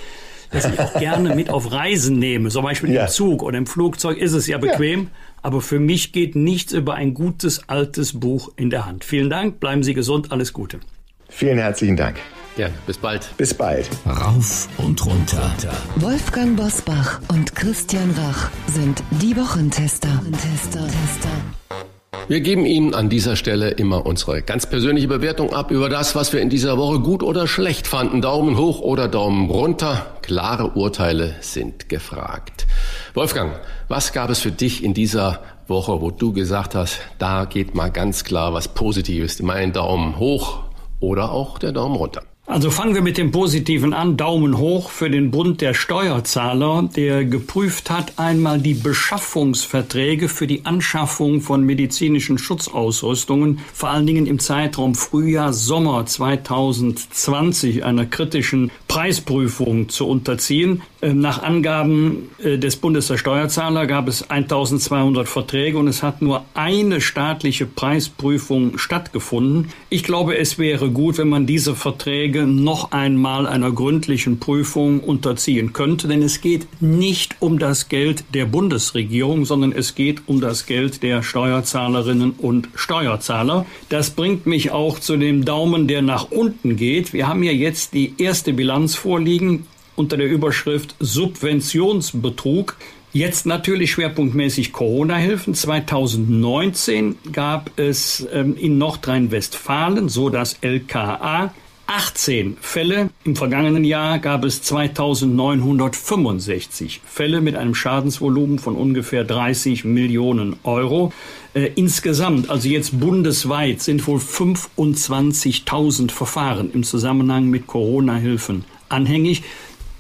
das ich auch gerne mit auf Reisen nehme. Zum Beispiel ja. im Zug oder im Flugzeug ist es ja bequem. Ja. Aber für mich geht nichts über ein gutes altes Buch in der Hand. Vielen Dank, bleiben Sie gesund, alles Gute. Vielen herzlichen Dank. Ja, bis bald. Bis bald. Rauf und runter. Wolfgang Bosbach und Christian Rach sind die Wochentester. Tester, Tester. Wir geben Ihnen an dieser Stelle immer unsere ganz persönliche Bewertung ab über das, was wir in dieser Woche gut oder schlecht fanden. Daumen hoch oder Daumen runter. Klare Urteile sind gefragt. Wolfgang, was gab es für dich in dieser Woche, wo du gesagt hast, da geht mal ganz klar was Positives, mein Daumen hoch oder auch der Daumen runter? Also fangen wir mit dem Positiven an. Daumen hoch für den Bund der Steuerzahler, der geprüft hat einmal die Beschaffungsverträge für die Anschaffung von medizinischen Schutzausrüstungen, vor allen Dingen im Zeitraum Frühjahr, Sommer 2020 einer kritischen Preisprüfung zu unterziehen. Ähm, nach Angaben äh, des Bundes der Steuerzahler gab es 1200 Verträge und es hat nur eine staatliche Preisprüfung stattgefunden. Ich glaube, es wäre gut, wenn man diese Verträge noch einmal einer gründlichen Prüfung unterziehen könnte, denn es geht nicht um das Geld der Bundesregierung, sondern es geht um das Geld der Steuerzahlerinnen und Steuerzahler. Das bringt mich auch zu dem Daumen, der nach unten geht. Wir haben ja jetzt die erste Bilanz vorliegen unter der Überschrift Subventionsbetrug. Jetzt natürlich schwerpunktmäßig Corona-Hilfen. 2019 gab es ähm, in Nordrhein-Westfalen, so das LKA, 18 Fälle. Im vergangenen Jahr gab es 2965 Fälle mit einem Schadensvolumen von ungefähr 30 Millionen Euro. Äh, insgesamt, also jetzt bundesweit, sind wohl 25.000 Verfahren im Zusammenhang mit Corona-Hilfen anhängig.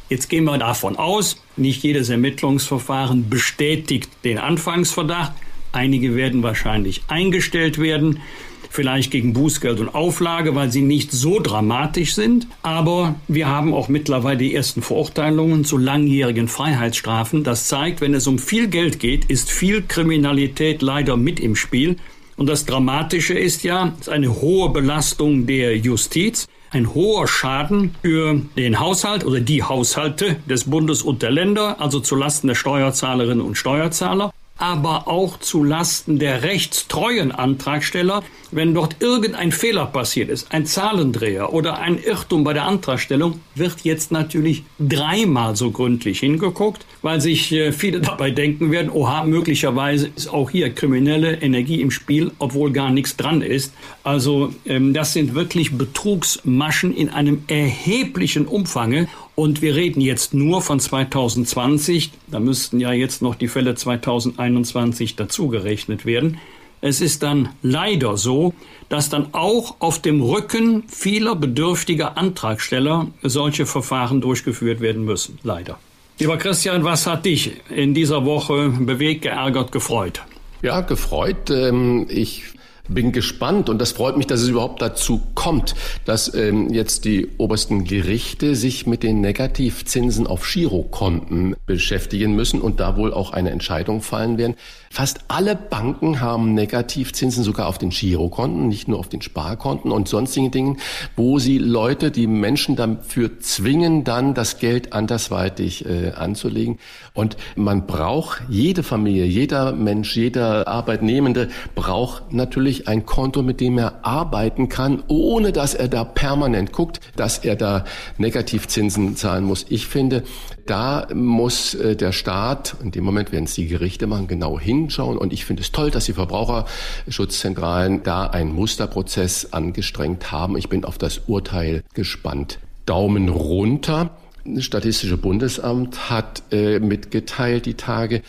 Jetzt gehen wir davon aus, nicht jedes Ermittlungsverfahren bestätigt den Anfangsverdacht. Einige werden wahrscheinlich eingestellt werden. vielleicht gegen Bußgeld und Auflage, weil sie nicht so dramatisch sind. Aber wir haben auch mittlerweile die ersten Verurteilungen zu langjährigen Freiheitsstrafen. Das zeigt, wenn es um viel Geld geht, ist viel Kriminalität leider mit im Spiel. Und das Dramatische ist ja, es ist eine hohe Belastung der Justiz, ein hoher Schaden für den Haushalt oder die Haushalte des Bundes und der Länder, also zulasten der Steuerzahlerinnen und Steuerzahler aber auch zu Lasten der rechtstreuen Antragsteller, wenn dort irgendein Fehler passiert ist, ein Zahlendreher oder ein Irrtum bei der Antragstellung, wird jetzt natürlich dreimal so gründlich hingeguckt, weil sich äh, viele dabei denken werden, oha, möglicherweise ist auch hier kriminelle Energie im Spiel, obwohl gar nichts dran ist. Also ähm, das sind wirklich Betrugsmaschen in einem erheblichen Umfange und wir reden jetzt nur von 2020. Da müssten ja jetzt noch die Fälle 2021 dazugerechnet werden. Es ist dann leider so, dass dann auch auf dem Rücken vieler bedürftiger Antragsteller solche Verfahren durchgeführt werden müssen. Leider. Lieber Christian, was hat dich in dieser Woche bewegt, geärgert, gefreut? Ja, gefreut. Ähm, ich bin gespannt und das freut mich, dass es überhaupt dazu kommt, dass ähm, jetzt die obersten Gerichte sich mit den Negativzinsen auf Girokonten beschäftigen müssen und da wohl auch eine Entscheidung fallen werden. Fast alle Banken haben Negativzinsen sogar auf den Girokonten, nicht nur auf den Sparkonten und sonstigen Dingen, wo sie Leute, die Menschen dafür zwingen, dann das Geld andersweitig äh, anzulegen. Und man braucht jede Familie, jeder Mensch, jeder Arbeitnehmende braucht natürlich ein Konto, mit dem er arbeiten kann, ohne dass er da permanent guckt, dass er da Negativzinsen zahlen muss. Ich finde, da muss äh, der Staat, in dem Moment werden es die Gerichte machen, genau hinschauen. Und ich finde es toll, dass die Verbraucherschutzzentralen da einen Musterprozess angestrengt haben. Ich bin auf das Urteil gespannt. Daumen runter. Das Statistische Bundesamt hat äh, mitgeteilt die Tage,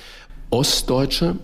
Ostdeutsche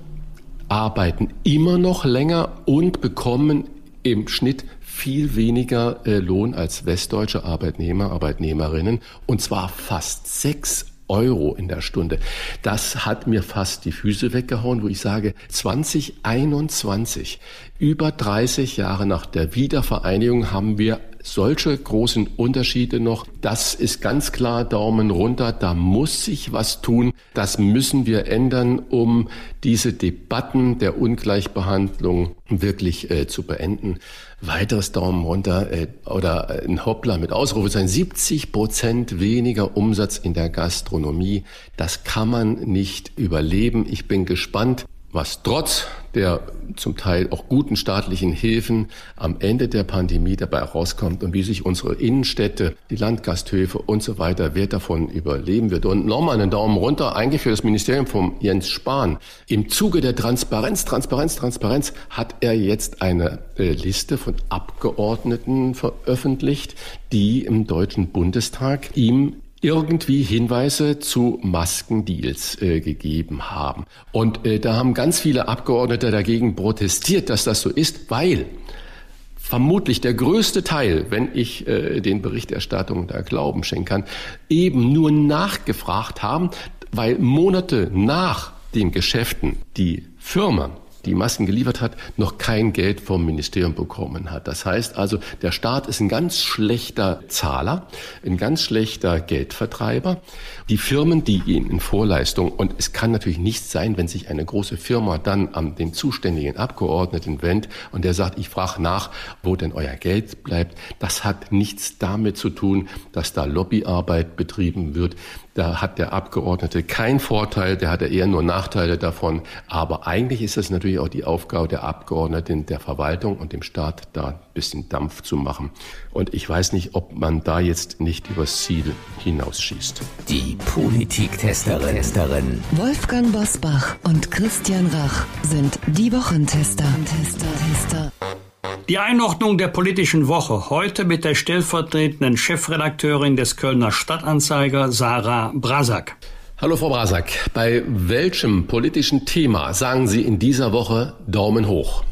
arbeiten immer noch länger und bekommen im Schnitt viel weniger äh, Lohn als westdeutsche Arbeitnehmer, Arbeitnehmerinnen, und zwar fast sechs Euro in der Stunde. Das hat mir fast die Füße weggehauen, wo ich sage, 2021, über 30 Jahre nach der Wiedervereinigung haben wir solche großen Unterschiede noch. Das ist ganz klar Daumen runter. Da muss sich was tun. Das müssen wir ändern, um diese Debatten der Ungleichbehandlung wirklich äh, zu beenden. Weiteres Daumen runter äh, oder ein Hoppler mit Ausrufezeichen. 70 Prozent weniger Umsatz in der Gastronomie. Das kann man nicht überleben. Ich bin gespannt, was trotz der zum Teil auch guten staatlichen Hilfen am Ende der Pandemie dabei rauskommt und wie sich unsere Innenstädte, die Landgasthöfe und so weiter, wer davon überleben wird. Und nochmal einen Daumen runter, eigentlich für das Ministerium von Jens Spahn. Im Zuge der Transparenz, Transparenz, Transparenz hat er jetzt eine äh, Liste von Abgeordneten veröffentlicht, die im Deutschen Bundestag ihm irgendwie Hinweise zu Maskendeals äh, gegeben haben. Und äh, da haben ganz viele Abgeordnete dagegen protestiert, dass das so ist, weil vermutlich der größte Teil, wenn ich äh, den Berichterstattungen da Glauben schenken kann, eben nur nachgefragt haben, weil Monate nach den Geschäften die Firma die Masken geliefert hat, noch kein Geld vom Ministerium bekommen hat. Das heißt also, der Staat ist ein ganz schlechter Zahler, ein ganz schlechter Geldvertreiber. Die Firmen, die ihn in Vorleistung, und es kann natürlich nicht sein, wenn sich eine große Firma dann an den zuständigen Abgeordneten wendet und der sagt, ich frage nach, wo denn euer Geld bleibt. Das hat nichts damit zu tun, dass da Lobbyarbeit betrieben wird. Da hat der Abgeordnete keinen Vorteil, der hat eher nur Nachteile davon. Aber eigentlich ist es natürlich auch die Aufgabe der Abgeordneten, der Verwaltung und dem Staat, da ein bisschen Dampf zu machen. Und ich weiß nicht, ob man da jetzt nicht übers Ziel hinausschießt. Die Politiktesterin. Wolfgang Bosbach und Christian Rach sind die Wochentester. Tester, Tester. Die Einordnung der politischen Woche heute mit der stellvertretenden Chefredakteurin des Kölner Stadtanzeiger, Sarah Brasak. Hallo Frau Brasak, bei welchem politischen Thema sagen Sie in dieser Woche Daumen hoch?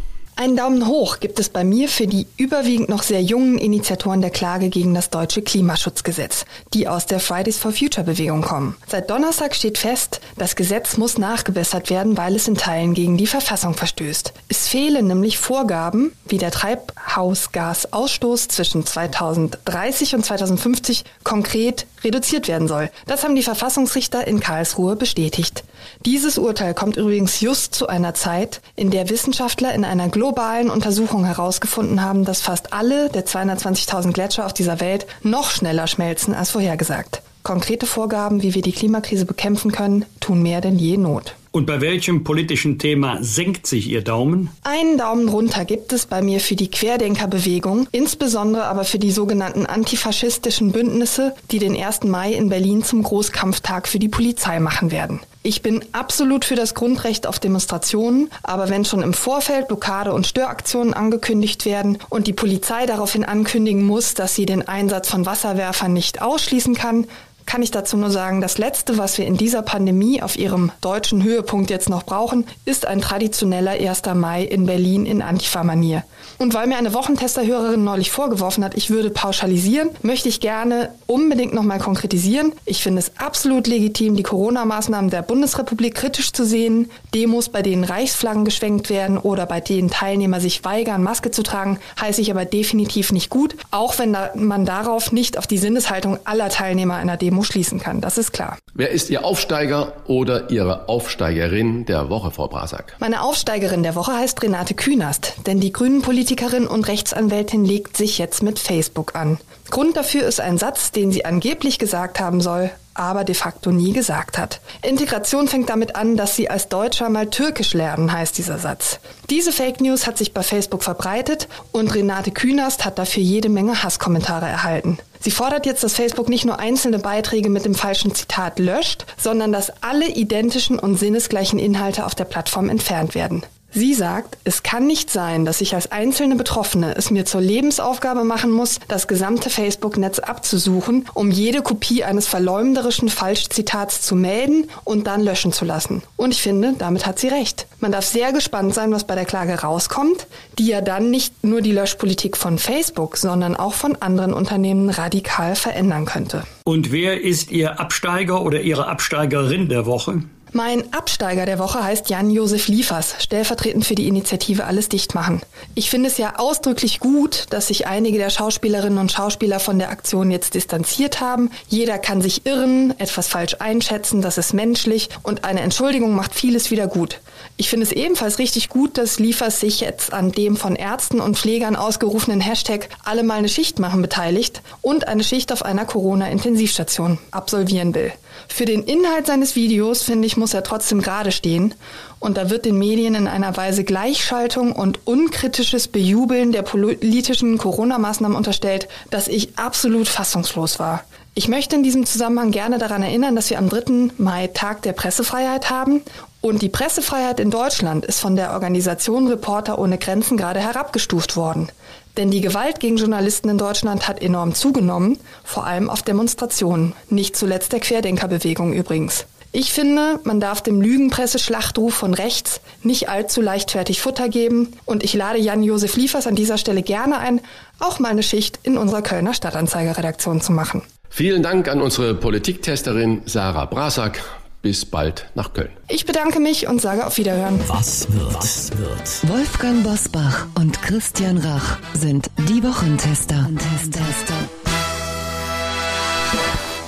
Einen Daumen hoch gibt es bei mir für die überwiegend noch sehr jungen Initiatoren der Klage gegen das deutsche Klimaschutzgesetz, die aus der Fridays for Future Bewegung kommen. Seit Donnerstag steht fest, das Gesetz muss nachgebessert werden, weil es in Teilen gegen die Verfassung verstößt. Es fehlen nämlich Vorgaben, wie der Treibhausgasausstoß zwischen 2030 und 2050 konkret reduziert werden soll. Das haben die Verfassungsrichter in Karlsruhe bestätigt. Dieses Urteil kommt übrigens just zu einer Zeit, in der Wissenschaftler in einer globalen Untersuchungen herausgefunden haben, dass fast alle der 220.000 Gletscher auf dieser Welt noch schneller schmelzen als vorhergesagt. Konkrete Vorgaben, wie wir die Klimakrise bekämpfen können, tun mehr denn je Not. Und bei welchem politischen Thema senkt sich Ihr Daumen? Einen Daumen runter gibt es bei mir für die Querdenkerbewegung, insbesondere aber für die sogenannten antifaschistischen Bündnisse, die den 1. Mai in Berlin zum Großkampftag für die Polizei machen werden. Ich bin absolut für das Grundrecht auf Demonstrationen, aber wenn schon im Vorfeld Blockade- und Störaktionen angekündigt werden und die Polizei daraufhin ankündigen muss, dass sie den Einsatz von Wasserwerfern nicht ausschließen kann, kann ich dazu nur sagen, das Letzte, was wir in dieser Pandemie auf ihrem deutschen Höhepunkt jetzt noch brauchen, ist ein traditioneller 1. Mai in Berlin in Antifa-Manier. Und weil mir eine Wochentester-Hörerin neulich vorgeworfen hat, ich würde pauschalisieren, möchte ich gerne unbedingt nochmal konkretisieren. Ich finde es absolut legitim, die Corona-Maßnahmen der Bundesrepublik kritisch zu sehen. Demos, bei denen Reichsflaggen geschwenkt werden oder bei denen Teilnehmer sich weigern, Maske zu tragen, heiße ich aber definitiv nicht gut, auch wenn man darauf nicht auf die Sinneshaltung aller Teilnehmer einer Demo Demo schließen kann. Das ist klar. Wer ist Ihr Aufsteiger oder Ihre Aufsteigerin der Woche, Frau Brasak? Meine Aufsteigerin der Woche heißt Renate Künast, denn die Grünen-Politikerin und Rechtsanwältin legt sich jetzt mit Facebook an. Grund dafür ist ein Satz, den sie angeblich gesagt haben soll, aber de facto nie gesagt hat. Integration fängt damit an, dass sie als Deutscher mal Türkisch lernen, heißt dieser Satz. Diese Fake News hat sich bei Facebook verbreitet und Renate Künast hat dafür jede Menge Hasskommentare erhalten. Sie fordert jetzt, dass Facebook nicht nur einzelne Beiträge mit dem falschen Zitat löscht, sondern dass alle identischen und sinnesgleichen Inhalte auf der Plattform entfernt werden. Sie sagt, es kann nicht sein, dass ich als einzelne Betroffene es mir zur Lebensaufgabe machen muss, das gesamte Facebook-Netz abzusuchen, um jede Kopie eines verleumderischen Falschzitats zu melden und dann löschen zu lassen. Und ich finde, damit hat sie recht. Man darf sehr gespannt sein, was bei der Klage rauskommt, die ja dann nicht nur die Löschpolitik von Facebook, sondern auch von anderen Unternehmen radikal verändern könnte. Und wer ist Ihr Absteiger oder Ihre Absteigerin der Woche? Mein Absteiger der Woche heißt Jan-Josef Liefers, stellvertretend für die Initiative Alles dicht machen. Ich finde es ja ausdrücklich gut, dass sich einige der Schauspielerinnen und Schauspieler von der Aktion jetzt distanziert haben. Jeder kann sich irren, etwas falsch einschätzen, das ist menschlich und eine Entschuldigung macht vieles wieder gut. Ich finde es ebenfalls richtig gut, dass Liefers sich jetzt an dem von Ärzten und Pflegern ausgerufenen Hashtag alle mal eine Schicht machen beteiligt und eine Schicht auf einer Corona-Intensivstation absolvieren will. Für den Inhalt seines Videos, finde ich, muss er trotzdem gerade stehen. Und da wird den Medien in einer Weise Gleichschaltung und unkritisches Bejubeln der politischen Corona-Maßnahmen unterstellt, dass ich absolut fassungslos war. Ich möchte in diesem Zusammenhang gerne daran erinnern, dass wir am 3. Mai Tag der Pressefreiheit haben. Und die Pressefreiheit in Deutschland ist von der Organisation Reporter ohne Grenzen gerade herabgestuft worden. Denn die Gewalt gegen Journalisten in Deutschland hat enorm zugenommen, vor allem auf Demonstrationen, nicht zuletzt der Querdenkerbewegung übrigens. Ich finde, man darf dem Lügenpresse-Schlachtruf von rechts nicht allzu leichtfertig Futter geben und ich lade Jan-Josef Liefers an dieser Stelle gerne ein, auch mal eine Schicht in unserer Kölner Stadtanzeiger-Redaktion zu machen. Vielen Dank an unsere Politiktesterin Sarah Brasak bis bald nach Köln. Ich bedanke mich und sage auf Wiederhören. Was wird? Was wird? Wolfgang Bosbach und Christian Rach sind die Wochentester. Tester.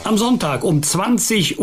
Am Sonntag um 20.15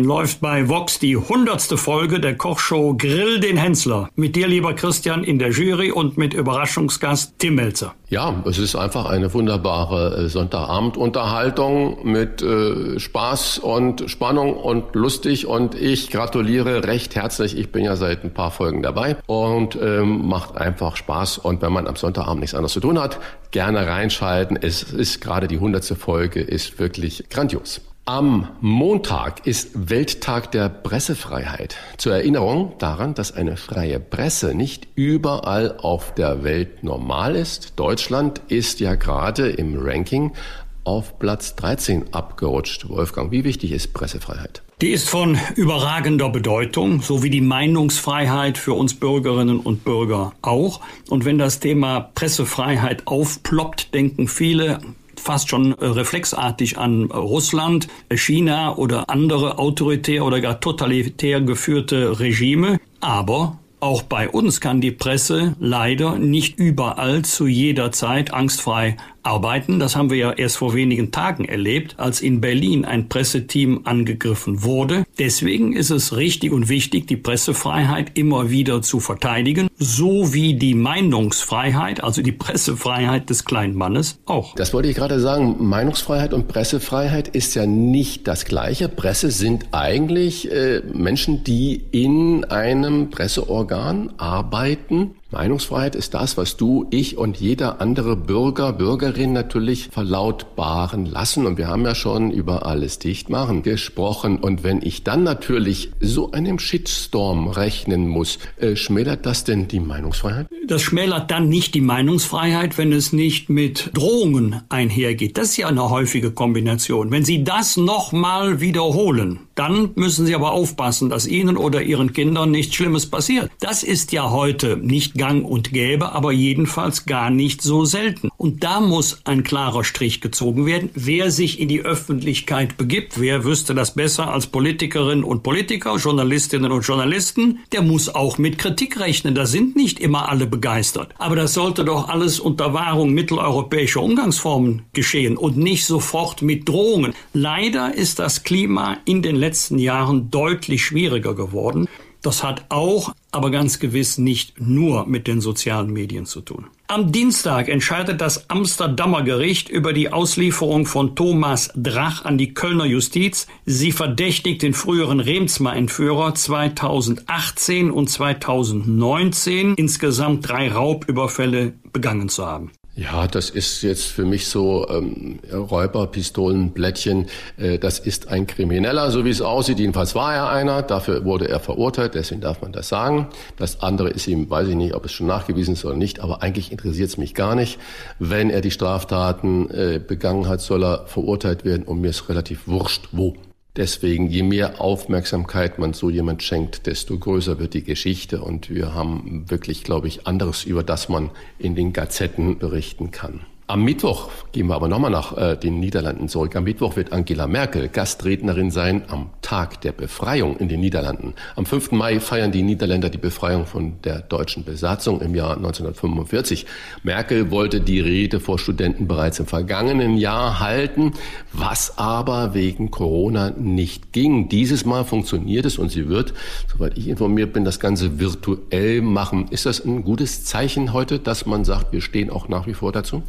Uhr läuft bei Vox die hundertste Folge der Kochshow Grill den Hensler. Mit dir, lieber Christian, in der Jury und mit Überraschungsgast Tim Melzer. Ja, es ist einfach eine wunderbare äh, Sonntagabendunterhaltung mit äh, Spaß und Spannung und lustig und ich gratuliere recht herzlich. Ich bin ja seit ein paar Folgen dabei und ähm, macht einfach Spaß und wenn man am Sonntagabend nichts anderes zu tun hat, gerne reinschalten. Es ist gerade die hundertste Folge, ist wirklich grandios. Am Montag ist Welttag der Pressefreiheit. Zur Erinnerung daran, dass eine freie Presse nicht überall auf der Welt normal ist. Deutschland ist ja gerade im Ranking auf Platz 13 abgerutscht. Wolfgang, wie wichtig ist Pressefreiheit? Die ist von überragender Bedeutung, so wie die Meinungsfreiheit für uns Bürgerinnen und Bürger auch. Und wenn das Thema Pressefreiheit aufploppt, denken viele, fast schon äh, reflexartig an Russland, China oder andere autoritär oder gar totalitär geführte Regime. Aber auch bei uns kann die Presse leider nicht überall zu jeder Zeit angstfrei arbeiten. Das haben wir ja erst vor wenigen Tagen erlebt, als in Berlin ein Presseteam angegriffen wurde. Deswegen ist es richtig und wichtig, die Pressefreiheit immer wieder zu verteidigen, so wie die Meinungsfreiheit, also die Pressefreiheit des kleinen Mannes auch. Das wollte ich gerade sagen. Meinungsfreiheit und Pressefreiheit ist ja nicht das Gleiche. Presse sind eigentlich äh, Menschen, die in einem Presseorgan arbeiten Meinungsfreiheit ist das, was du, ich und jeder andere Bürger, Bürgerin natürlich verlautbaren lassen. Und wir haben ja schon über alles Dichtmachen gesprochen. Und wenn ich dann natürlich so einem Shitstorm rechnen muss, äh, schmälert das denn die Meinungsfreiheit? Das schmälert dann nicht die Meinungsfreiheit, wenn es nicht mit Drohungen einhergeht. Das ist ja eine häufige Kombination. Wenn Sie das nochmal wiederholen, dann müssen Sie aber aufpassen, dass Ihnen oder Ihren Kindern nichts Schlimmes passiert. Das ist ja heute nicht gang und gäbe, aber jedenfalls gar nicht so selten. Und da muss ein klarer Strich gezogen werden. Wer sich in die Öffentlichkeit begibt, wer wüsste das besser als Politikerinnen und Politiker, Journalistinnen und Journalisten, der muss auch mit Kritik rechnen. Da sind nicht immer alle begeistert. Aber das sollte doch alles unter Wahrung mitteleuropäischer Umgangsformen geschehen und nicht sofort mit Drohungen. Leider ist das Klima in den letzten Jahren deutlich schwieriger geworden. Das hat auch, aber ganz gewiss nicht nur mit den sozialen Medien zu tun. Am Dienstag entscheidet das Amsterdamer Gericht über die Auslieferung von Thomas Drach an die Kölner Justiz. Sie verdächtigt den früheren Remsmar-Entführer 2018 und 2019 insgesamt drei Raubüberfälle begangen zu haben. Ja, das ist jetzt für mich so ähm, Räuber, Pistolen, Blättchen. Äh, das ist ein Krimineller, so wie es aussieht. Jedenfalls war er einer. Dafür wurde er verurteilt. Deswegen darf man das sagen. Das andere ist ihm, weiß ich nicht, ob es schon nachgewiesen ist oder nicht. Aber eigentlich interessiert es mich gar nicht. Wenn er die Straftaten äh, begangen hat, soll er verurteilt werden. Und mir ist relativ wurscht, wo. Deswegen, je mehr Aufmerksamkeit man so jemand schenkt, desto größer wird die Geschichte. Und wir haben wirklich, glaube ich, anderes, über das man in den Gazetten berichten kann. Am Mittwoch gehen wir aber nochmal nach äh, den Niederlanden zurück. Am Mittwoch wird Angela Merkel Gastrednerin sein am Tag der Befreiung in den Niederlanden. Am 5. Mai feiern die Niederländer die Befreiung von der deutschen Besatzung im Jahr 1945. Merkel wollte die Rede vor Studenten bereits im vergangenen Jahr halten, was aber wegen Corona nicht ging. Dieses Mal funktioniert es und sie wird, soweit ich informiert bin, das Ganze virtuell machen. Ist das ein gutes Zeichen heute, dass man sagt, wir stehen auch nach wie vor dazu?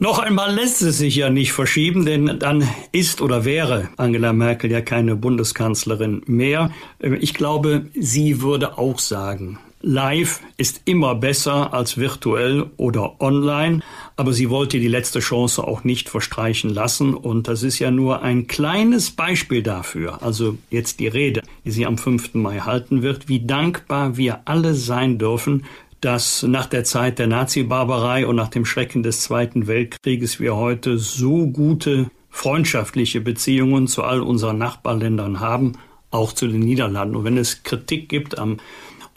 Noch einmal lässt es sich ja nicht verschieben, denn dann ist oder wäre Angela Merkel ja keine Bundeskanzlerin mehr. Ich glaube, sie würde auch sagen, Live ist immer besser als virtuell oder online, aber sie wollte die letzte Chance auch nicht verstreichen lassen und das ist ja nur ein kleines Beispiel dafür, also jetzt die Rede, die sie am 5. Mai halten wird, wie dankbar wir alle sein dürfen dass nach der Zeit der Nazi-Barbarei und nach dem Schrecken des Zweiten Weltkrieges wir heute so gute freundschaftliche Beziehungen zu all unseren Nachbarländern haben, auch zu den Niederlanden. Und wenn es Kritik gibt am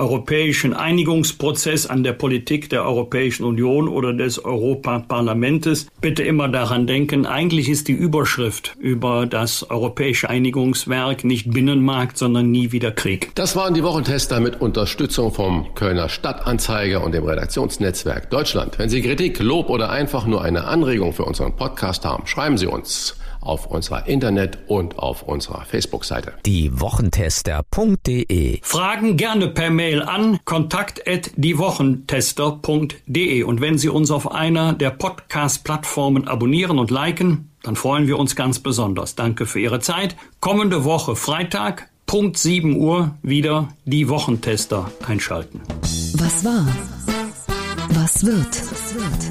europäischen Einigungsprozess, an der Politik der Europäischen Union oder des Europaparlamentes. Bitte immer daran denken, eigentlich ist die Überschrift über das europäische Einigungswerk nicht Binnenmarkt, sondern nie wieder Krieg. Das waren die Wochentester mit Unterstützung vom Kölner Stadtanzeiger und dem Redaktionsnetzwerk Deutschland. Wenn Sie Kritik, Lob oder einfach nur eine Anregung für unseren Podcast haben, schreiben Sie uns auf unserer Internet- und auf unserer Facebook-Seite. Die Wochentester.de Fragen gerne per Mail an kontakt@diewochentester.de und wenn Sie uns auf einer der Podcast-Plattformen abonnieren und liken, dann freuen wir uns ganz besonders. Danke für Ihre Zeit. Kommende Woche Freitag Punkt 7 Uhr wieder die Wochentester einschalten. Was war? Was wird? Was wird?